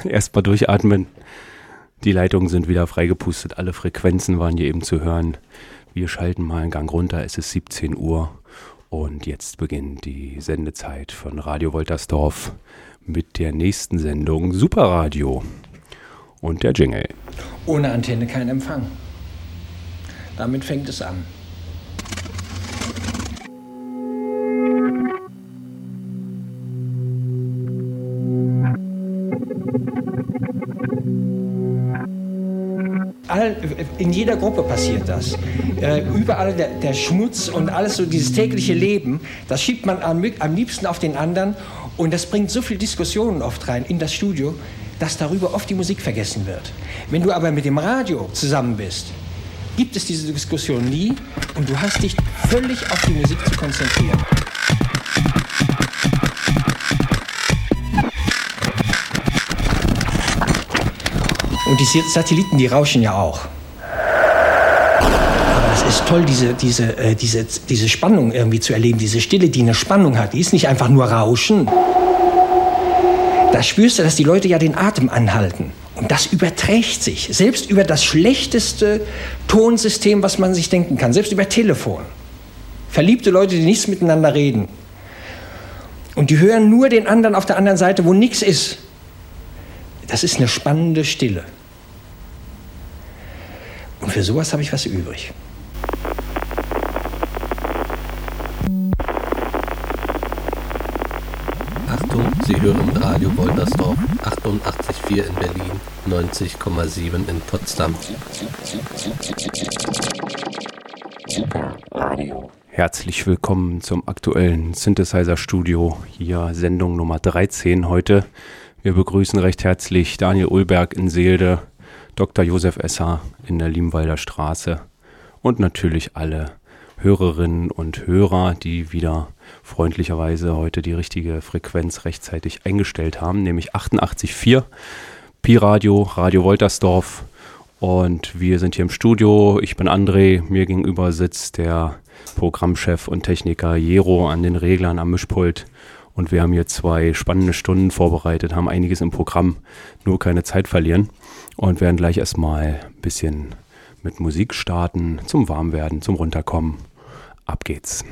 Erstmal durchatmen. Die Leitungen sind wieder freigepustet. Alle Frequenzen waren hier eben zu hören. Wir schalten mal einen Gang runter. Es ist 17 Uhr und jetzt beginnt die Sendezeit von Radio Woltersdorf mit der nächsten Sendung Superradio und der Jingle. Ohne Antenne kein Empfang. Damit fängt es an. In jeder Gruppe passiert das. Äh, überall der, der, Schmutz und alles so dieses tägliche Leben, das schiebt man am, am liebsten auf den anderen und das bringt so viel Diskussionen oft rein in das Studio, dass darüber oft die Musik vergessen wird. Wenn du aber mit dem Radio zusammen bist, gibt es diese Diskussion nie und du hast dich völlig auf die Musik zu konzentrieren. Und die Satelliten, die rauschen ja auch. Ist toll, diese, diese, äh, diese, diese Spannung irgendwie zu erleben, diese Stille, die eine Spannung hat. Die ist nicht einfach nur Rauschen. Da spürst du, dass die Leute ja den Atem anhalten. Und das überträgt sich, selbst über das schlechteste Tonsystem, was man sich denken kann, selbst über Telefon. Verliebte Leute, die nichts miteinander reden. Und die hören nur den anderen auf der anderen Seite, wo nichts ist. Das ist eine spannende Stille. Und für sowas habe ich was übrig. Sie hören Radio Woltersdorf 88,4 in Berlin, 90,7 in Potsdam. Super Radio. Herzlich willkommen zum aktuellen Synthesizer Studio. Hier Sendung Nummer 13 heute. Wir begrüßen recht herzlich Daniel Ulberg in Seelde, Dr. Josef Esser in der Liemwalder Straße und natürlich alle Hörerinnen und Hörer, die wieder freundlicherweise heute die richtige Frequenz rechtzeitig eingestellt haben, nämlich 88.4 Pi-Radio, Radio Woltersdorf. Und wir sind hier im Studio. Ich bin André. Mir gegenüber sitzt der Programmchef und Techniker Jero an den Reglern am Mischpult. Und wir haben hier zwei spannende Stunden vorbereitet, haben einiges im Programm, nur keine Zeit verlieren und werden gleich erstmal ein bisschen mit Musik starten, zum Warmwerden, zum Runterkommen. Ab geht's.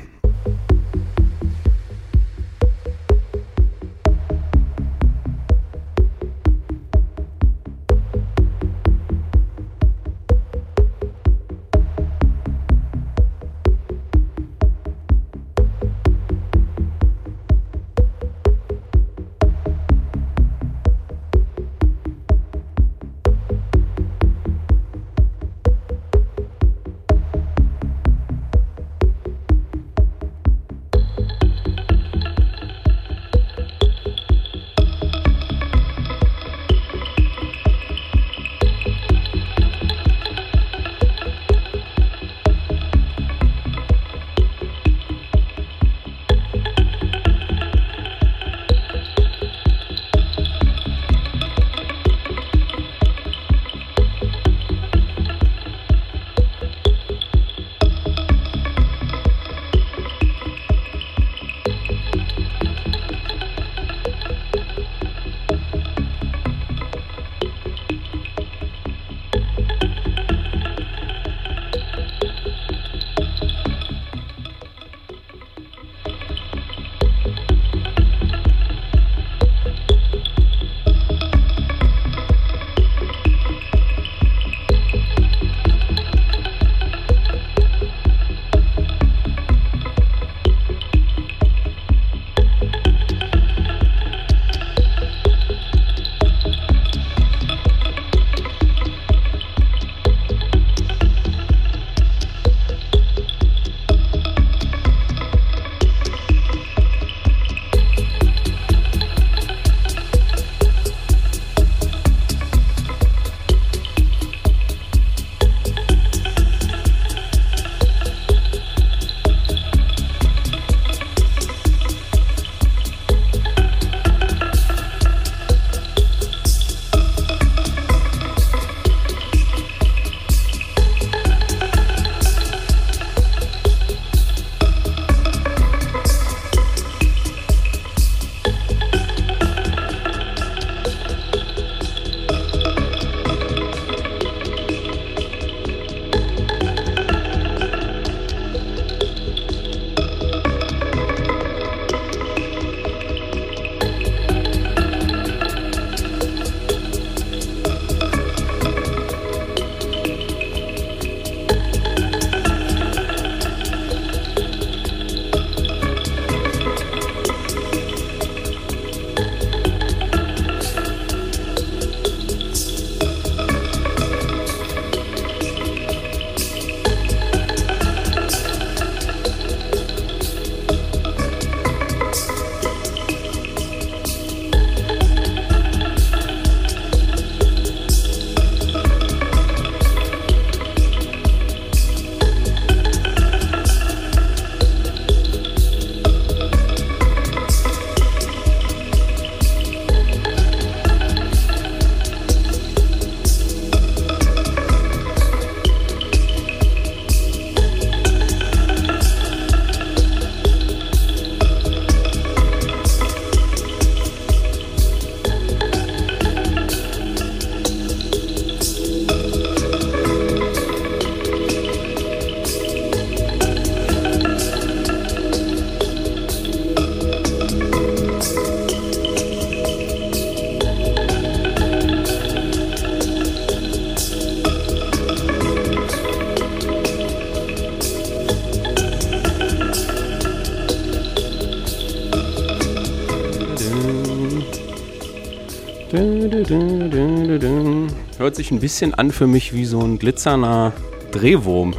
Sich ein bisschen an für mich wie so ein glitzernder Drehwurm.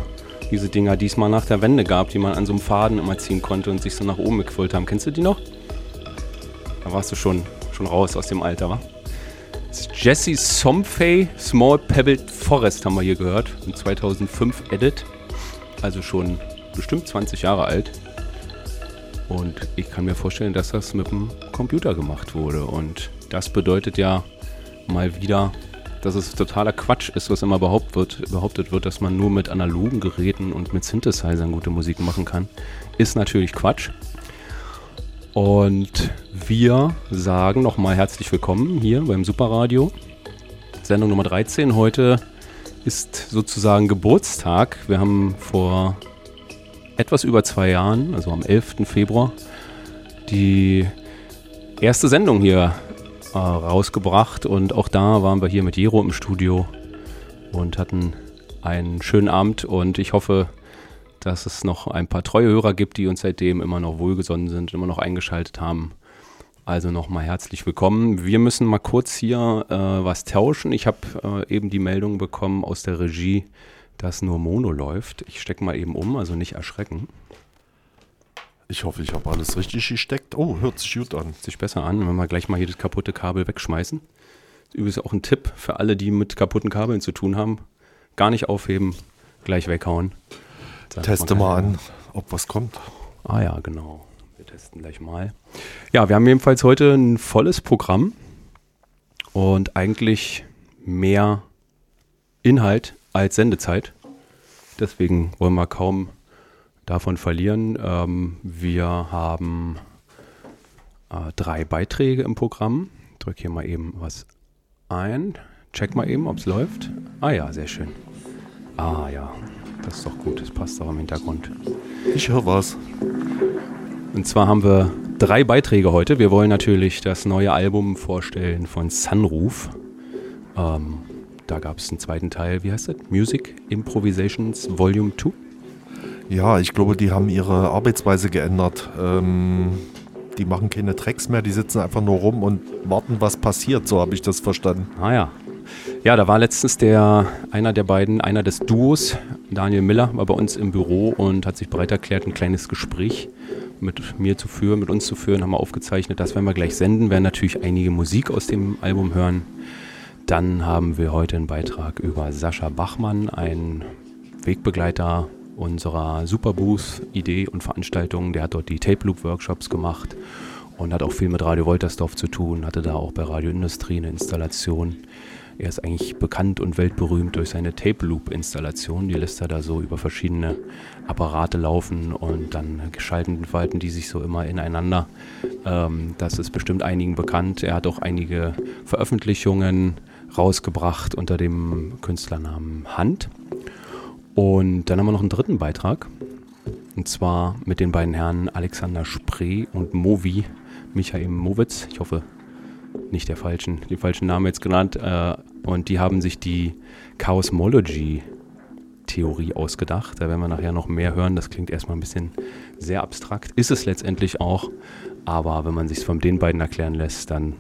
Diese Dinger, die es mal nach der Wende gab, die man an so einem Faden immer ziehen konnte und sich so nach oben gequillt haben. Kennst du die noch? Da warst du schon, schon raus aus dem Alter, wa? Jesse Somfey Small Pebbled Forest haben wir hier gehört. Ein 2005 Edit. Also schon bestimmt 20 Jahre alt. Und ich kann mir vorstellen, dass das mit dem Computer gemacht wurde. Und das bedeutet ja mal wieder, dass es totaler Quatsch ist, was immer behauptet wird, behauptet wird, dass man nur mit analogen Geräten und mit Synthesizern gute Musik machen kann. Ist natürlich Quatsch. Und wir sagen nochmal herzlich willkommen hier beim Superradio. Sendung Nummer 13. Heute ist sozusagen Geburtstag. Wir haben vor etwas über zwei Jahren, also am 11. Februar, die erste Sendung hier äh, rausgebracht. Und auch da waren wir hier mit Jero im Studio und hatten einen schönen Abend. Und ich hoffe, dass es noch ein paar treue Hörer gibt, die uns seitdem immer noch wohlgesonnen sind, immer noch eingeschaltet haben. Also nochmal herzlich willkommen. Wir müssen mal kurz hier äh, was tauschen. Ich habe äh, eben die Meldung bekommen aus der Regie, dass nur Mono läuft. Ich stecke mal eben um, also nicht erschrecken. Ich hoffe, ich habe alles richtig gesteckt. Oh, hört sich gut an. Sich besser an, wenn wir gleich mal hier das kaputte Kabel wegschmeißen. Das ist übrigens auch ein Tipp für alle, die mit kaputten Kabeln zu tun haben. Gar nicht aufheben, gleich weghauen. Sagt Teste mal an, ob was kommt. Ah ja, genau. Wir testen gleich mal. Ja, wir haben jedenfalls heute ein volles Programm und eigentlich mehr Inhalt als Sendezeit. Deswegen wollen wir kaum davon verlieren. Ähm, wir haben äh, drei Beiträge im Programm. Ich drücke hier mal eben was ein. Check mal eben, ob es läuft. Ah ja, sehr schön. Ah ja, das ist doch gut. Das passt auch im Hintergrund. Ich höre was. Und zwar haben wir drei Beiträge heute. Wir wollen natürlich das neue Album vorstellen von Sunroof. Ähm, da gab es einen zweiten Teil, wie heißt das? Music Improvisations Volume 2? Ja, ich glaube, die haben ihre Arbeitsweise geändert. Ähm, die machen keine Tracks mehr, die sitzen einfach nur rum und warten, was passiert. So habe ich das verstanden. Ah ja. Ja, da war letztens der einer der beiden, einer des Duos, Daniel Miller, war bei uns im Büro und hat sich bereit erklärt, ein kleines Gespräch mit mir zu führen, mit uns zu führen, haben wir aufgezeichnet. Das werden wir gleich senden, werden natürlich einige Musik aus dem Album hören. Dann haben wir heute einen Beitrag über Sascha Bachmann, ein Wegbegleiter unserer Superbooth-Idee und Veranstaltung. Der hat dort die Tape Loop Workshops gemacht und hat auch viel mit Radio Woltersdorf zu tun, hatte da auch bei Radio Industrie eine Installation. Er ist eigentlich bekannt und weltberühmt durch seine Tape Loop Installation. Die lässt er da so über verschiedene Apparate laufen und dann geschalten falten die sich so immer ineinander. Ähm, das ist bestimmt einigen bekannt. Er hat auch einige Veröffentlichungen rausgebracht unter dem Künstlernamen Hand. Und dann haben wir noch einen dritten Beitrag. Und zwar mit den beiden Herren Alexander Spree und Movi, Michael Mowitz. Ich hoffe, nicht der falschen, den falschen Namen jetzt genannt. Äh, und die haben sich die Chaosmology Theorie ausgedacht. Da werden wir nachher noch mehr hören. Das klingt erstmal ein bisschen sehr abstrakt. Ist es letztendlich auch. Aber wenn man sich von den beiden erklären lässt, dann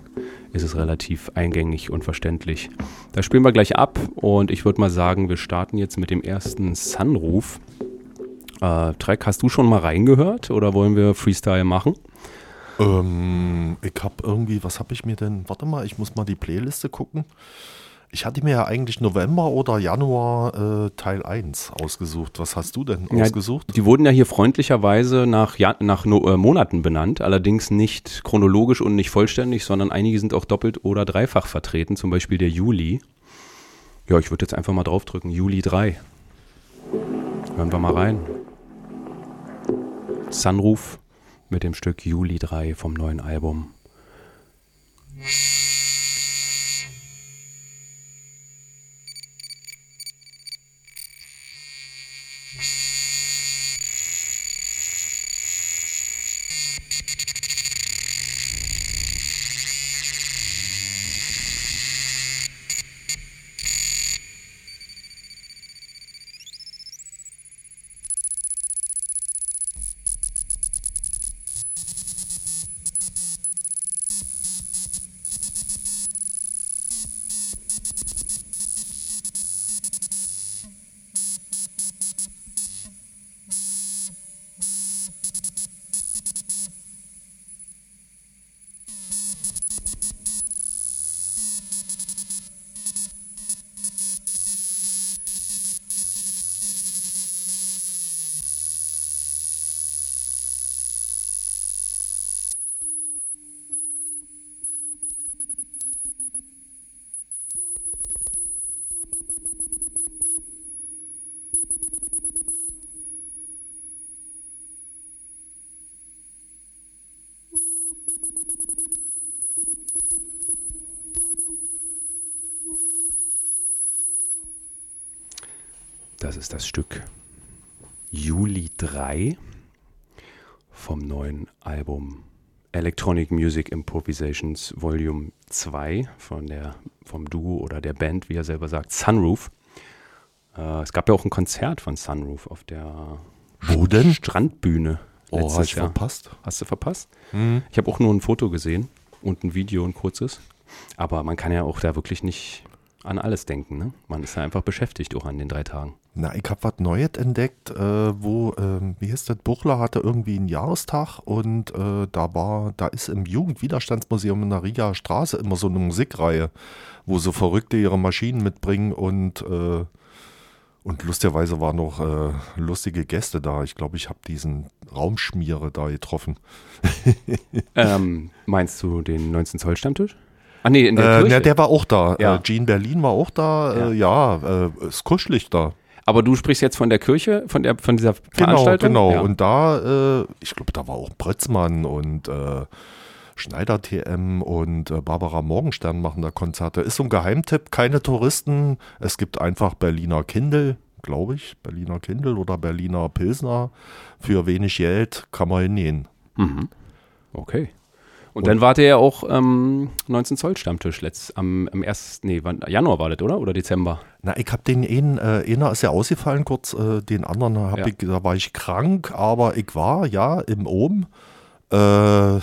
ist es relativ eingängig und verständlich. Da spielen wir gleich ab und ich würde mal sagen, wir starten jetzt mit dem ersten Sunroof. Äh, Track, hast du schon mal reingehört oder wollen wir Freestyle machen? Ähm, ich habe irgendwie, was habe ich mir denn? Warte mal, ich muss mal die Playliste gucken. Ich hatte mir ja eigentlich November oder Januar äh, Teil 1 ausgesucht. Was hast du denn ja, ausgesucht? Die wurden ja hier freundlicherweise nach, ja, nach no, äh, Monaten benannt, allerdings nicht chronologisch und nicht vollständig, sondern einige sind auch doppelt oder dreifach vertreten, zum Beispiel der Juli. Ja, ich würde jetzt einfach mal draufdrücken. Juli 3. Hören wir mal rein. Sunroof mit dem Stück Juli 3 vom neuen Album. Das ist das Stück Juli 3 vom neuen Album Electronic Music Improvisations Volume 2 von der, vom Duo oder der Band, wie er selber sagt, Sunroof. Äh, es gab ja auch ein Konzert von Sunroof auf der Wo denn? Strandbühne. Oh, ich Jahr. verpasst. Hast du verpasst? Mhm. Ich habe auch nur ein Foto gesehen und ein Video, ein kurzes. Aber man kann ja auch da wirklich nicht an alles denken. Ne? Man ist ja einfach beschäftigt auch an den drei Tagen. Na, ich habe was Neues entdeckt, äh, wo, ähm, wie hieß das, Buchler hatte irgendwie einen Jahrestag und äh, da war, da ist im Jugendwiderstandsmuseum in der Riga Straße immer so eine Musikreihe, wo so Verrückte ihre Maschinen mitbringen und, äh, und lustigerweise waren noch äh, lustige Gäste da. Ich glaube, ich habe diesen Raumschmiere da getroffen. Ähm, meinst du den 19 Zoll Stammtisch? Ah nee, in der Äh, Kirche. na, der war auch da. Ja. Äh, Jean Berlin war auch da. Äh, ja, äh, ist kuschelig da. Aber du sprichst jetzt von der Kirche, von der von dieser Genau, Veranstaltung? genau. Ja. Und da, äh, ich glaube, da war auch Brötzmann und äh, Schneider TM und äh, Barbara Morgenstern machen da Konzerte. Ist so ein Geheimtipp, keine Touristen. Es gibt einfach Berliner Kindle, glaube ich. Berliner Kindle oder Berliner Pilsner. Für wenig Geld kann man hinnähen. Mhm. Okay. Und, dann wart ihr ja auch ähm, 19 Zoll Stammtisch letzt, am, am 1. Nee, wann, Januar war das, oder? Oder Dezember? Na, ich habe den einen, äh, einer ist ja ausgefallen kurz, äh, den anderen hab Ja. ich, da war ich krank, aber ich war ja im Ohm. Äh,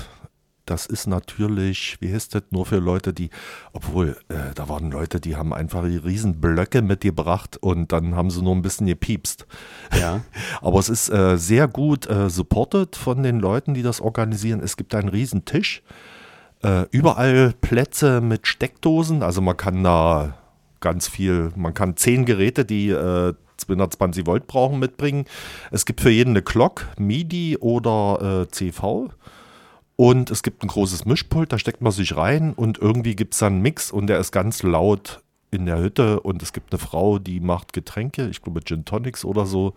das ist natürlich, wie heißt das, nur für Leute, die, obwohl, äh, da waren Leute, die haben einfach die riesen Blöcke mitgebracht und dann haben sie nur ein bisschen gepiepst. Ja. Aber es ist äh, sehr gut äh, supported von den Leuten, die das organisieren. Es gibt einen riesen Tisch, äh, überall Plätze mit Steckdosen, also man kann da ganz viel, man kann zehn Geräte, die äh, 220 Volt brauchen, mitbringen. Es gibt für jeden eine Glock, MIDI oder äh, CV. Und es gibt ein großes Mischpult, da steckt man sich rein und irgendwie gibt es dann einen Mix und der ist ganz laut in der Hütte und es gibt eine Frau, die macht Getränke, ich glaube Gin Tonics oder so.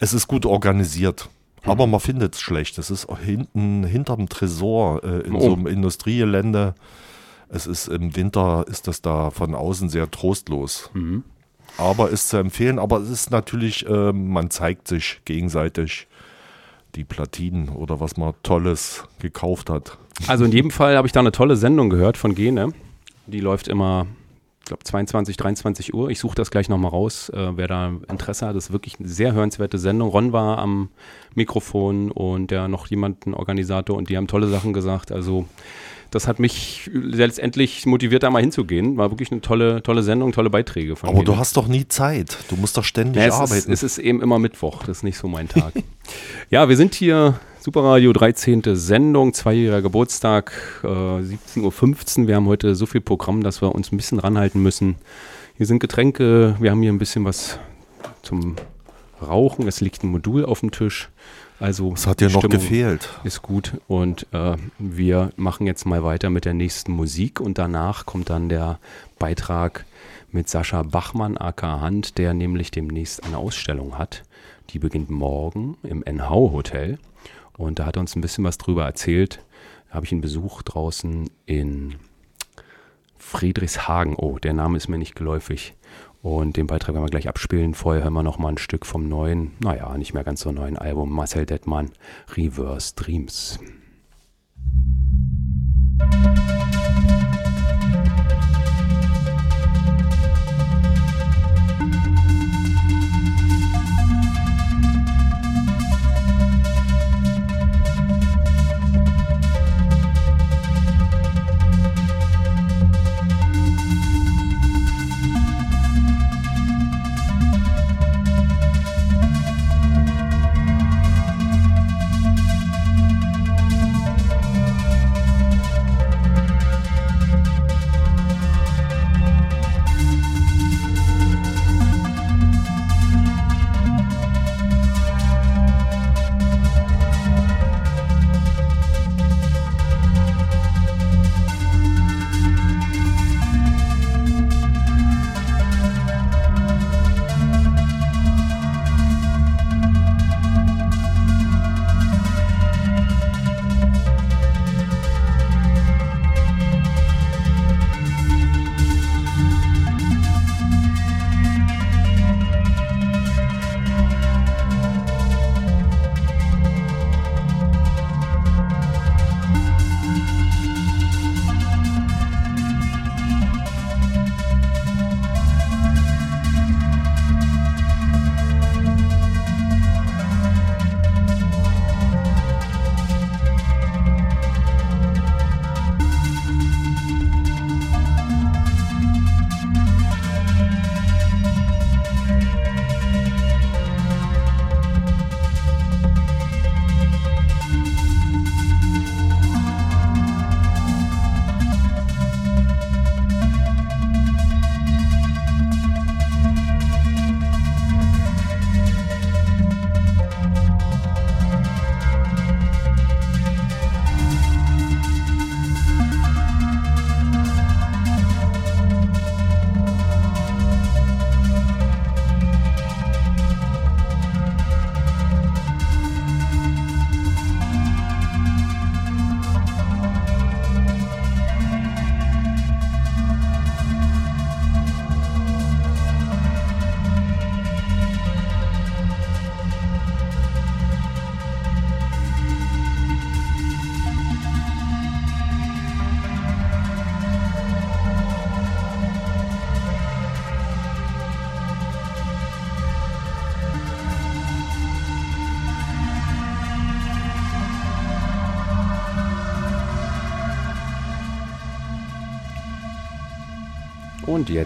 Es ist gut organisiert. Aber man findet es schlecht. Es ist hinten hinterm Tresor äh, in Oh. so einem Industriegelände. Es ist im Winter ist das da von außen sehr trostlos. Aber ist zu empfehlen. Aber es ist natürlich, äh, man zeigt sich gegenseitig die Platinen oder was man Tolles gekauft hat. Also in jedem Fall habe ich da eine tolle Sendung gehört von Gene. Die läuft immer, ich glaube, 22, 23 Uhr. Ich suche das gleich nochmal raus, äh, wer da Interesse hat. Das ist wirklich eine sehr hörenswerte Sendung. Ron war am Mikrofon und ja noch jemand, ein Organisator, und die haben tolle Sachen gesagt. Also das hat mich letztendlich motiviert, da mal hinzugehen. War wirklich eine tolle, tolle Sendung, tolle Beiträge von Aber Gene. du hast doch nie Zeit. Du musst doch ständig Ja, es, ist, arbeiten. es ist eben immer Mittwoch, das ist nicht so mein Tag. ja, wir sind hier, Superradio 13. Sendung, zweijähriger Geburtstag, äh, 17.15 Uhr. Wir haben heute so viel Programm, dass wir uns ein bisschen ranhalten müssen. Hier sind Getränke, wir haben hier ein bisschen was zum Rauchen. Es liegt ein Modul auf dem Tisch. Also Was hat dir noch gefehlt? Ist gut. Und äh, wir machen jetzt mal weiter mit der nächsten Musik und danach kommt dann der Beitrag mit Sascha Bachmann, aka Hand, der nämlich demnächst eine Ausstellung hat. Die beginnt morgen im NH Hotel. Und da hat er uns ein bisschen was drüber erzählt. Da habe ich einen Besuch draußen in Friedrichshagen. Oh, der Name ist mir nicht geläufig. Und den Beitrag werden wir gleich abspielen. Vorher hören wir noch mal ein Stück vom neuen, naja, nicht mehr ganz so neuen Album Marcel Detmann, Reverse Dreams. Thank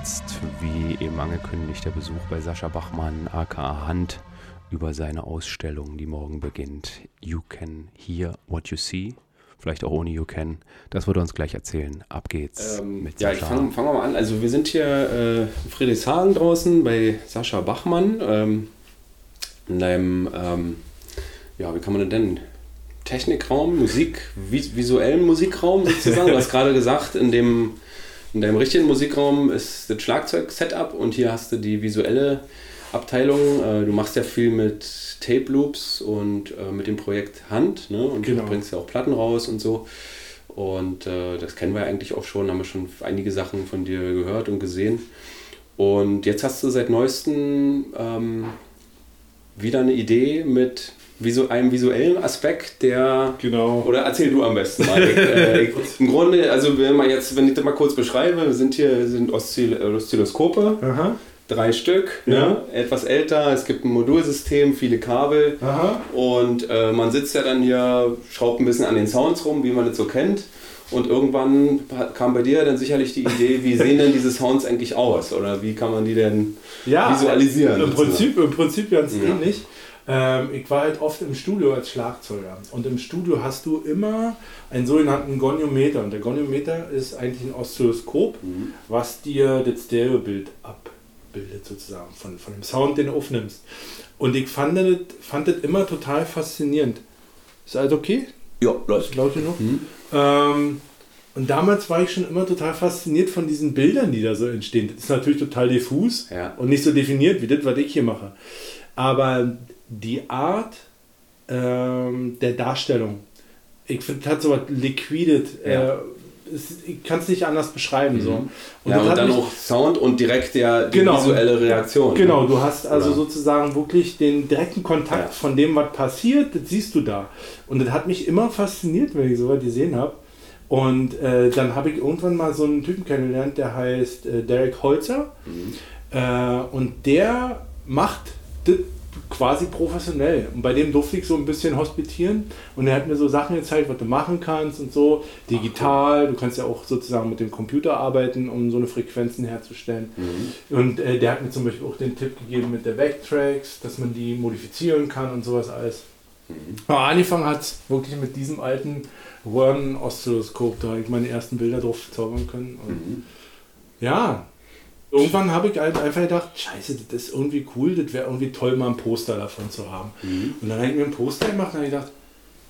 jetzt, wie eben angekündigt, der Besuch bei Sascha Bachmann, aka Hand, über seine Ausstellung, die morgen beginnt. You can hear what you see. Vielleicht auch ohne You Can. Das wird er uns gleich erzählen. Ab geht's Ähm, mit ja, Sascha. fangen fang wir mal an. Also wir sind hier äh, in Friedrichshagen draußen bei Sascha Bachmann ähm, in einem, ähm, ja, wie kann man denn? Technikraum, Musik, vis visuellen Musikraum sozusagen. Du hast gerade gesagt, in dem in deinem richtigen Musikraum ist das Schlagzeug-Setup und hier hast du die visuelle Abteilung. Äh, du machst ja viel mit Tape Loops und äh, mit dem Projekt Hand ne? und Genau. du bringst ja auch Platten raus und so. Und äh, das kennen wir ja eigentlich auch schon, haben wir schon einige Sachen von dir gehört und gesehen. Und jetzt hast du seit neuestem ähm, wieder eine Idee mit visu einem visuellen Aspekt, der Genau. oder erzähl du am besten mal. Äh, Im Grunde, also wenn man jetzt, wenn ich das mal kurz beschreibe, wir sind hier sind Oszil Oszilloskope, Aha. drei Stück, ne? Ja. etwas älter. Es gibt ein Modulsystem, viele Kabel Aha. und äh, man sitzt ja dann hier, schraubt ein bisschen an den Sounds rum, wie man das so kennt. Und irgendwann kam bei dir dann sicherlich die Idee, wie sehen denn diese Sounds eigentlich aus? Oder wie kann man die denn Ja, visualisieren? Im sozusagen? Prinzip, Im Prinzip ganz Ja. ähnlich. Ähm, ich war halt oft im Studio als Schlagzeuger. Und im Studio hast du immer einen sogenannten Goniometer. Und der Goniometer ist eigentlich ein Oszilloskop, Mhm. was dir das Stereobild abbildet, sozusagen, von, von dem Sound, den du aufnimmst. Und ich fand das, fand das immer total faszinierend. Ist alles okay? Ja, läuft. Laut genug? Mhm. Ähm, und damals war ich schon immer total fasziniert von diesen Bildern, die da so entstehen. Das ist natürlich total diffus Ja. und nicht so definiert wie das, was ich hier mache. Aber die Art ähm, der Darstellung, ich finde, das hat so was liquidet. Ja. Äh, ich kann es nicht anders beschreiben. So. Mhm. Und ja, und dann auch Sound und direkt der, die Genau. visuelle Reaktion. Genau, ne? du hast also Oder? sozusagen wirklich den direkten Kontakt Ja. von dem, was passiert, das siehst du da. Und das hat mich immer fasziniert, wenn ich sowas gesehen habe. Und äh, dann habe ich irgendwann mal so einen Typen kennengelernt, der heißt äh, Derek Holzer. Mhm. Äh, und der macht das quasi professionell. Und bei dem durfte ich so ein bisschen hospitieren. Und er hat mir so Sachen gezeigt, was du machen kannst und so. Digital, du kannst ja auch sozusagen mit dem Computer arbeiten, um so eine Frequenzen herzustellen. Mhm. Und äh, der hat mir zum Beispiel auch den Tipp gegeben mit der Backtracks, dass man die modifizieren kann und sowas alles. Aber angefangen hat es wirklich mit diesem alten Röhren-Oszilloskop, da habe ich meine ersten Bilder drauf zaubern können. Und Mhm. ja, irgendwann habe ich halt einfach gedacht, scheiße, das ist irgendwie cool, das wäre irgendwie toll, mal ein Poster davon zu haben. Mhm. Und dann habe ich mir ein Poster gemacht und habe gedacht,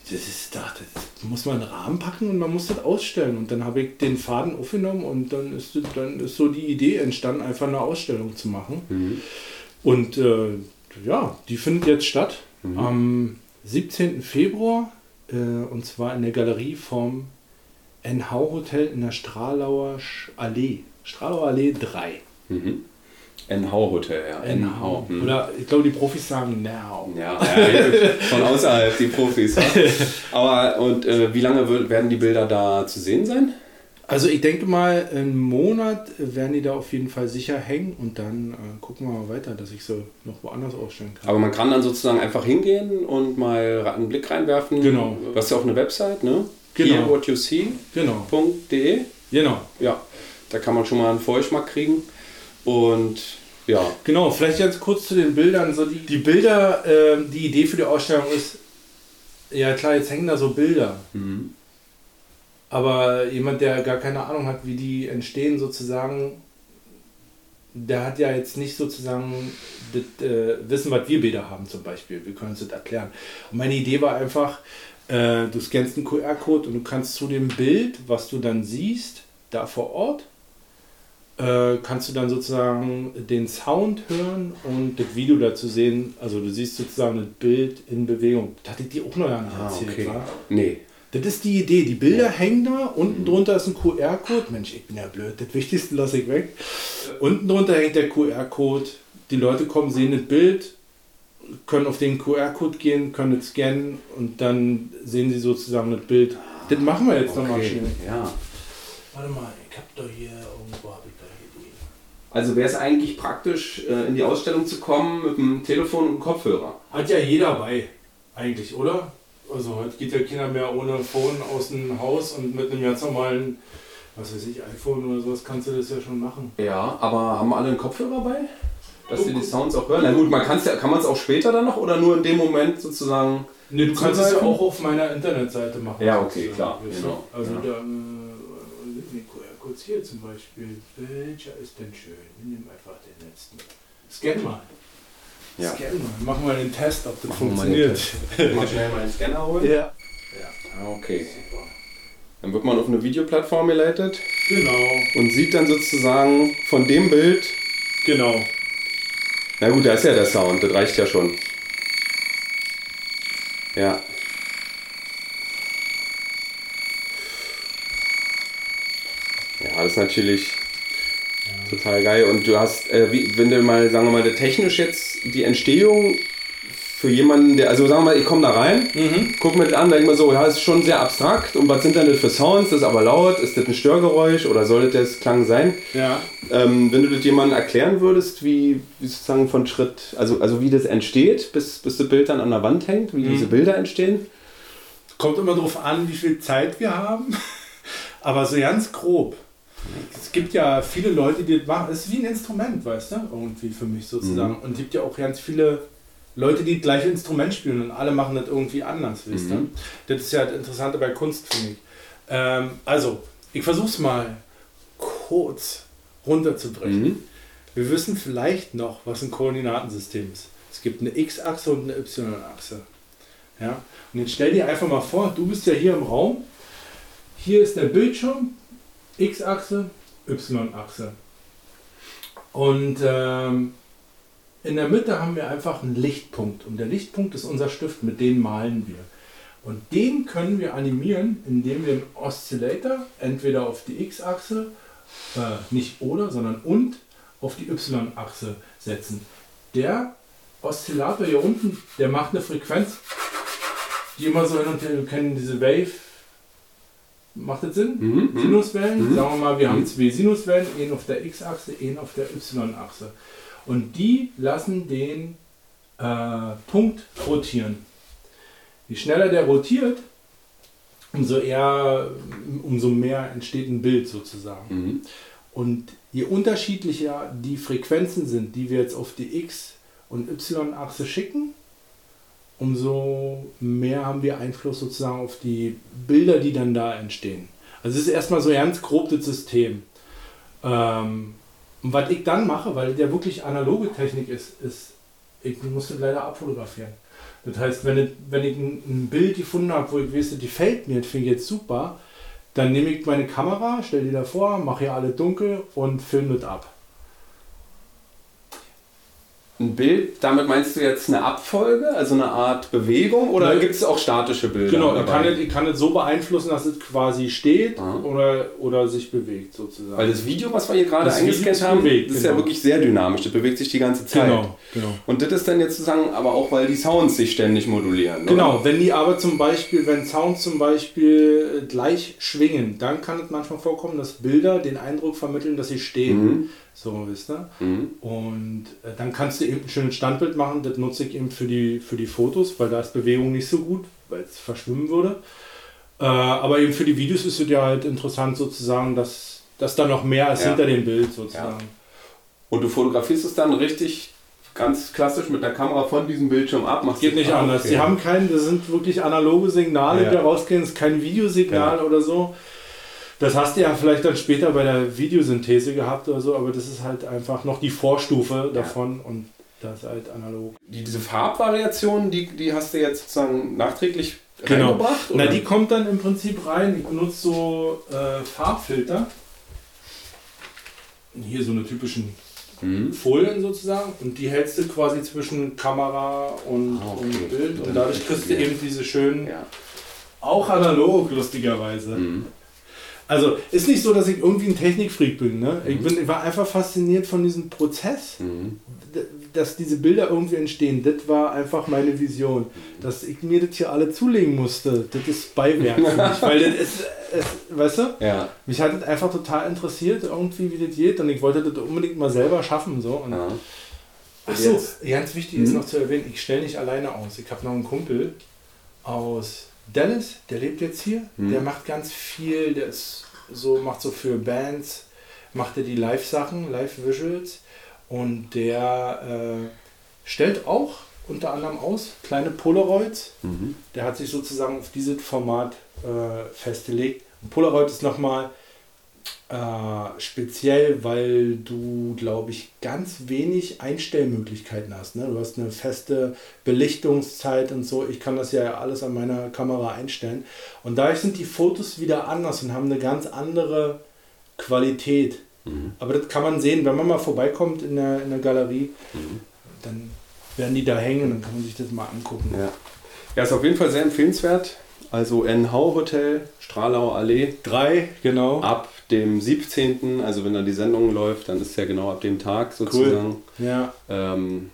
das ist da, das muss man in einen Rahmen packen und man muss das ausstellen. Und dann habe ich den Faden aufgenommen und dann ist, das- dann ist so die Idee entstanden, einfach eine Ausstellung zu machen. Mhm. Und äh, ja, die findet jetzt statt Mhm. am 17. Februar äh, und zwar in der Galerie vom NH Hotel in der Stralauer Sch- Allee. Stralauer Allee 3. Mhm. NH Hotel, ja. NH. Mhm. Oder ich glaube, die Profis sagen Now. Ja, ja, von außerhalb die Profis. Ja. Aber und äh, wie lange werden die Bilder da zu sehen sein? Also ich denke mal, einen Monat werden die da auf jeden Fall sicher hängen und dann äh, gucken wir mal weiter, dass ich so noch woanders ausstellen kann. Aber man kann dann sozusagen einfach hingehen und mal einen Blick reinwerfen. Genau. Du hast ja auch eine Website, ne? Genau. Hearwhatyousee.de. Genau, genau. Ja, da kann man schon mal einen Vorgeschmack kriegen. Und ja, Genau, vielleicht ganz kurz zu den Bildern. So die, die Bilder, ähm, die Idee für die Ausstellung ist, ja klar, jetzt hängen da so Bilder. mhm. Aber jemand, der gar keine Ahnung hat, wie die entstehen, sozusagen, der hat ja jetzt nicht sozusagen das äh, Wissen, was wir Bilder haben zum Beispiel. Wir können uns das erklären. Und meine Idee war einfach, äh, du scannst einen QR-Code und du kannst zu dem Bild, was du dann siehst, da vor Ort, äh, kannst du dann sozusagen den Sound hören und das Video dazu sehen. Also du siehst sozusagen das Bild in Bewegung. Das hatte ich dir auch noch gar nicht ah, erzählt, okay. wa? Nee. Das ist die Idee. Die Bilder hängen da, unten drunter ist ein QR-Code. Mensch, ich bin ja blöd, das Wichtigste lasse ich weg. Unten drunter hängt der QR-Code. Die Leute kommen, sehen das Bild, können auf den QR-Code gehen, können es scannen und dann sehen sie sozusagen das Bild. Das machen wir jetzt nochmal Okay. schnell. Ja. Warte mal, ich hab doch hier irgendwo Also wäre es eigentlich praktisch, äh, in die Ausstellung zu kommen mit dem Telefon und dem Kopfhörer. Hat ja jeder bei, eigentlich, oder? Also heute geht ja keiner mehr ohne Phone aus dem Haus und mit einem ganz normalen was weiß ich, iPhone oder sowas, kannst du das ja schon machen. Ja, aber haben alle einen Kopfhörer bei? Dass sie die Sounds auch hören? Na gut, man kann's ja, kann man es auch später dann noch oder nur in dem Moment sozusagen? Ne, du kannst es ja auch auf meiner Internetseite machen. Ja, okay, klar, genau. Also Ja. da, äh, Nico, ja, kurz hier zum Beispiel. Welcher ist denn schön? Wir nehmen einfach den letzten. Scan mal. Ja. Scan mal. Machen wir den Test, ob das Machen wir mal den funktioniert. Mal schnell meinen Scanner holen. Ja. Ah, okay. Dann wird man auf eine Videoplattform geleitet Genau, und sieht dann sozusagen von dem Bild. genau. Na gut, da ist ja der Sound, das reicht ja schon. Ja. Ja, das ist natürlich total geil. Und du hast, äh, wie, wenn du mal, sagen wir mal, technisch jetzt die Entstehung für jemanden, der, also sagen wir mal, ich komme da rein, guck mir das an, denke mir so, ja, ist schon sehr abstrakt. Und was sind denn das für Sounds? Das ist aber laut, ist das ein Störgeräusch oder soll das das Klang sein? Ja. Ähm, wenn du das jemandem erklären würdest, wie, wie sozusagen von Schritt, also, also wie das entsteht, bis, bis das Bild dann an der Wand hängt, wie diese Bilder entstehen. Kommt immer darauf an, wie viel Zeit wir haben. Aber so ganz grob. Es gibt ja viele Leute, die das machen. Es ist wie ein Instrument, weißt du? Irgendwie für mich sozusagen. Und es gibt ja auch ganz viele Leute, die das gleiche Instrument spielen und alle machen das irgendwie anders, weißt du? Das ist ja das Interessante bei Kunst, finde ich. Ähm, also, ich versuche es mal kurz runterzubrechen. Wir wissen vielleicht noch, was ein Koordinatensystem ist. Es gibt eine X-Achse und eine Y-Achse. Ja? Und jetzt stell dir einfach mal vor, du bist ja hier im Raum. Hier ist der Bildschirm, X-Achse, Y-Achse. Und ähm, in der Mitte haben wir einfach einen Lichtpunkt. Und der Lichtpunkt ist unser Stift, mit dem malen wir. Und den können wir animieren, indem wir einen Oszillator entweder auf die X-Achse, äh, nicht oder, sondern und, auf die Y-Achse setzen. Der Oszillator hier unten, der macht eine Frequenz, die immer so hin und her, wir kennen diese Wave, macht das Sinn? Mhm. Sinuswellen, sagen wir mal, wir haben zwei Sinuswellen, einen auf der X-Achse, einen auf der Y-Achse. Und die lassen den äh, Punkt rotieren. Je schneller der rotiert, umso eher, umso mehr entsteht ein Bild sozusagen. Mhm. Und je unterschiedlicher die Frequenzen sind, die wir jetzt auf die X- und Y-Achse schicken, umso mehr haben wir Einfluss sozusagen auf die Bilder, die dann da entstehen. Also es ist erstmal so ganz grob das System. Ähm, und was ich dann mache, weil der wirklich analoge Technik ist, ist, ich muss das leider abfotografieren. Das heißt, wenn, ich- wenn ich ein, ein Bild gefunden habe, wo ich weiß, die fällt mir, das finde ich jetzt super, dann nehme ich meine Kamera, stelle die davor, mache hier alle dunkel und filme das ab. Ein Bild, damit meinst du jetzt eine Abfolge, also eine Art Bewegung oder gibt es auch statische Bilder? Genau, ich dabei? kann, es, ich kann es so beeinflussen, dass es quasi steht Ah. oder, oder sich bewegt sozusagen. Weil das Video, was wir hier gerade Das eingescannt haben, bewegt, das ist ja genau. wirklich sehr dynamisch. Das bewegt sich die ganze Zeit. genau, genau. Und das ist dann jetzt sozusagen aber auch, weil die Sounds sich ständig modulieren. Genau, Oder? wenn die aber zum Beispiel, wenn Sounds zum Beispiel gleich schwingen, dann kann es manchmal vorkommen, dass Bilder den Eindruck vermitteln, dass sie stehen. Mhm. So, wisst ihr? Mhm. Und äh, dann kannst du eben ein schönes Standbild machen, das nutze ich eben für die, für die Fotos, weil da ist Bewegung nicht so gut, weil es verschwimmen würde. Äh, aber eben für die Videos ist es ja halt interessant sozusagen, dass, dass da noch mehr ist Ja. hinter dem Bild sozusagen. Und du fotografierst es dann richtig ganz klassisch mit der Kamera von diesem Bildschirm ab. Machst Geht nicht anders. okay. Sie haben keinen, das sind wirklich analoge Signale, Ja. die rausgehen, es ist kein Videosignal Ja. oder so. Das hast du ja vielleicht dann später bei der Videosynthese gehabt oder so, aber das ist halt einfach noch die Vorstufe davon und das ist halt analog. Die, diese Farbvariationen, die, die hast du jetzt sozusagen nachträglich Genau. reingebracht? Na, oder? die kommt dann im Prinzip rein. Ich benutze so äh, Farbfilter. Hier so eine typischen Mhm. Folien sozusagen und die hältst du quasi zwischen Kamera und, Ah, okay. und Bild und dadurch kriegst du ja. eben diese schönen, Ja. auch analog lustigerweise. Mhm. Also ist nicht so, dass ich irgendwie ein Technikfreak bin. Ne? Ich, bin ich war einfach fasziniert von diesem Prozess, Mhm. dass diese Bilder irgendwie entstehen. Das war einfach meine Vision. Dass ich mir das hier alle zulegen musste, das ist Beiwerk für mich. Weil das ist, es, weißt du, Ja. mich hat das einfach total interessiert, irgendwie wie das geht. Und ich wollte das unbedingt mal selber schaffen. So. Und ja. Ach so, Jetzt- ganz wichtig ist noch zu erwähnen, ich stelle nicht alleine aus. Ich habe noch einen Kumpel aus Dallas, der lebt jetzt hier. Mhm. Der macht ganz viel, der ist so, macht so für Bands, macht er die Live-Sachen, Live-Visuals und der äh, stellt auch unter anderem aus kleine Polaroids. Mhm. Der hat sich sozusagen auf dieses Format äh, festgelegt. Und Polaroid ist nochmal äh, speziell, weil du, glaube ich, ganz wenig Einstellmöglichkeiten hast. Ne? Du hast eine feste Belichtungszeit und so. Ich kann das ja alles an meiner Kamera einstellen. Und dadurch sind die Fotos wieder anders und haben eine ganz andere Qualität. Mhm. Aber das kann man sehen, wenn man mal vorbeikommt in der, in der Galerie, Mhm. dann werden die da hängen und dann kann man sich das mal angucken. Ja. ja, ist auf jeden Fall sehr empfehlenswert. Also NH Hotel, Stralauer Allee, Drei, genau. ab dem 17., also wenn da die Sendung läuft, dann ist es ja genau ab dem Tag sozusagen. Ja, Ähm,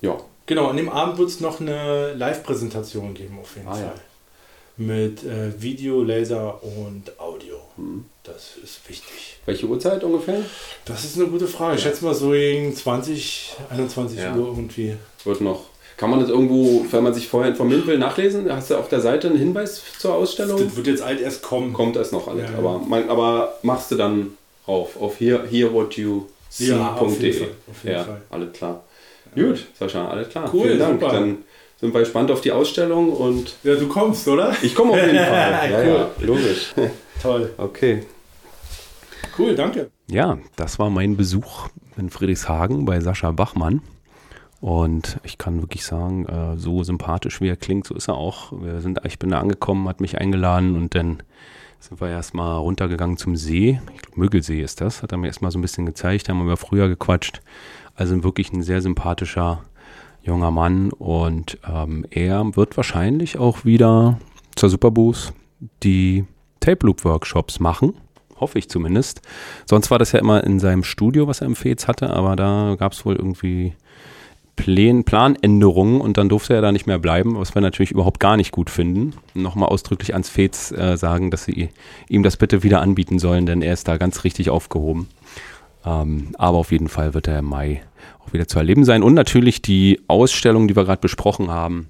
ja, genau. An dem Abend wird es noch eine Live-Präsentation geben, auf jeden Ah, Fall. ja. Mit äh, Video, Laser und Audio. Mhm. Das ist wichtig. welche Uhrzeit ungefähr? Das ist eine gute Frage. Ich schätze mal so gegen 20, 21 Ja. Uhr irgendwie. Wird noch. Kann man das irgendwo, wenn man sich vorher informieren will, nachlesen? Hast du auf der Seite einen Hinweis zur Ausstellung? Das wird jetzt alt erst kommen. Kommt das noch alles. Ja, ja. Aber, man, aber machst du dann rauf auf hier, here what you Ja, auf jeden see.de. Fall, auf jeden Ja, Fall. alles klar. Gut, Sascha, alles klar. Cool, Vielen Dank. super. Dann sind wir gespannt auf die Ausstellung und Ja, du kommst, oder? ich komme auf jeden Fall. Ja, Cool. ja, logisch. Toll. Okay. Cool, danke. Ja, das war mein Besuch in Friedrichshagen bei Sascha Bachmann. Und ich kann wirklich sagen, äh, so sympathisch wie er klingt, so ist er auch. Wir sind, ich bin da angekommen, hat mich eingeladen und dann sind wir erstmal runtergegangen zum See. Ich glaube, Mögelsee ist das. Hat er mir erstmal so ein bisschen gezeigt, haben wir früher gequatscht. Also wirklich ein sehr sympathischer junger Mann und ähm, er wird wahrscheinlich auch wieder zur Superboost die Tape Loop Workshops machen. Hoffe ich zumindest. Sonst war das ja immer in seinem Studio, was er im Fez hatte, aber da gab es wohl irgendwie Plan, Planänderungen und dann durfte er da nicht mehr bleiben, was wir natürlich überhaupt gar nicht gut finden. Nochmal ausdrücklich ans Fez äh, sagen, dass sie ihm das bitte wieder anbieten sollen, denn er ist da ganz richtig aufgehoben. Ähm, aber auf jeden Fall wird er im Mai auch wieder zu erleben sein. Und natürlich die Ausstellung, die wir gerade besprochen haben,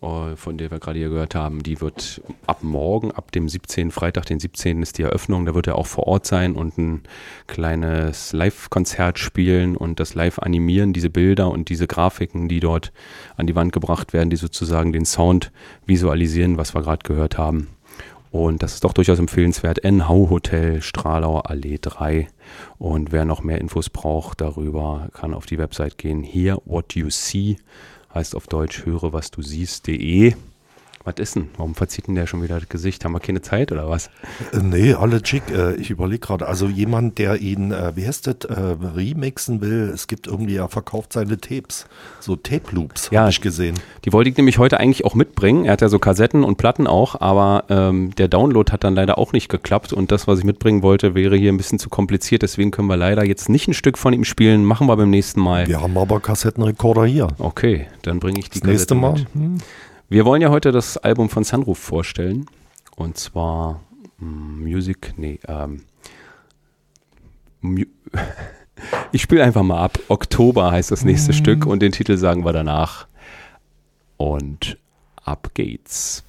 von der wir gerade hier gehört haben, die wird ab morgen, ab dem 17., Freitag, den 17. ist die Eröffnung. Da wird er auch vor Ort sein und ein kleines Live-Konzert spielen und das live animieren, diese Bilder und diese Grafiken, die dort an die Wand gebracht werden, die sozusagen den Sound visualisieren, was wir gerade gehört haben. Und das ist doch durchaus empfehlenswert. NH Hotel Stralauer Allee 3. Und wer noch mehr Infos braucht darüber, kann auf die Website gehen. Here what you see heißt auf Deutsch höre was du siehst.de. Was ist denn? Warum verzieht denn der schon wieder das Gesicht? Haben wir keine Zeit oder was? Äh, Nee, alle schick. Äh, ich überlege gerade, also jemand, der ihn, äh, wie heißt das, remixen will, es gibt irgendwie, er verkauft seine Tapes. So Tape-Loops, Ja. habe ich gesehen. Die wollte ich nämlich heute eigentlich auch mitbringen. Er hat ja so Kassetten und Platten auch, aber ähm, der Download hat dann leider auch nicht geklappt und das, was ich mitbringen wollte, wäre hier ein bisschen zu kompliziert. Deswegen können wir leider jetzt nicht ein Stück von ihm spielen. Machen wir beim nächsten Mal. Wir haben aber Kassettenrekorder hier. Okay, dann bringe ich die Das nächste Kassette Mal. mit. Wir wollen ja heute das Album von Sunroof vorstellen. Und zwar mm, Music, nee, ähm, ich spiele einfach mal ab. Oktober heißt das nächste Stück und den Titel sagen wir danach. Und ab geht's.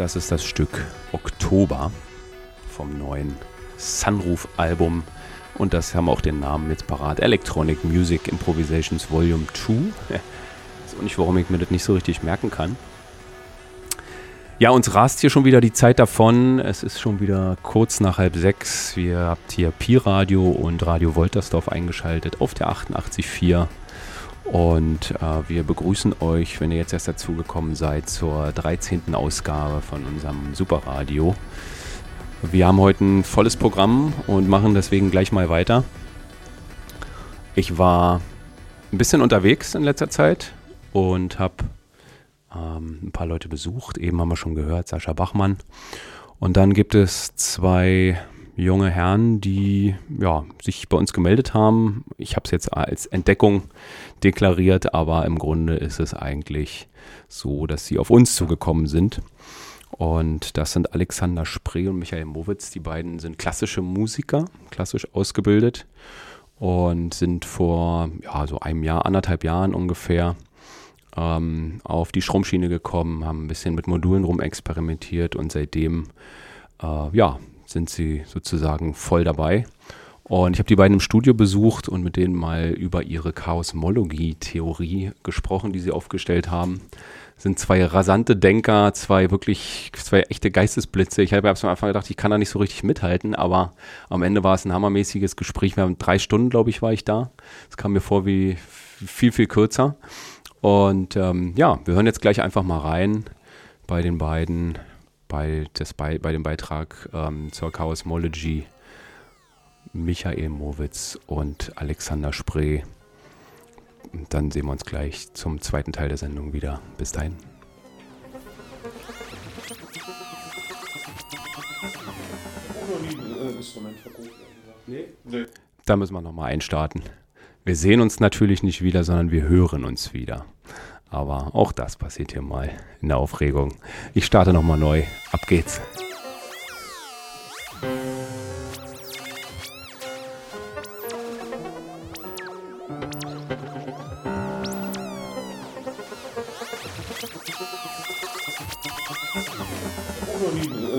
Das ist das Stück Oktober vom neuen Sunroof-Album. Und das haben auch den Namen jetzt parat. Electronic Music Improvisations Volume 2. Weiß auch nicht, warum ich mir das nicht so richtig merken kann. Ja, uns rast hier schon wieder die Zeit davon. Es ist schon wieder kurz nach halb sechs. Wir habt hier Pi-Radio und Radio Woltersdorf eingeschaltet auf der 88.4. Und äh, wir begrüßen euch, wenn ihr jetzt erst dazugekommen seid, zur 13. Ausgabe von unserem Superradio. Wir haben heute ein volles Programm und machen deswegen gleich mal weiter. Ich war ein bisschen unterwegs in letzter Zeit und habe ähm, ein paar Leute besucht. Eben haben wir schon gehört, Sascha Bachmann. Und dann gibt es zwei junge Herren, die ja, sich bei uns gemeldet haben. Ich habe es jetzt als Entdeckung deklariert, aber im Grunde ist es eigentlich so, dass sie auf uns zugekommen sind. Und das sind Alexander Spree und Michael Mowitz. Die beiden sind klassische Musiker, klassisch ausgebildet und sind vor ja, so einem Jahr, anderthalb Jahren ungefähr ähm, auf die Stromschiene gekommen, haben ein bisschen mit Modulen rumexperimentiert und seitdem äh, ja, sind sie sozusagen voll dabei. Und ich habe die beiden im Studio besucht und mit denen mal über ihre Chaosmologie-Theorie gesprochen, die sie aufgestellt haben sind zwei rasante Denker, zwei wirklich, zwei echte Geistesblitze. Ich habe am Anfang gedacht, ich kann da nicht so richtig mithalten, aber am Ende war es ein hammermäßiges Gespräch. Wir haben drei Stunden, glaube ich, war ich da. Es kam mir vor wie viel, viel kürzer. Und ähm, ja, wir hören jetzt gleich einfach mal rein bei den beiden, bei, das, bei, bei dem Beitrag ähm, zur Chaosmology. Michael Mowitz und Alexander Spree. Und dann sehen wir uns gleich zum zweiten Teil der Sendung wieder. Bis dahin. Da müssen wir nochmal einstarten. Wir sehen uns natürlich nicht wieder, sondern wir hören uns wieder. Aber auch das passiert hier mal in der Aufregung. Ich starte nochmal neu. Ab geht's.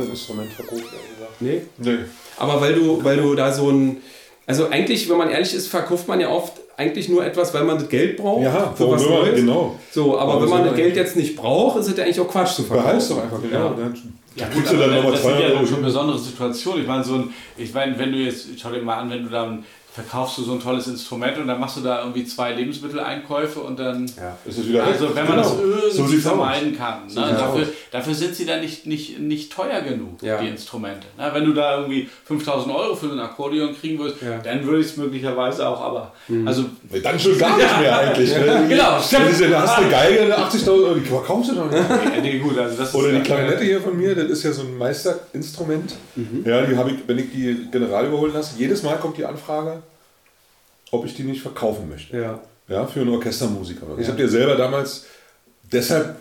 Instrument verkauft, Nee? Nee. Aber weil du, weil du da so ein. Also eigentlich, wenn man ehrlich ist, verkauft man ja oft eigentlich nur etwas, weil man das Geld braucht. Ja, für was Neues. Genau. So, aber warum wenn man das Geld jetzt nicht braucht, ist es ja eigentlich auch Quatsch zu verkaufen. Behalt's doch einfach, genau. Ja. Ja, gut, aber das sind ja schon besondere Situationen. Ich meine, so ein, ich meine, wenn du jetzt, schau dir mal an, wenn du dann verkaufst du so ein tolles Instrument und dann machst du da irgendwie zwei Lebensmitteleinkäufe und dann. Ja, ist es wieder Also, wenn man genau. das irgendwie so vermeiden kann. Ne? Dafür, dafür, sind sie dann nicht, nicht, nicht teuer genug, ja. die Instrumente. Na, wenn du da irgendwie 5000 Euro für ein Akkordeon kriegen würdest, ja. dann würde ich es möglicherweise auch, aber. Mhm. Also, dann schon gar nicht mehr eigentlich. Ne? genau, stimmt. Du hast eine Geige, 80.000 Euro, die verkaufst du doch nicht. nee, gut, also das Oder die Klarinette hier von mir, das ist ja so ein Meisterinstrument. Mhm. Ja, die habe ich, wenn ich die General überholen lasse, jedes Mal kommt die Anfrage ob ich die nicht verkaufen möchte. Ja. Ja, für einen Orchestermusiker. Ja. Ich habe dir selber damals deshalb,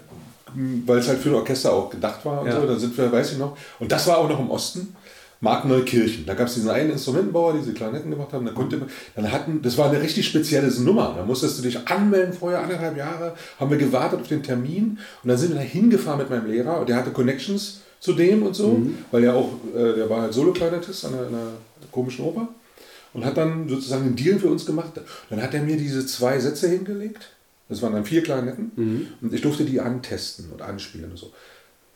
weil es halt für ein Orchester auch gedacht war und ja. so, da sind wir, weiß ich noch. Und das war auch noch im Osten. Markneukirchen. Da gab es diesen einen Instrumentenbauer, die diese Klarinetten gemacht haben. Da konnte, dann hatten, das war eine richtig spezielle Nummer. Da musstest du dich anmelden vorher, anderthalb Jahre, haben wir gewartet auf den Termin und dann sind wir da hingefahren mit meinem Lehrer und der hatte Connections zu dem und so, mhm. weil er auch, äh, der war halt Solo-Klarinettist an einer, einer komischen Oper und hat dann sozusagen einen Deal für uns gemacht. Dann hat er mir diese zwei Sätze hingelegt. Das waren dann vier Klarinetten. Mhm. Und ich durfte die antesten und anspielen und so.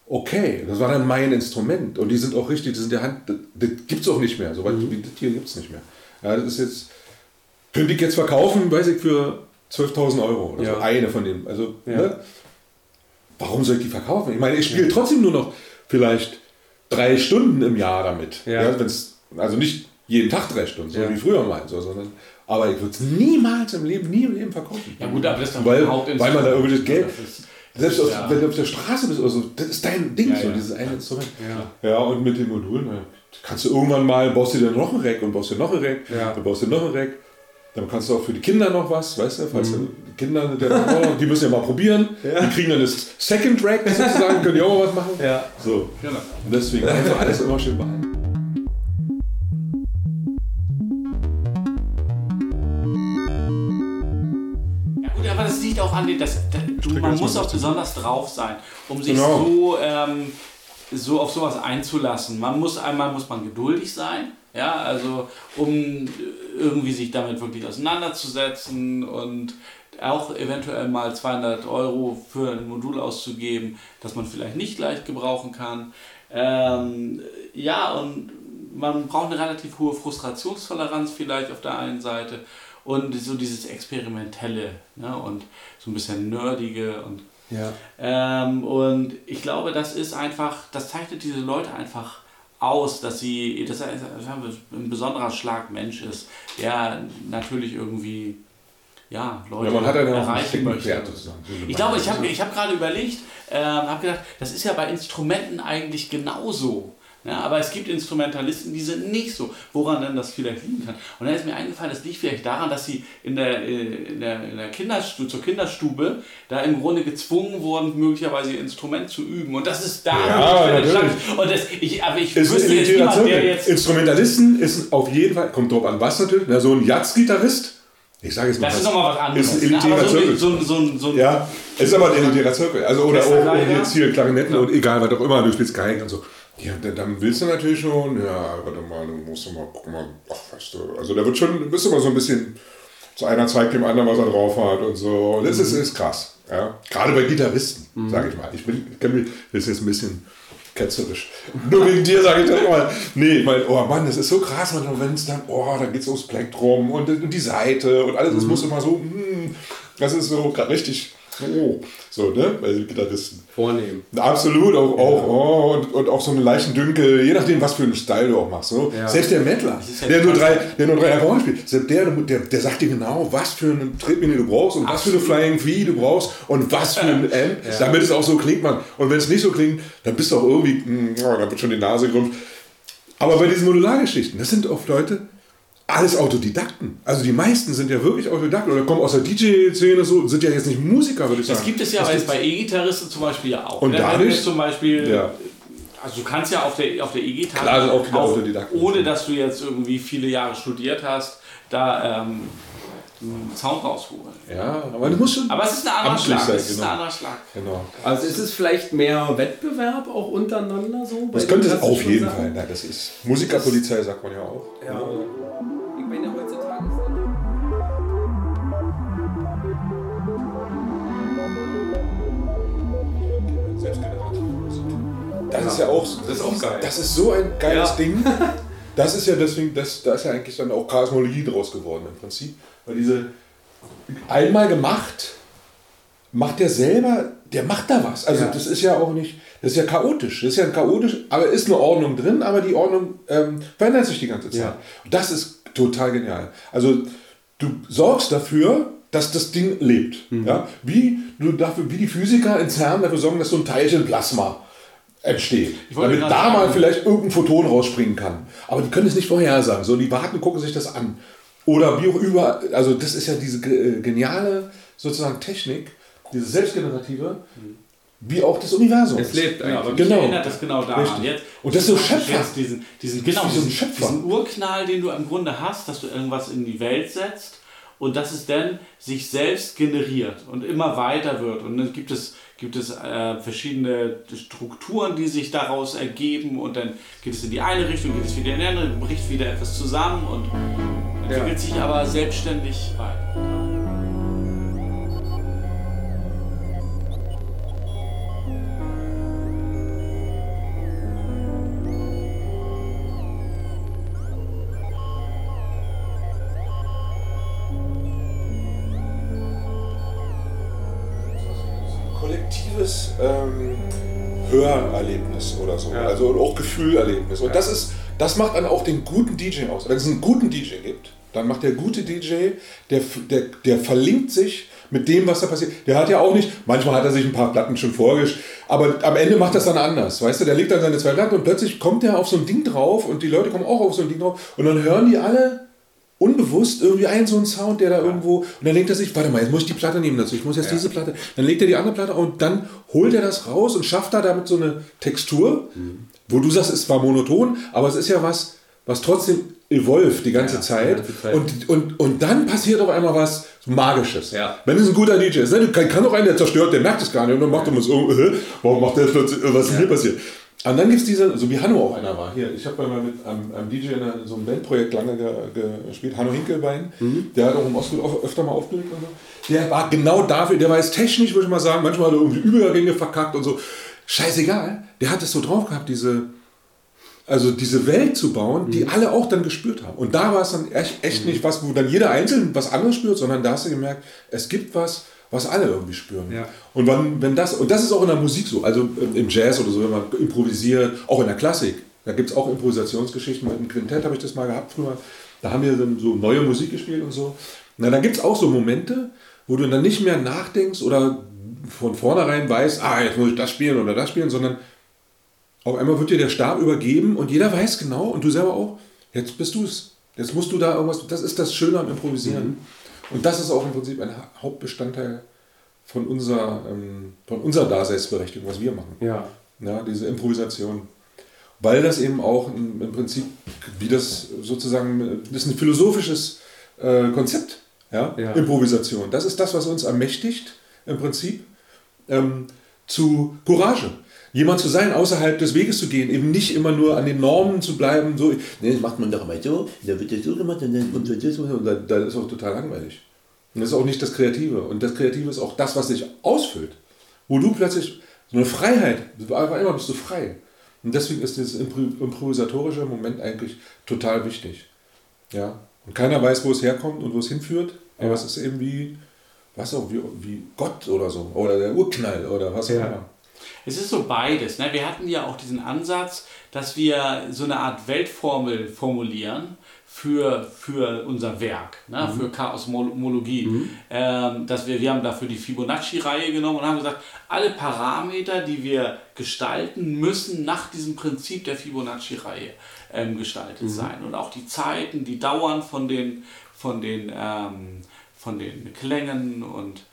Okay, das war dann mein Instrument. Und die sind auch richtig, das sind der Hand, das, das gibt es auch nicht mehr. So weit mhm. wie das hier gibt es nicht mehr. Ja, das ist jetzt, könnte ich jetzt verkaufen, weiß ich, für 12.000 Euro. Oder ja. so. Eine von denen. Also, ja. ne? warum soll ich die verkaufen? Ich meine, ich spiele trotzdem nur noch vielleicht drei Stunden im Jahr damit. Ja. wenn's, also nicht jeden Tag drei Stunden, so ja. wie früher mal. So, sondern, aber ich würde es niemals im Leben, nie im Leben verkaufen. Ja gut, aber das ist dann weil, weil man da irgendwie das Geld... Selbst auf, ja. wenn du auf der Straße bist oder so, das ist dein Ding, ja, so, dieses eine Instrument. Ja. ja, und mit den Modulen, kannst du irgendwann mal, baust du dir noch ein Rack und baust dir noch ein Rack, dann baust du noch ein Rack. Dann kannst du auch für die Kinder noch was, weißt du, falls mhm. die Kinder, die müssen ja mal probieren, die kriegen dann das Second Rack sozusagen, können ja auch was machen. Ja. So. Genau. Und deswegen einfach alles immer schön behalten. Liegt auch an den, das, das, du, man muss auch besonders drauf sein, um sich genau. so ähm, so auf sowas einzulassen. Man muss einmal muss man geduldig sein, ja, also um irgendwie sich damit wirklich auseinanderzusetzen und auch eventuell mal 200 Euro für ein Modul auszugeben, das man vielleicht nicht leicht gebrauchen kann. Ähm, ja, und man braucht eine relativ hohe Frustrationstoleranz vielleicht auf der einen Seite und so dieses Experimentelle ne, und so ein bisschen Nerdige und ja. Ähm, und ich glaube, das ist einfach, das zeichnet diese Leute einfach aus, dass sie, dass er ein besonderer Schlag Mensch ist, der natürlich irgendwie ja, Leute ja, man hat ja erreichen möchte. Ich glaube, ich habe ich hab gerade überlegt, äh, habe gedacht, das ist ja bei Instrumenten eigentlich genauso. Ja, aber es gibt Instrumentalisten, die sind nicht so. Woran denn das vielleicht liegen kann? Und dann ist mir eingefallen, das liegt vielleicht daran, dass sie in der, äh, in der, in der Kinderstube, zur Kinderstube da im Grunde gezwungen wurden, möglicherweise ihr Instrument zu üben. Und das ist da. Ja, natürlich. Und das, ich, aber ich ist wüsste jetzt niemand, der jetzt... Instrumentalisten ist auf jeden Fall, kommt drauf an was natürlich, na, so ein Jazz-Gitarrist, ich sage es mal. Das ist nochmal was anderes. Ist ein elitärer ne? Zirkel. So, so, so, ja, es ist aber ein elitärer Zirkel. Also, oder auch jetzt hier Klarinetten und egal, was auch immer, du spielst Geigen und so. Ja, dann willst du natürlich schon, ja, warte mal, du musst du mal gucken, mal, ach, weißt du, also da wird schon, bist du mal so ein bisschen, so einer zeigt dem anderen, was er drauf hat und so. Und das ist, ist krass. Ja? Gerade bei Gitarristen, mhm. sage ich mal. Ich bin, ich mich, das ist jetzt ein bisschen ketzerisch. Nur wegen dir sage ich das immer. Nee, ich meine, oh Mann, das ist so krass, wenn es dann, oh, dann geht es ums Plektrum und, und, die Seite und alles, das mhm. muss immer so, mm, das ist so richtig Oh, so, ne? Bei Gitarristen. Vornehm. Absolut, auch, auch oh, und, und auch so einen leichten Dünkel, je nachdem, was für einen Style du auch machst. So. Ja. Selbst der Mettler, ja der, nur drei, der nur drei Akkorde spielt, selbst der, der, der sagt dir genau, was für eine Tretmine du brauchst und Absolut. was für eine Flying V du brauchst und was für ein Amp, ja. damit es auch so klingt, man. Und wenn es nicht so klingt, dann bist du auch irgendwie, mh, oh, dann wird schon die Nase gerümpft. Aber bei diesen Modulargeschichten, das sind oft Leute, alles Autodidakten. Also die meisten sind ja wirklich Autodidakten oder kommen aus der DJ-Szene so, sind ja jetzt nicht Musiker, würde ich sagen. Das gibt es ja das bei E-Gitarristen zum Beispiel ja auch. Und ne? dadurch zum Beispiel, ja. also du kannst ja auf der auf der E-Gitarre, auch, ohne dass du jetzt irgendwie viele Jahre studiert hast, da ähm, Sound rausholen. Ja, aber du musst schon. Aber es ist ein anderer Schlag. Sein, es ist genau. ein anderer Schlag. Genau. Also ist es vielleicht mehr Wettbewerb auch untereinander so? Das könnte es auf jeden Fall. Nein, das ist Musikerpolizei, sagt man ja auch. Ja. ja. Ist ja auch, das ist auch geil. Das ist so ein geiles Ja. Ding. Das ist ja deswegen, das, da ist ja eigentlich dann auch Kosmologie draus geworden im Prinzip. Weil diese einmal gemacht, macht der selber, der macht da was. Also Ja. das ist ja auch nicht, das ist ja chaotisch. Das ist ja chaotisch, aber ist eine Ordnung drin, aber die Ordnung ähm, verändert sich die ganze Zeit. Ja. Und das ist total genial. Also du sorgst dafür, dass das Ding lebt. Ja? Wie, du dafür, wie die Physiker in CERN dafür sorgen, dass so ein Teilchen Plasma entsteht. Damit da mal sagen- vielleicht irgendein Photon rausspringen kann. Aber die können es nicht vorhersagen. So, die warten, gucken sich das an. Oder wie auch über, also das ist ja diese äh, geniale sozusagen Technik, diese selbstgenerative, wie auch das Universum. Es lebt Ja, aber Genau. erinnert das genau daran. Richtig. Jetzt, Und das ist so du hast Schöpfer. jetzt Diesen, diesen, genau, wie so ein diesen, Schöpfer. diesen Urknall, den du im Grunde hast, dass du irgendwas in die Welt setzt und dass es dann sich selbst generiert und immer weiter wird. Und dann gibt es, gibt es äh, verschiedene Strukturen, die sich daraus ergeben und dann geht es in die eine Richtung, geht es wieder in die andere, bricht wieder etwas zusammen und entwickelt sich aber selbstständig weiter. Hörerlebnis oder so. Ja. Also auch Gefühlerlebnis. Und das ist, das macht dann auch den guten DJ aus. Wenn es einen guten DJ gibt, dann macht der gute DJ, der, der, der verlinkt sich mit dem, was da passiert. Der hat ja auch nicht, manchmal hat er sich ein paar Platten schon vorgesch, aber am Ende macht das dann anders. Weißt du, der legt dann seine zwei Platten und plötzlich kommt der auf so ein Ding drauf und die Leute kommen auch auf so ein Ding drauf und dann hören die alle unbewusst irgendwie einen so einen Sound, der da irgendwo und dann denkt er sich, warte mal, jetzt muss ich die Platte nehmen dazu, ich muss jetzt diese Platte, dann legt er die andere Platte und dann holt er das raus und schafft da damit so eine Textur, wo du sagst, es war monoton, aber es ist ja was, was trotzdem evolved die ganze, Ja, Zeit. die ganze Zeit. Und, und, und dann passiert auf einmal was Magisches. Ja. Wenn es ein guter DJ ist, ne? kann, kann doch einen, der zerstört, der merkt es gar nicht und dann macht er mal so, äh, warum macht der plötzlich, äh, was ist denn hier passiert? Und dann gibt es diese, so wie Hanno auch einer war. Hier, ich habe mal mit einem, einem DJ in so einem Bandprojekt lange gespielt, Hanno Hinkelbein. Mhm. Der hat auch im Osten öfter mal aufgelegt. Und so. Der war genau dafür, der war jetzt technisch, würde ich mal sagen, manchmal hat er irgendwie Übergänge verkackt und so. Scheißegal. Der hat es so drauf gehabt, diese, also diese Welt zu bauen, die mhm. alle auch dann gespürt haben. Und da war es dann echt, echt mhm. nicht was, wo dann jeder Einzelne was anderes spürt, sondern da hast du gemerkt, es gibt was, was alle irgendwie spüren. Ja. Und wenn, wenn das, und das ist auch in der Musik so, also im Jazz oder so, wenn man improvisiert, auch in der Klassik, da gibt es auch Improvisationsgeschichten. Mit dem Quintett habe ich das mal gehabt früher. Da haben wir dann so neue Musik gespielt und so. Na, da gibt es auch so Momente, wo du dann nicht mehr nachdenkst oder von vornherein weißt, ah, jetzt muss ich das spielen oder das spielen, sondern auf einmal wird dir der Stab übergeben und jeder weiß genau und du selber auch, jetzt bist du es. Jetzt musst du da irgendwas, das ist das Schöne am Improvisieren. Mhm. Und das ist auch im Prinzip ein Hauptbestandteil von unserer, ähm, von unserer Daseinsberechtigung, was wir machen. Ja. ja. Diese Improvisation. Weil das eben auch im, Prinzip, wie das sozusagen, das ist ein philosophisches äh, Konzept, ja? ja? Improvisation. Das ist das, was uns ermächtigt, im Prinzip, ähm, zu Courage jemand zu sein, außerhalb des Weges zu gehen, eben nicht immer nur an den Normen zu bleiben, so, nee, das macht man doch immer so, da wird das so gemacht und dann kommt das so und dann, dann ist auch total langweilig. Und das ist auch nicht das Kreative. Und das Kreative ist auch das, was dich ausfüllt. Wo du plötzlich so eine Freiheit, einfach immer bist du frei. Und deswegen ist dieses improvisatorische Moment eigentlich total wichtig. Ja. Und keiner weiß, wo es herkommt und wo es hinführt, aber ja. es ist eben wie, was auch, wie, wie Gott oder so. Oder der Urknall oder was auch ja. immer. Es ist so beides. Ne? Wir hatten ja auch diesen Ansatz, dass wir so eine Art Weltformel formulieren für, für unser Werk, ne? Mhm. für Chaosmologie. Mhm. Ähm, dass wir, wir haben dafür die Fibonacci-Reihe genommen und haben gesagt, alle Parameter, die wir gestalten, müssen nach diesem Prinzip der Fibonacci-Reihe ähm, gestaltet mhm. sein. Und auch die Zeiten, die Dauern von den, von den, ähm, von den Klängen und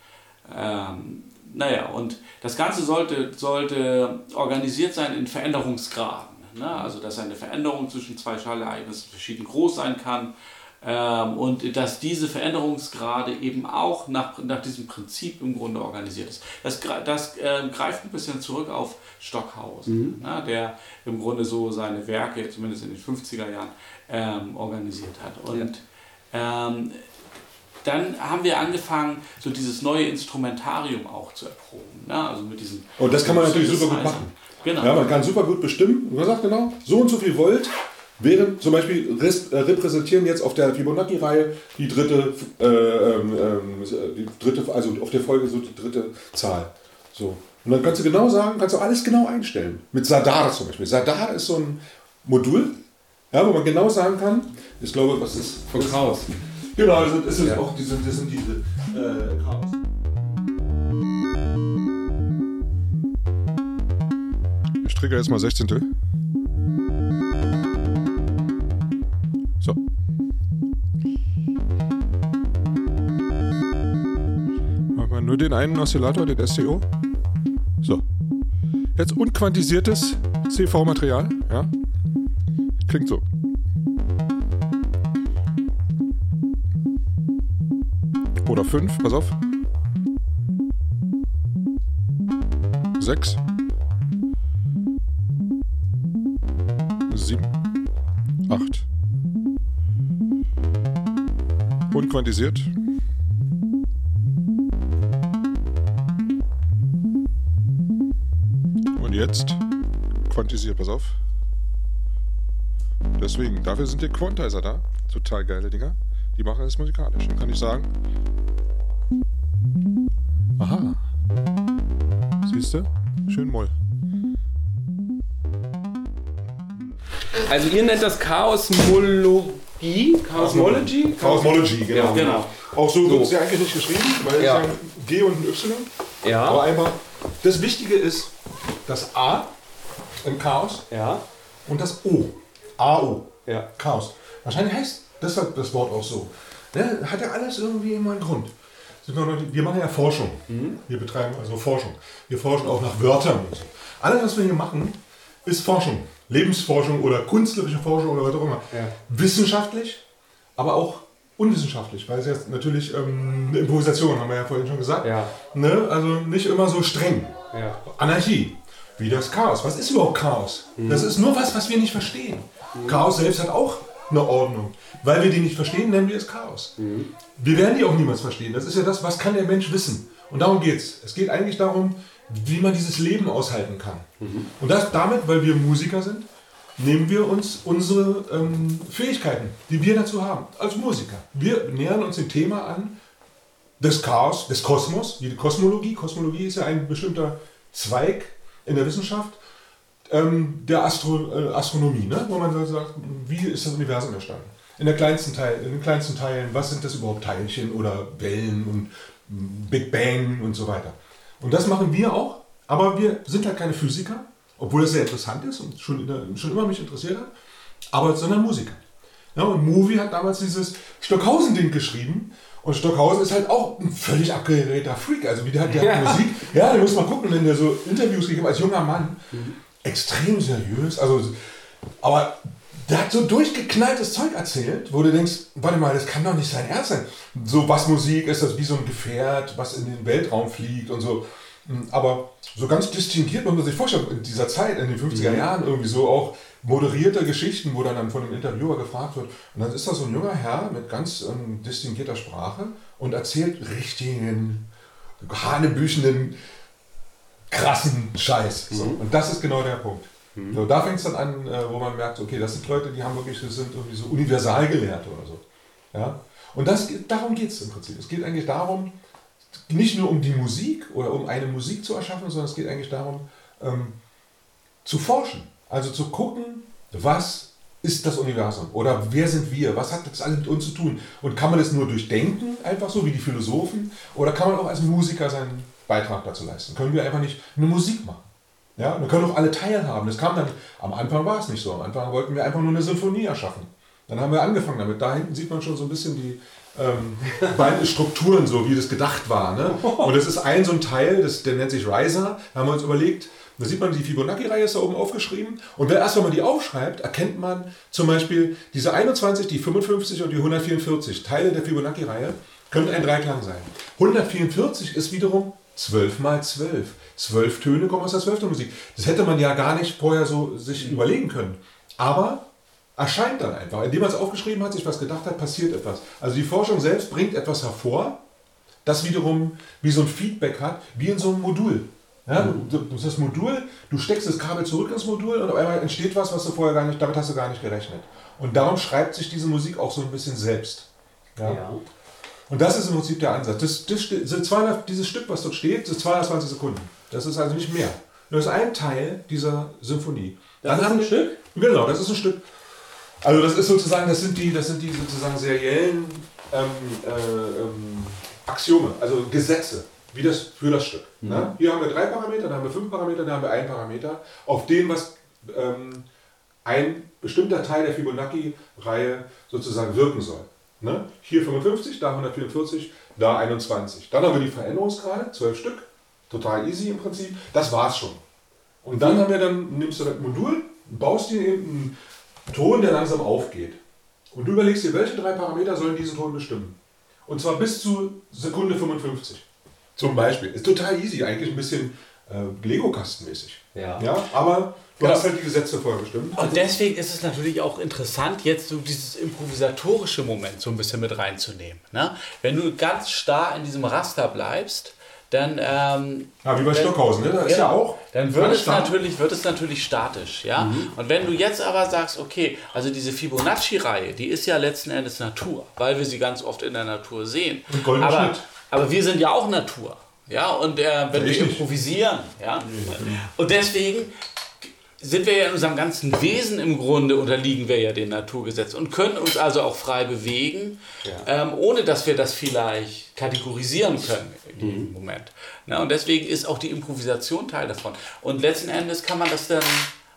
ähm, naja, und das Ganze sollte, sollte organisiert sein in Veränderungsgraden. Ne? Also, dass eine Veränderung zwischen zwei Schallereignissen verschieden groß sein kann. Ähm, und dass diese Veränderungsgrade eben auch nach, nach diesem Prinzip im Grunde organisiert ist. Das, das äh, greift ein bisschen zurück auf Stockhausen, mhm. ne, der im Grunde so seine Werke, zumindest in den 50er Jahren, ähm, organisiert hat. Und ja. ähm, dann haben wir angefangen, so dieses neue Instrumentarium auch zu erproben. Ne? Also mit diesen und oh, das kann man natürlich super gut machen. Genau. Ja, man kann super gut bestimmen. Man sagt genau, so und so viel Volt wären zum Beispiel äh, repräsentieren jetzt auf der Fibonacci-Reihe die dritte, äh, äh, die dritte, also auf der Folge so die dritte Zahl. So. Und dann kannst du genau sagen, kannst du alles genau einstellen. Mit Sadar zum Beispiel. Sadar ist so ein Modul, ja, wo man genau sagen kann, ich glaube, was ist. Von Chaos. Genau, also das, ist ja. auch diese, das sind diese äh, Chaos. Ich trigger jetzt mal 16. So. Machen wir nur den einen Oszillator, den SCO. So. Jetzt unquantisiertes CV-Material. Ja. Klingt so. Oder fünf, pass auf. Sechs. Sieben. Acht. Unquantisiert. Und jetzt quantisiert, pass auf. Deswegen, dafür sind die Quantizer da. Total geile Dinger. Die machen es musikalisch. Dann kann ich sagen, Aha. Siehst du? Schön Moll. Also ihr nennt das Chaosmologie? Chaosmology? Chaosmology, genau. Ja, genau. Auch so wird es ja eigentlich nicht geschrieben, weil ja. es ein G und ein Y. Ja. Aber einfach, das Wichtige ist das A im Chaos ja. und das O. AO. Ja. Chaos. Wahrscheinlich heißt deshalb das Wort auch so. Ne? Hat ja alles irgendwie immer einen Grund wir machen ja Forschung. Mhm. Wir betreiben also Forschung. Wir forschen auch nach Wörtern. Alles, was wir hier machen, ist Forschung. Lebensforschung oder künstlerische Forschung oder was auch immer. Ja. Wissenschaftlich, aber auch unwissenschaftlich, weil es jetzt natürlich ähm, eine Improvisation, haben wir ja vorhin schon gesagt. Ja. Ne? Also nicht immer so streng. Ja. Anarchie. wie das Chaos. Was ist überhaupt Chaos? Mhm. Das ist nur was, was wir nicht verstehen. Mhm. Chaos selbst hat auch eine Ordnung. Weil wir die nicht verstehen, nennen wir es Chaos. Mhm. Wir werden die auch niemals verstehen. Das ist ja das, was kann der Mensch wissen. Und darum geht es. Es geht eigentlich darum, wie man dieses Leben aushalten kann. Mhm. Und das damit, weil wir Musiker sind, nehmen wir uns unsere ähm, Fähigkeiten, die wir dazu haben, als Musiker. Wir nähern uns dem Thema an des Chaos, des Kosmos, die Kosmologie. Kosmologie ist ja ein bestimmter Zweig in der Wissenschaft ähm, der Astro äh, Astronomie, ne? wo man sagt, wie ist das Universum entstanden? In, der kleinsten Teil, in den kleinsten Teilen, was sind das überhaupt Teilchen oder Wellen und Big Bang und so weiter. Und das machen wir auch, aber wir sind halt keine Physiker, obwohl das sehr interessant ist und schon, schon immer mich interessiert hat, aber sondern Musiker. Ja, und Movie hat damals dieses Stockhausen-Ding geschrieben. Und Stockhausen ist halt auch ein völlig abgeredter Freak. Also wie der, der ja. Musik, ja, da muss man gucken, wenn der so Interviews gegeben als junger Mann. Mhm. Extrem seriös. Also, aber der hat so durchgeknalltes Zeug erzählt, wo du denkst, warte mal, das kann doch nicht sein Ernst sein. So Bassmusik ist das wie so ein Gefährt, was in den Weltraum fliegt und so. Hm, aber so ganz distinguiert, man muss sich vorstellen, in dieser Zeit, in den 50er mhm. Jahren irgendwie so auch moderierte Geschichten, wo dann, von einem Interviewer gefragt wird. Und dann ist da so ein junger Herr mit ganz ähm, distinguierter Sprache und erzählt richtigen, hanebüchenden, krassen Scheiß. So. Mhm. Und das ist genau der Punkt. Mhm. So, da fängt es dann an, äh, wo man merkt, okay, das sind Leute, die haben wirklich, das sind irgendwie so Universalgelehrte oder so. Ja? Und das, darum geht es im Prinzip. Es geht eigentlich darum, nicht nur um die Musik oder um eine Musik zu erschaffen, sondern es geht eigentlich darum, ähm, zu forschen. Also zu gucken, was ist das Universum oder wer sind wir, was hat das alles mit uns zu tun und kann man das nur durchdenken, einfach so wie die Philosophen, oder kann man auch als Musiker seinen Beitrag dazu leisten? Können wir einfach nicht eine Musik machen? Ja, wir können auch alle teilhaben. Das kam dann, am Anfang war es nicht so. Am Anfang wollten wir einfach nur eine Sinfonie erschaffen. Dann haben wir angefangen damit. Da hinten sieht man schon so ein bisschen die ähm, beiden Strukturen, so wie das gedacht war. Ne? Und das ist ein so ein Teil, das, der nennt sich Riser. Da haben wir uns überlegt, da sieht man, die Fibonacci-Reihe ist da oben aufgeschrieben. Und erst wenn man die aufschreibt, erkennt man zum Beispiel diese 21, die 55 und die 144 Teile der Fibonacci-Reihe können ein Dreiklang sein. 144 ist wiederum 12 mal 12. Zwölf Töne kommen aus der Zwölftonmusik. Das hätte man ja gar nicht vorher so sich überlegen können. Aber erscheint dann einfach. Indem man es aufgeschrieben hat, sich was gedacht hat, passiert etwas. Also die Forschung selbst bringt etwas hervor, das wiederum wie so ein Feedback hat, wie in so einem Modul. Ja, du, das Modul, du steckst das Kabel zurück ins Modul und auf einmal entsteht was, was du vorher gar nicht, damit hast du gar nicht gerechnet. Und darum schreibt sich diese Musik auch so ein bisschen selbst. Ja. ja. Und das ist im Prinzip der Ansatz. Das, das, 200, dieses Stück, was dort steht, das ist 220 Sekunden. Das ist also nicht mehr. Das ist ein Teil dieser Symphonie. Das Dann ist ein Stück? Genau, das ist ein Stück. Also das ist sozusagen, das sind die, das sind die sozusagen seriellen ähm, äh, ähm, Axiome, also Gesetze wie das für das Stück. Mhm. Ne? Hier haben wir drei Parameter, da haben wir fünf Parameter, da haben wir einen Parameter, auf dem was ähm, ein bestimmter Teil der Fibonacci-Reihe sozusagen wirken soll. Ne? Hier 55, da 144, da 21. Dann haben wir die Veränderungsgrade, 12 Stück, total easy im Prinzip. Das war's schon. Und dann haben wir dann, nimmst du das Modul, baust dir eben einen Ton, der langsam aufgeht. Und du überlegst dir, welche drei Parameter sollen diesen Ton bestimmen. Und zwar bis zu Sekunde 55. Zum Beispiel. Ist total easy, eigentlich ein bisschen äh, Lego-Kastenmäßig. Ja. ja. Aber du ja. hast halt die Gesetze vorher bestimmt. Und deswegen ist es natürlich auch interessant, jetzt so dieses improvisatorische Moment so ein bisschen mit reinzunehmen. Ne? Wenn du ganz starr in diesem Raster bleibst, dann. Ähm, ja, wie bei Stockhausen, ne? Da ist ja, auch. Dann wird es, natürlich, wird es natürlich statisch, ja. Mhm. Und wenn du jetzt aber sagst, okay, also diese Fibonacci-Reihe, die ist ja letzten Endes Natur, weil wir sie ganz oft in der Natur sehen. Und aber, Schnitt. Aber wir sind ja auch Natur. Ja, und äh, wenn Richtig. wir improvisieren, ja. Und deswegen sind wir ja in unserem ganzen Wesen im Grunde unterliegen wir ja den Naturgesetzen und können uns also auch frei bewegen, ja. ähm, ohne dass wir das vielleicht kategorisieren können in mhm. dem Moment. Na, und deswegen ist auch die Improvisation Teil davon. Und letzten Endes kann man das dann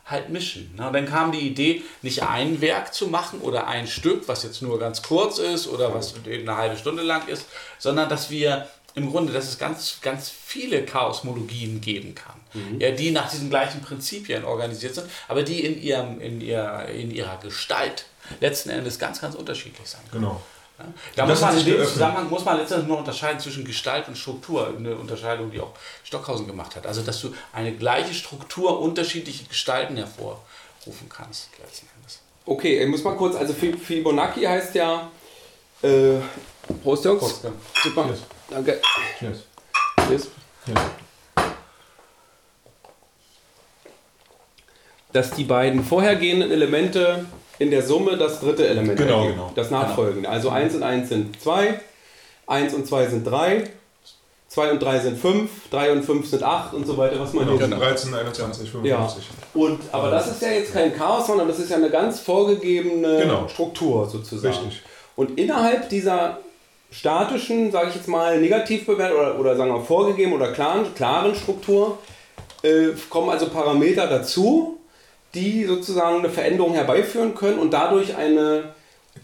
halt mischen. Ne? Und dann kam die Idee, nicht ein Werk zu machen oder ein Stück, was jetzt nur ganz kurz ist oder was eine halbe Stunde lang ist, sondern dass wir im Grunde, dass es ganz, ganz viele Chaosmologien geben kann, mhm. ja, die nach diesen gleichen Prinzipien organisiert sind, aber die in, ihrem, in, ihrer, in ihrer Gestalt letzten Endes ganz, ganz unterschiedlich sein können. Genau. Da muss man in dem Zusammenhang muss man letztendlich noch unterscheiden zwischen Gestalt und Struktur. Eine Unterscheidung, die auch Stockhausen gemacht hat. Also dass du eine gleiche Struktur unterschiedliche Gestalten hervorrufen kannst letzten Endes. Okay, ich muss mal kurz, also Fibonacci heißt ja äh, Prost Jungs. Prost, ja. Super. Cheers. Danke. Cheers. Cheers. Cheers. Dass die beiden vorhergehenden Elemente in der Summe das dritte Element genau, ergeben. Genau. Das nachfolgende. Genau. Also 1 und 1 sind 2, 1 und 2 sind 3, 2 und 3 sind 5, 3 und 5 sind 8 und so weiter, was man genau, hier 13, 21, 55. Ja. Und, aber das ist ja jetzt kein Chaos, sondern das ist ja eine ganz vorgegebene genau. Struktur sozusagen. Richtig. Und innerhalb dieser statischen, sage ich jetzt mal, negativ bewertet oder, oder sagen wir vorgegeben oder klaren, klaren Struktur äh, kommen also Parameter dazu, die sozusagen eine Veränderung herbeiführen können und dadurch eine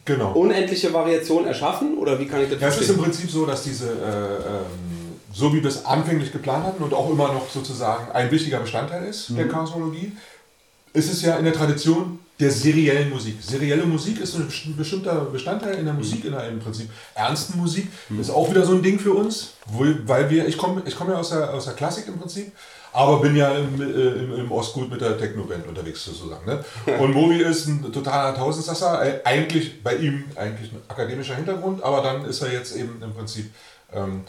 genau. unendliche Variation erschaffen? Oder wie kann ich das ja, Es ist im Prinzip so, dass diese, äh, ähm, so wie wir es anfänglich geplant hatten und auch immer noch sozusagen ein wichtiger Bestandteil ist mhm. der Chaosmologie, ist es ja in der Tradition der seriellen Musik. Serielle Musik ist ein bestimmter Bestandteil in der Musik, in der im Prinzip ernsten Musik. Mhm. Ist auch wieder so ein Ding für uns, weil wir, ich komme ich komm ja aus der, aus der Klassik im Prinzip, aber bin ja im, äh, im, im Ostgut mit der Techno-Band unterwegs sozusagen. Ne? Und Mobi ist ein totaler Tausendsasser, äh, eigentlich bei ihm eigentlich ein akademischer Hintergrund, aber dann ist er jetzt eben im Prinzip ähm,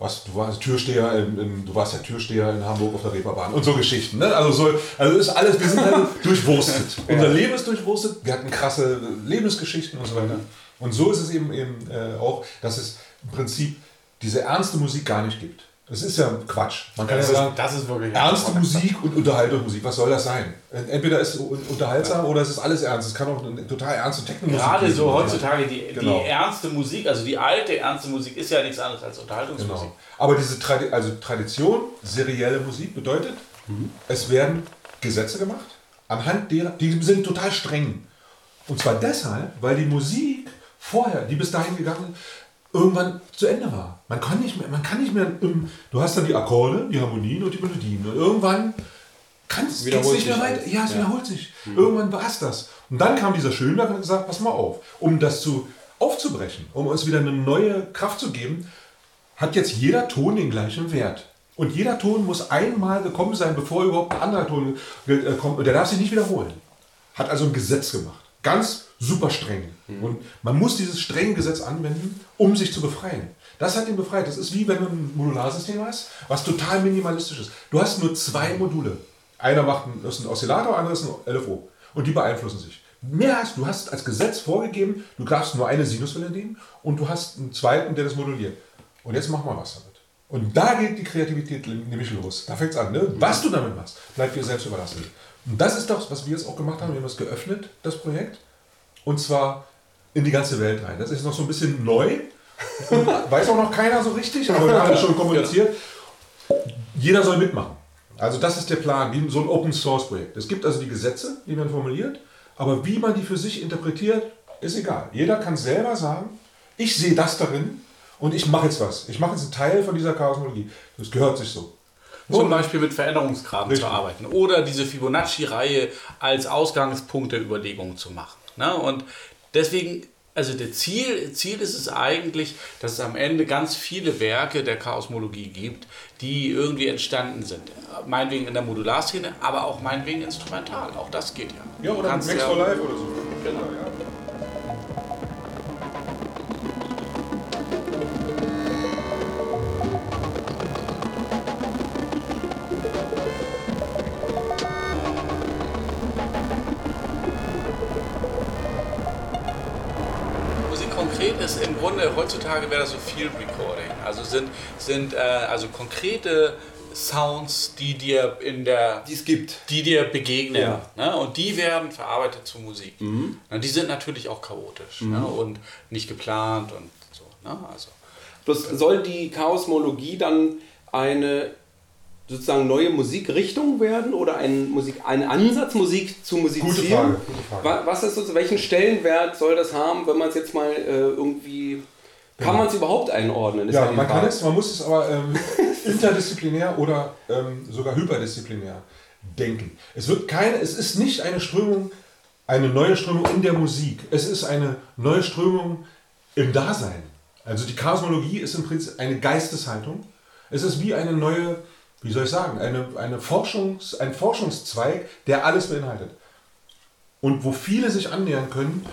was, du warst Türsteher, in, in, du warst ja Türsteher in Hamburg auf der Reeperbahn und so Geschichten. Ne? Also, so, also ist alles, wir sind halt durchwurstet. Unser Leben ist durchwurstet, wir hatten krasse Lebensgeschichten und so weiter. Und so ist es eben, eben äh, auch, dass es im Prinzip diese ernste Musik gar nicht gibt. Das ist ja Quatsch. Man kann das ja sagen, das ist wirklich ernste Musik und Unterhaltungsmusik. Was soll das sein? Entweder ist es unterhaltsam oder es ist alles ernst. Es kann auch eine total ernste Techno-Musik sein. Gerade so heutzutage die, genau. die ernste Musik, also die alte ernste Musik, ist ja nichts anderes als Unterhaltungsmusik. Genau. Aber diese Tradi also Tradition, serielle Musik bedeutet, mhm. es werden Gesetze gemacht, anhand derer, die sind total streng. Und zwar deshalb, weil die Musik vorher, die bis dahin gegangen ist, irgendwann zu Ende war. Man kann nicht mehr, man kann nicht mehr, im, du hast dann die Akkorde, die Harmonien und die Melodien und irgendwann kannst du nicht mehr weiter. Ja, es ja. wiederholt sich. Mhm. Irgendwann war es das. Und dann kam dieser Schönberg und hat gesagt, pass mal auf, um das zu aufzubrechen, um uns wieder eine neue Kraft zu geben, hat jetzt jeder Ton den gleichen Wert. Und jeder Ton muss einmal gekommen sein, bevor überhaupt ein anderer Ton äh, kommt. Und der darf sich nicht wiederholen. Hat also ein Gesetz gemacht. Ganz super streng. Mhm. Und man muss dieses strenge Gesetz anwenden, um sich zu befreien. Das hat ihn befreit. Das ist wie wenn du ein Modularsystem hast, was total minimalistisch ist. Du hast nur zwei Module. Einer macht ein, ist ein Oszillator, einer ist ein LFO. Und die beeinflussen sich. Mehr hast du hast als Gesetz vorgegeben, du darfst nur eine Sinuswelle nehmen und du hast einen zweiten, der das moduliert. Und jetzt mach mal was damit. Und da geht die Kreativität nämlich los. Da fängt es an. Ne? Was du damit machst, bleibt dir selbst überlassen. Und das ist doch, was wir jetzt auch gemacht haben. Wir haben es geöffnet, das Projekt. Und zwar in die ganze Welt rein. Das ist noch so ein bisschen neu. Weiß auch noch keiner so richtig, aber wir haben schon kommuniziert. Jeder soll mitmachen. Also das ist der Plan, wie so ein Open Source Projekt. Es gibt also die Gesetze, die man formuliert, aber wie man die für sich interpretiert, ist egal. Jeder kann selber sagen, ich sehe das darin und ich mache jetzt was. Ich mache jetzt einen Teil von dieser Chaosmologie. Das gehört sich so. Zum Beispiel mit Veränderungsgraden Richtig. zu arbeiten oder diese Fibonacci-Reihe als Ausgangspunkt der Überlegung zu machen. Ne? Und deswegen, also der Ziel, Ziel ist es eigentlich, dass es am Ende ganz viele Werke der Chaosmologie gibt, die irgendwie entstanden sind. Meinetwegen in der Modularszene, aber auch meinetwegen instrumental. Auch das geht ja. Ja, oder Max ja, for Life oder so. Genau, ja. Ist im Grunde, heutzutage wäre das so Field Recording. Also sind, sind äh, also konkrete Sounds, die dir in der. Die es gibt. Die dir begegnen. Ja. Ne? Und die werden verarbeitet zu Musik. Mhm. Und die sind natürlich auch chaotisch ne? mhm. ne? und nicht geplant und so. Ne? Also. Bloß soll die Chaosmologie dann eine sozusagen neue Musikrichtung werden oder ein, Musik, ein Ansatz, Musik zu musizieren? Gute Frage, gute Frage. Was ist so, welchen Stellenwert soll das haben, wenn man es jetzt mal äh, irgendwie. Kann man es überhaupt einordnen? ja, man kann es, man muss es aber ähm, interdisziplinär oder ähm, sogar hyperdisziplinär denken. Es wird keine, es ist nicht eine Strömung, eine neue Strömung in der Musik. Es ist eine neue Strömung im Dasein. Also die Chaosmologie ist im Prinzip eine Geisteshaltung. Es ist wie eine neue, wie soll ich sagen, eine, eine Forschungs, ein Forschungszweig, der alles beinhaltet. Und wo viele sich annähern können,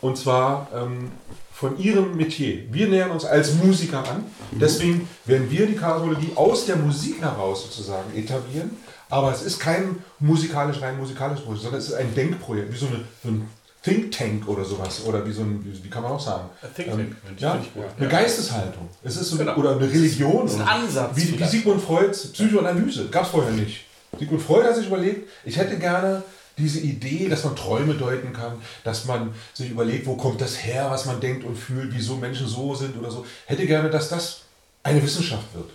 und zwar ähm, von ihrem Metier. Wir nähern uns als Musiker an. Deswegen werden wir die Chaosmologie aus der Musik heraus sozusagen etablieren. Aber es ist kein musikalisch, rein musikalisches Projekt, sondern es ist ein Denkprojekt, wie so, eine, so ein Think Tank oder sowas. Oder wie so ein, wie, wie kann man auch sagen? Think Tank, ähm, ja, eine Geisteshaltung. Es ist so, genau. Oder eine Religion. Das ist ein Ansatz. Wie, wie Sigmund Freuds Psychoanalyse. Gab es vorher nicht. Sigmund Freud hat sich überlegt, ich hätte gerne diese Idee, dass man Träume deuten kann, dass man sich überlegt, wo kommt das her, was man denkt und fühlt, wieso Menschen so sind oder so, hätte gerne, dass das eine Wissenschaft wird.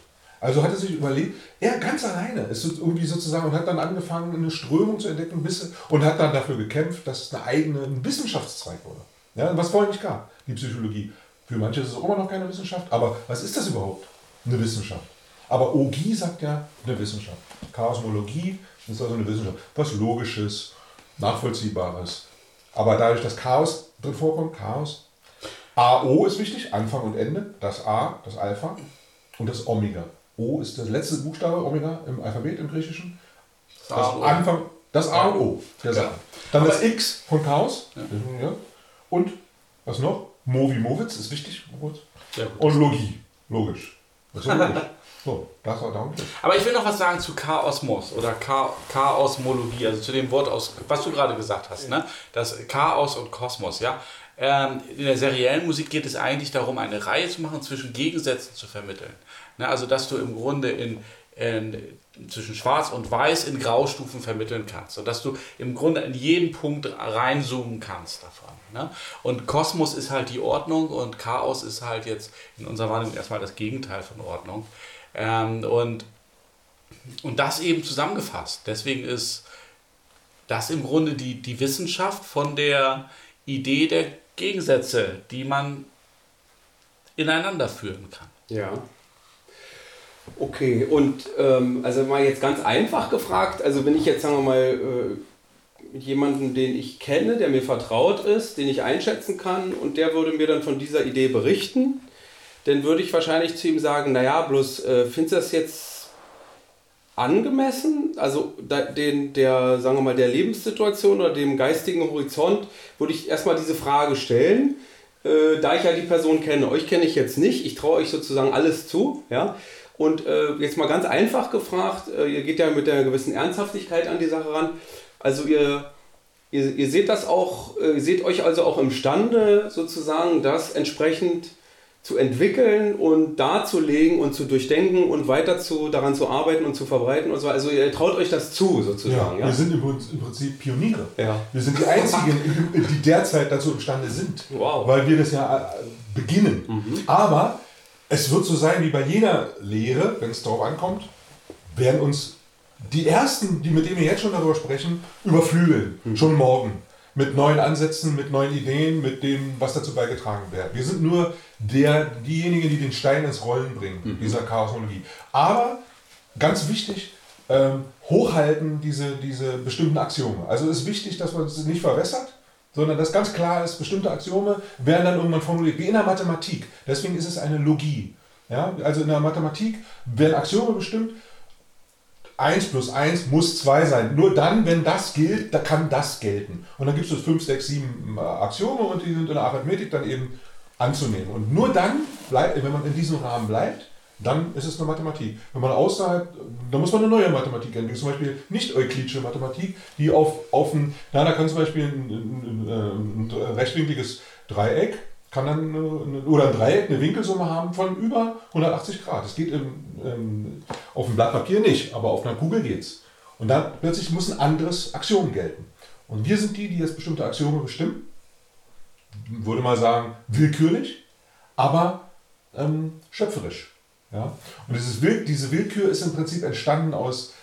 Also hat er sich überlegt, er ganz alleine ist irgendwie sozusagen und hat dann angefangen, eine Strömung zu entdecken und hat dann dafür gekämpft, dass es eine eigene ein Wissenschaftszweig wurde. Ja, was vorher nicht gab, die Psychologie. Für manche ist es auch immer noch keine Wissenschaft, aber was ist das überhaupt? Eine Wissenschaft. Aber Ogi sagt ja eine Wissenschaft. Chaosmologie ist also eine Wissenschaft. Was Logisches, Nachvollziehbares. Aber dadurch, dass Chaos drin vorkommt, Chaos. AO ist wichtig, Anfang und Ende. Das A, das Alpha und das Omega. O ist der letzte Buchstabe, Omega im Alphabet im Griechischen. Das, das Anfang, das A und O. Der ja. Dann Aber das X von Chaos. Ja. Und was noch? Movi Movitz ist wichtig. Und Logie. Logisch. Das ist logisch. So, das war darum. Aber ich will noch was sagen zu Chaosmos oder Chaosmologie, also zu dem Wort aus, was du gerade gesagt hast, ne? Das Chaos und Kosmos, ja. Ähm, in der seriellen Musik geht es eigentlich darum, eine Reihe zu machen, zwischen Gegensätzen zu vermitteln. Ne? Also, dass du im Grunde in, in, zwischen Schwarz und Weiß in Graustufen vermitteln kannst. Und dass du im Grunde in jeden Punkt reinzoomen kannst davon. Ne? Und Kosmos ist halt die Ordnung und Chaos ist halt jetzt in unserer Wahrnehmung erstmal das Gegenteil von Ordnung. Ähm, und, und das eben zusammengefasst. Deswegen ist das im Grunde die, die Wissenschaft von der Idee der Gegensätze, die man ineinander führen kann. Ja. Okay, und ähm, also mal jetzt ganz einfach gefragt, also wenn ich jetzt, sagen wir mal, äh, jemanden, den ich kenne, der mir vertraut ist, den ich einschätzen kann und der würde mir dann von dieser Idee berichten, dann würde ich wahrscheinlich zu ihm sagen, naja, bloß äh, findest du das jetzt angemessen? Also da, den, der, sagen wir mal, der Lebenssituation oder dem geistigen Horizont würde ich erstmal diese Frage stellen. Äh, da ich ja die Person kenne, euch kenne ich jetzt nicht, ich traue euch sozusagen alles zu, ja. Und äh, jetzt mal ganz einfach gefragt, äh, ihr geht ja mit einer gewissen Ernsthaftigkeit an die Sache ran. Also ihr, ihr, ihr seht das auch, äh, ihr seht euch also auch imstande, sozusagen das entsprechend zu entwickeln und darzulegen und zu durchdenken und weiter zu, daran zu arbeiten und zu verbreiten und so. Also ihr traut euch das zu, sozusagen. Ja, wir sind im, Prinzip Pioniere. Ja. Wir sind die Einzigen, die derzeit dazu imstande sind. Wow. Weil wir das ja äh, beginnen. Mhm. Aber es wird so sein wie bei jeder Lehre, wenn es darauf ankommt, werden uns die Ersten, die mit denen wir jetzt schon darüber sprechen, überflügeln. Mhm. Schon morgen mit neuen Ansätzen, mit neuen Ideen, mit dem, was dazu beigetragen wird. Wir sind nur der, diejenigen, die den Stein ins Rollen bringen, mhm. dieser Chaosologie. Aber ganz wichtig, ähm, hochhalten diese, diese bestimmten Axiome. Also es ist wichtig, dass man es nicht verwässert, sondern dass ganz klar ist, bestimmte Axiome werden dann irgendwann formuliert, wie in der Mathematik. Deswegen ist es eine Logie. Ja? Also in der Mathematik werden Axiome bestimmt 1 plus 1 muss 2 sein. Nur dann, wenn das gilt, da kann das gelten. Und dann gibt es 5, 6, 7 Axiome und die sind in der Arithmetik dann eben anzunehmen. Und nur dann, bleibt, wenn man in diesem Rahmen bleibt, dann ist es eine Mathematik. Wenn man außerhalb, dann muss man eine neue Mathematik entwickeln, zum Beispiel nicht euklidische Mathematik, die auf, auf ein, na, da kann zum Beispiel ein, ein, ein, ein rechtwinkliges Dreieck kann dann eine, oder ein Dreieck eine Winkelsumme haben von über 180 Grad. Das geht im, im, auf dem Blatt Papier nicht, aber auf einer Kugel geht es. Und dann plötzlich muss ein anderes Axiom gelten. Und wir sind die, die jetzt bestimmte Axiome bestimmen. Würde mal sagen, willkürlich, aber ähm, schöpferisch. Ja? Und dieses Will diese Willkür ist im Prinzip entstanden aus,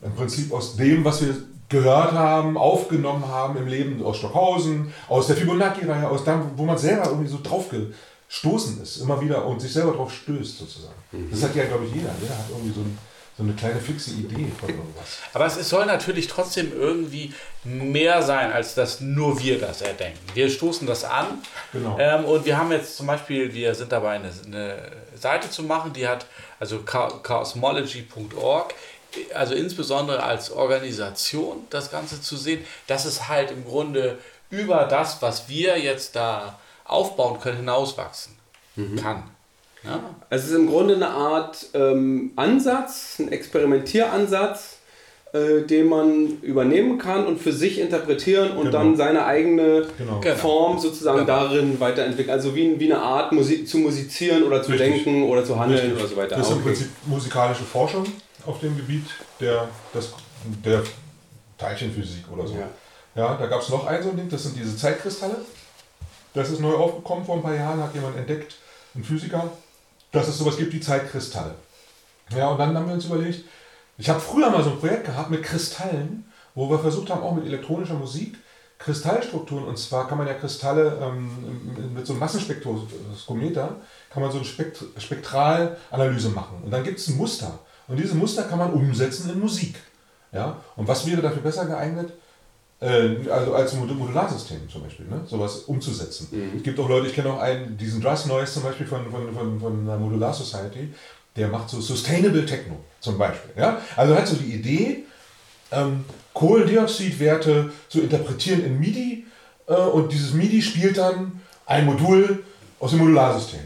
im Prinzip aus dem, was wir gehört haben, aufgenommen haben im Leben aus Stockhausen, aus der Fibonacci-Reihe, aus dem, wo man selber irgendwie so drauf gestoßen ist, immer wieder und sich selber drauf stößt sozusagen. Mhm. Das hat ja, glaube ich, jeder. Jeder hat irgendwie so ein, so eine kleine fixe Idee von irgendwas. Aber es soll natürlich trotzdem irgendwie mehr sein, als dass nur wir das erdenken. Wir stoßen das an. Genau. Ähm, und wir haben jetzt zum Beispiel, wir sind dabei, eine, eine Seite zu machen, die hat also cosmology.org, also insbesondere als Organisation das Ganze zu sehen, dass es halt im Grunde über das, was wir jetzt da aufbauen können, hinauswachsen mhm. kann. Ja. Es ist im Grunde eine Art ähm, Ansatz, ein Experimentieransatz, äh, den man übernehmen kann und für sich interpretieren und genau. dann seine eigene genau. genau. Form sozusagen genau. darin weiterentwickeln. Also wie, wie eine Art Musik, zu musizieren oder zu Richtig. denken oder zu handeln Richtig. oder so weiter. Das ist im Prinzip musikalische Forschung auf dem Gebiet der, des, der Teilchenphysik oder so. Ja, ja da gab es noch ein so ein Ding, das sind diese Zeitkristalle. Das ist neu aufgekommen vor ein paar Jahren, hat jemand entdeckt, ein Physiker, dass es sowas gibt wie Zeitkristalle. Ja, und dann haben wir uns überlegt, ich habe früher mal so ein Projekt gehabt mit Kristallen, wo wir versucht haben, auch mit elektronischer Musik Kristallstrukturen, und zwar kann man ja Kristalle ähm, mit so einem Massenspektroskometer, kann man so eine Spekt Spektralanalyse machen. Und dann gibt es ein Muster. Und diese Muster kann man umsetzen in Musik. Ja? Und was wäre dafür besser geeignet? Äh, also als Modularsystem zum Beispiel, ne? sowas umzusetzen. Mhm. Es gibt auch Leute, ich kenne auch einen, diesen Dress Noise zum Beispiel von, von, von, von der Modular Society, der macht so Sustainable Techno zum Beispiel. Ja? Also hat so die Idee, ähm, Kohlendioxidwerte zu interpretieren in MIDI äh, und dieses MIDI spielt dann ein Modul aus dem Modularsystem.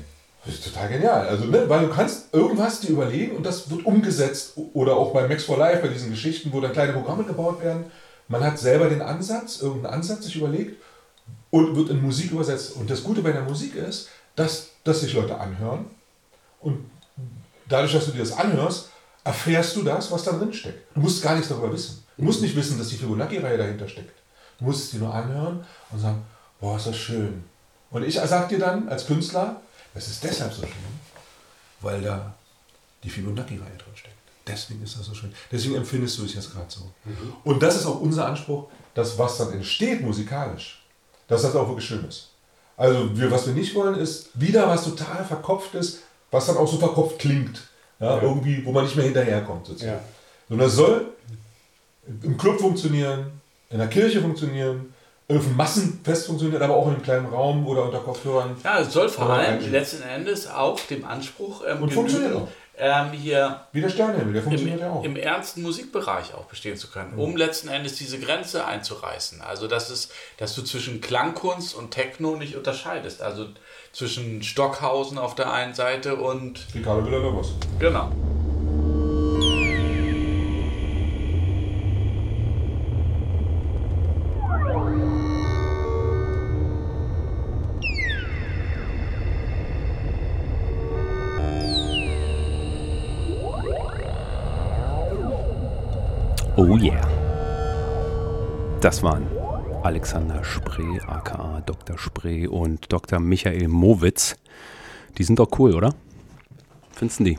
Das ist total genial. Also, ne, weil du kannst irgendwas dir überlegen und das wird umgesetzt. Oder auch bei Max for Life, bei diesen Geschichten, wo dann kleine Programme gebaut werden man hat selber den Ansatz, irgendeinen Ansatz sich überlegt und wird in Musik übersetzt. Und das Gute bei der Musik ist, dass, dass sich Leute anhören und dadurch, dass du dir das anhörst, erfährst du das, was da drin steckt. Du musst gar nichts darüber wissen. Du musst nicht wissen, dass die Fibonacci-Reihe dahinter steckt. Du musst es dir nur anhören und sagen, boah, ist das schön. Und ich sag dir dann als Künstler, das ist deshalb so schön, weil da die Fibonacci-Reihe drin steckt. Deswegen ist das so schön. Deswegen empfindest du es jetzt gerade so. Mhm. Und das ist auch unser Anspruch, dass was dann entsteht musikalisch, dass das auch wirklich schön ist. Also wir, was wir nicht wollen, ist wieder was total verkopftes, was dann auch so verkopft klingt. Ja, ja. Irgendwie, wo man nicht mehr hinterherkommt. Sozusagen. Ja. Sondern es soll im Club funktionieren, in der Kirche funktionieren, auf dem Massenfest funktioniert, aber auch in einem kleinen Raum oder unter Kopfhörern. Ja, es soll vor allem letzten Endes auch dem Anspruch ähm, und funktioniert auch ähm, hier Wie der Sternhimmel, der funktioniert im, ja auch. im ernsten Musikbereich auch bestehen zu können, um letzten Endes diese Grenze einzureißen. Also dass, es, dass du zwischen Klangkunst und Techno nicht unterscheidest. Also zwischen Stockhausen auf der einen Seite und... Ricardo Villalobos. Genau. Oh yeah. Das waren Alexander Spree, aka Dr. Spree und Dr. Michael Mowitz. Die sind doch cool, oder? Findest du die?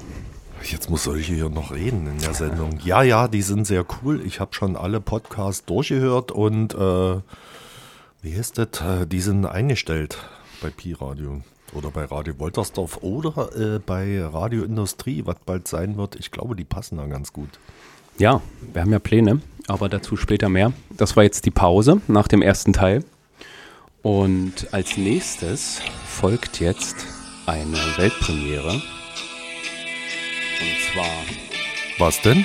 Jetzt muss solche hier noch reden in der Sendung. Ja, ja, die sind sehr cool. Ich habe schon alle Podcasts durchgehört und äh, wie heißt das? Äh, die sind eingestellt bei Pi-Radio oder bei Radio Woltersdorf oder äh, bei Radio Industrie, was bald sein wird. Ich glaube, die passen da ganz gut. Ja, wir haben ja Pläne, aber dazu später mehr. Das war jetzt die Pause nach dem ersten Teil. Und als nächstes folgt jetzt eine Weltpremiere. Und zwar. Was denn?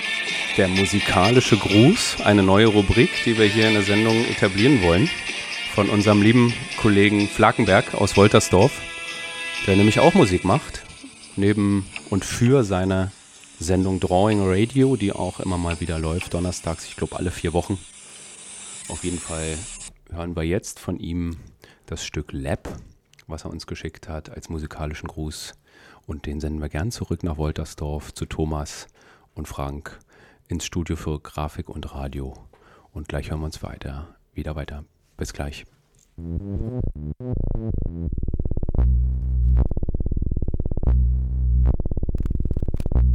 Der musikalische Gruß, eine neue Rubrik, die wir hier in der Sendung etablieren wollen. Von unserem lieben Kollegen Flakenberg aus Woltersdorf, der nämlich auch Musik macht. Neben und für seine Sendung Drawing Radio, die auch immer mal wieder läuft, donnerstags, ich glaube alle vier Wochen. Auf jeden Fall hören wir jetzt von ihm das Stück Lab, was er uns geschickt hat als musikalischen Gruß. Und den senden wir gern zurück nach Woltersdorf zu Thomas und Frank ins Studio für Grafik und Radio. Und gleich hören wir uns weiter, wieder weiter. Bis gleich.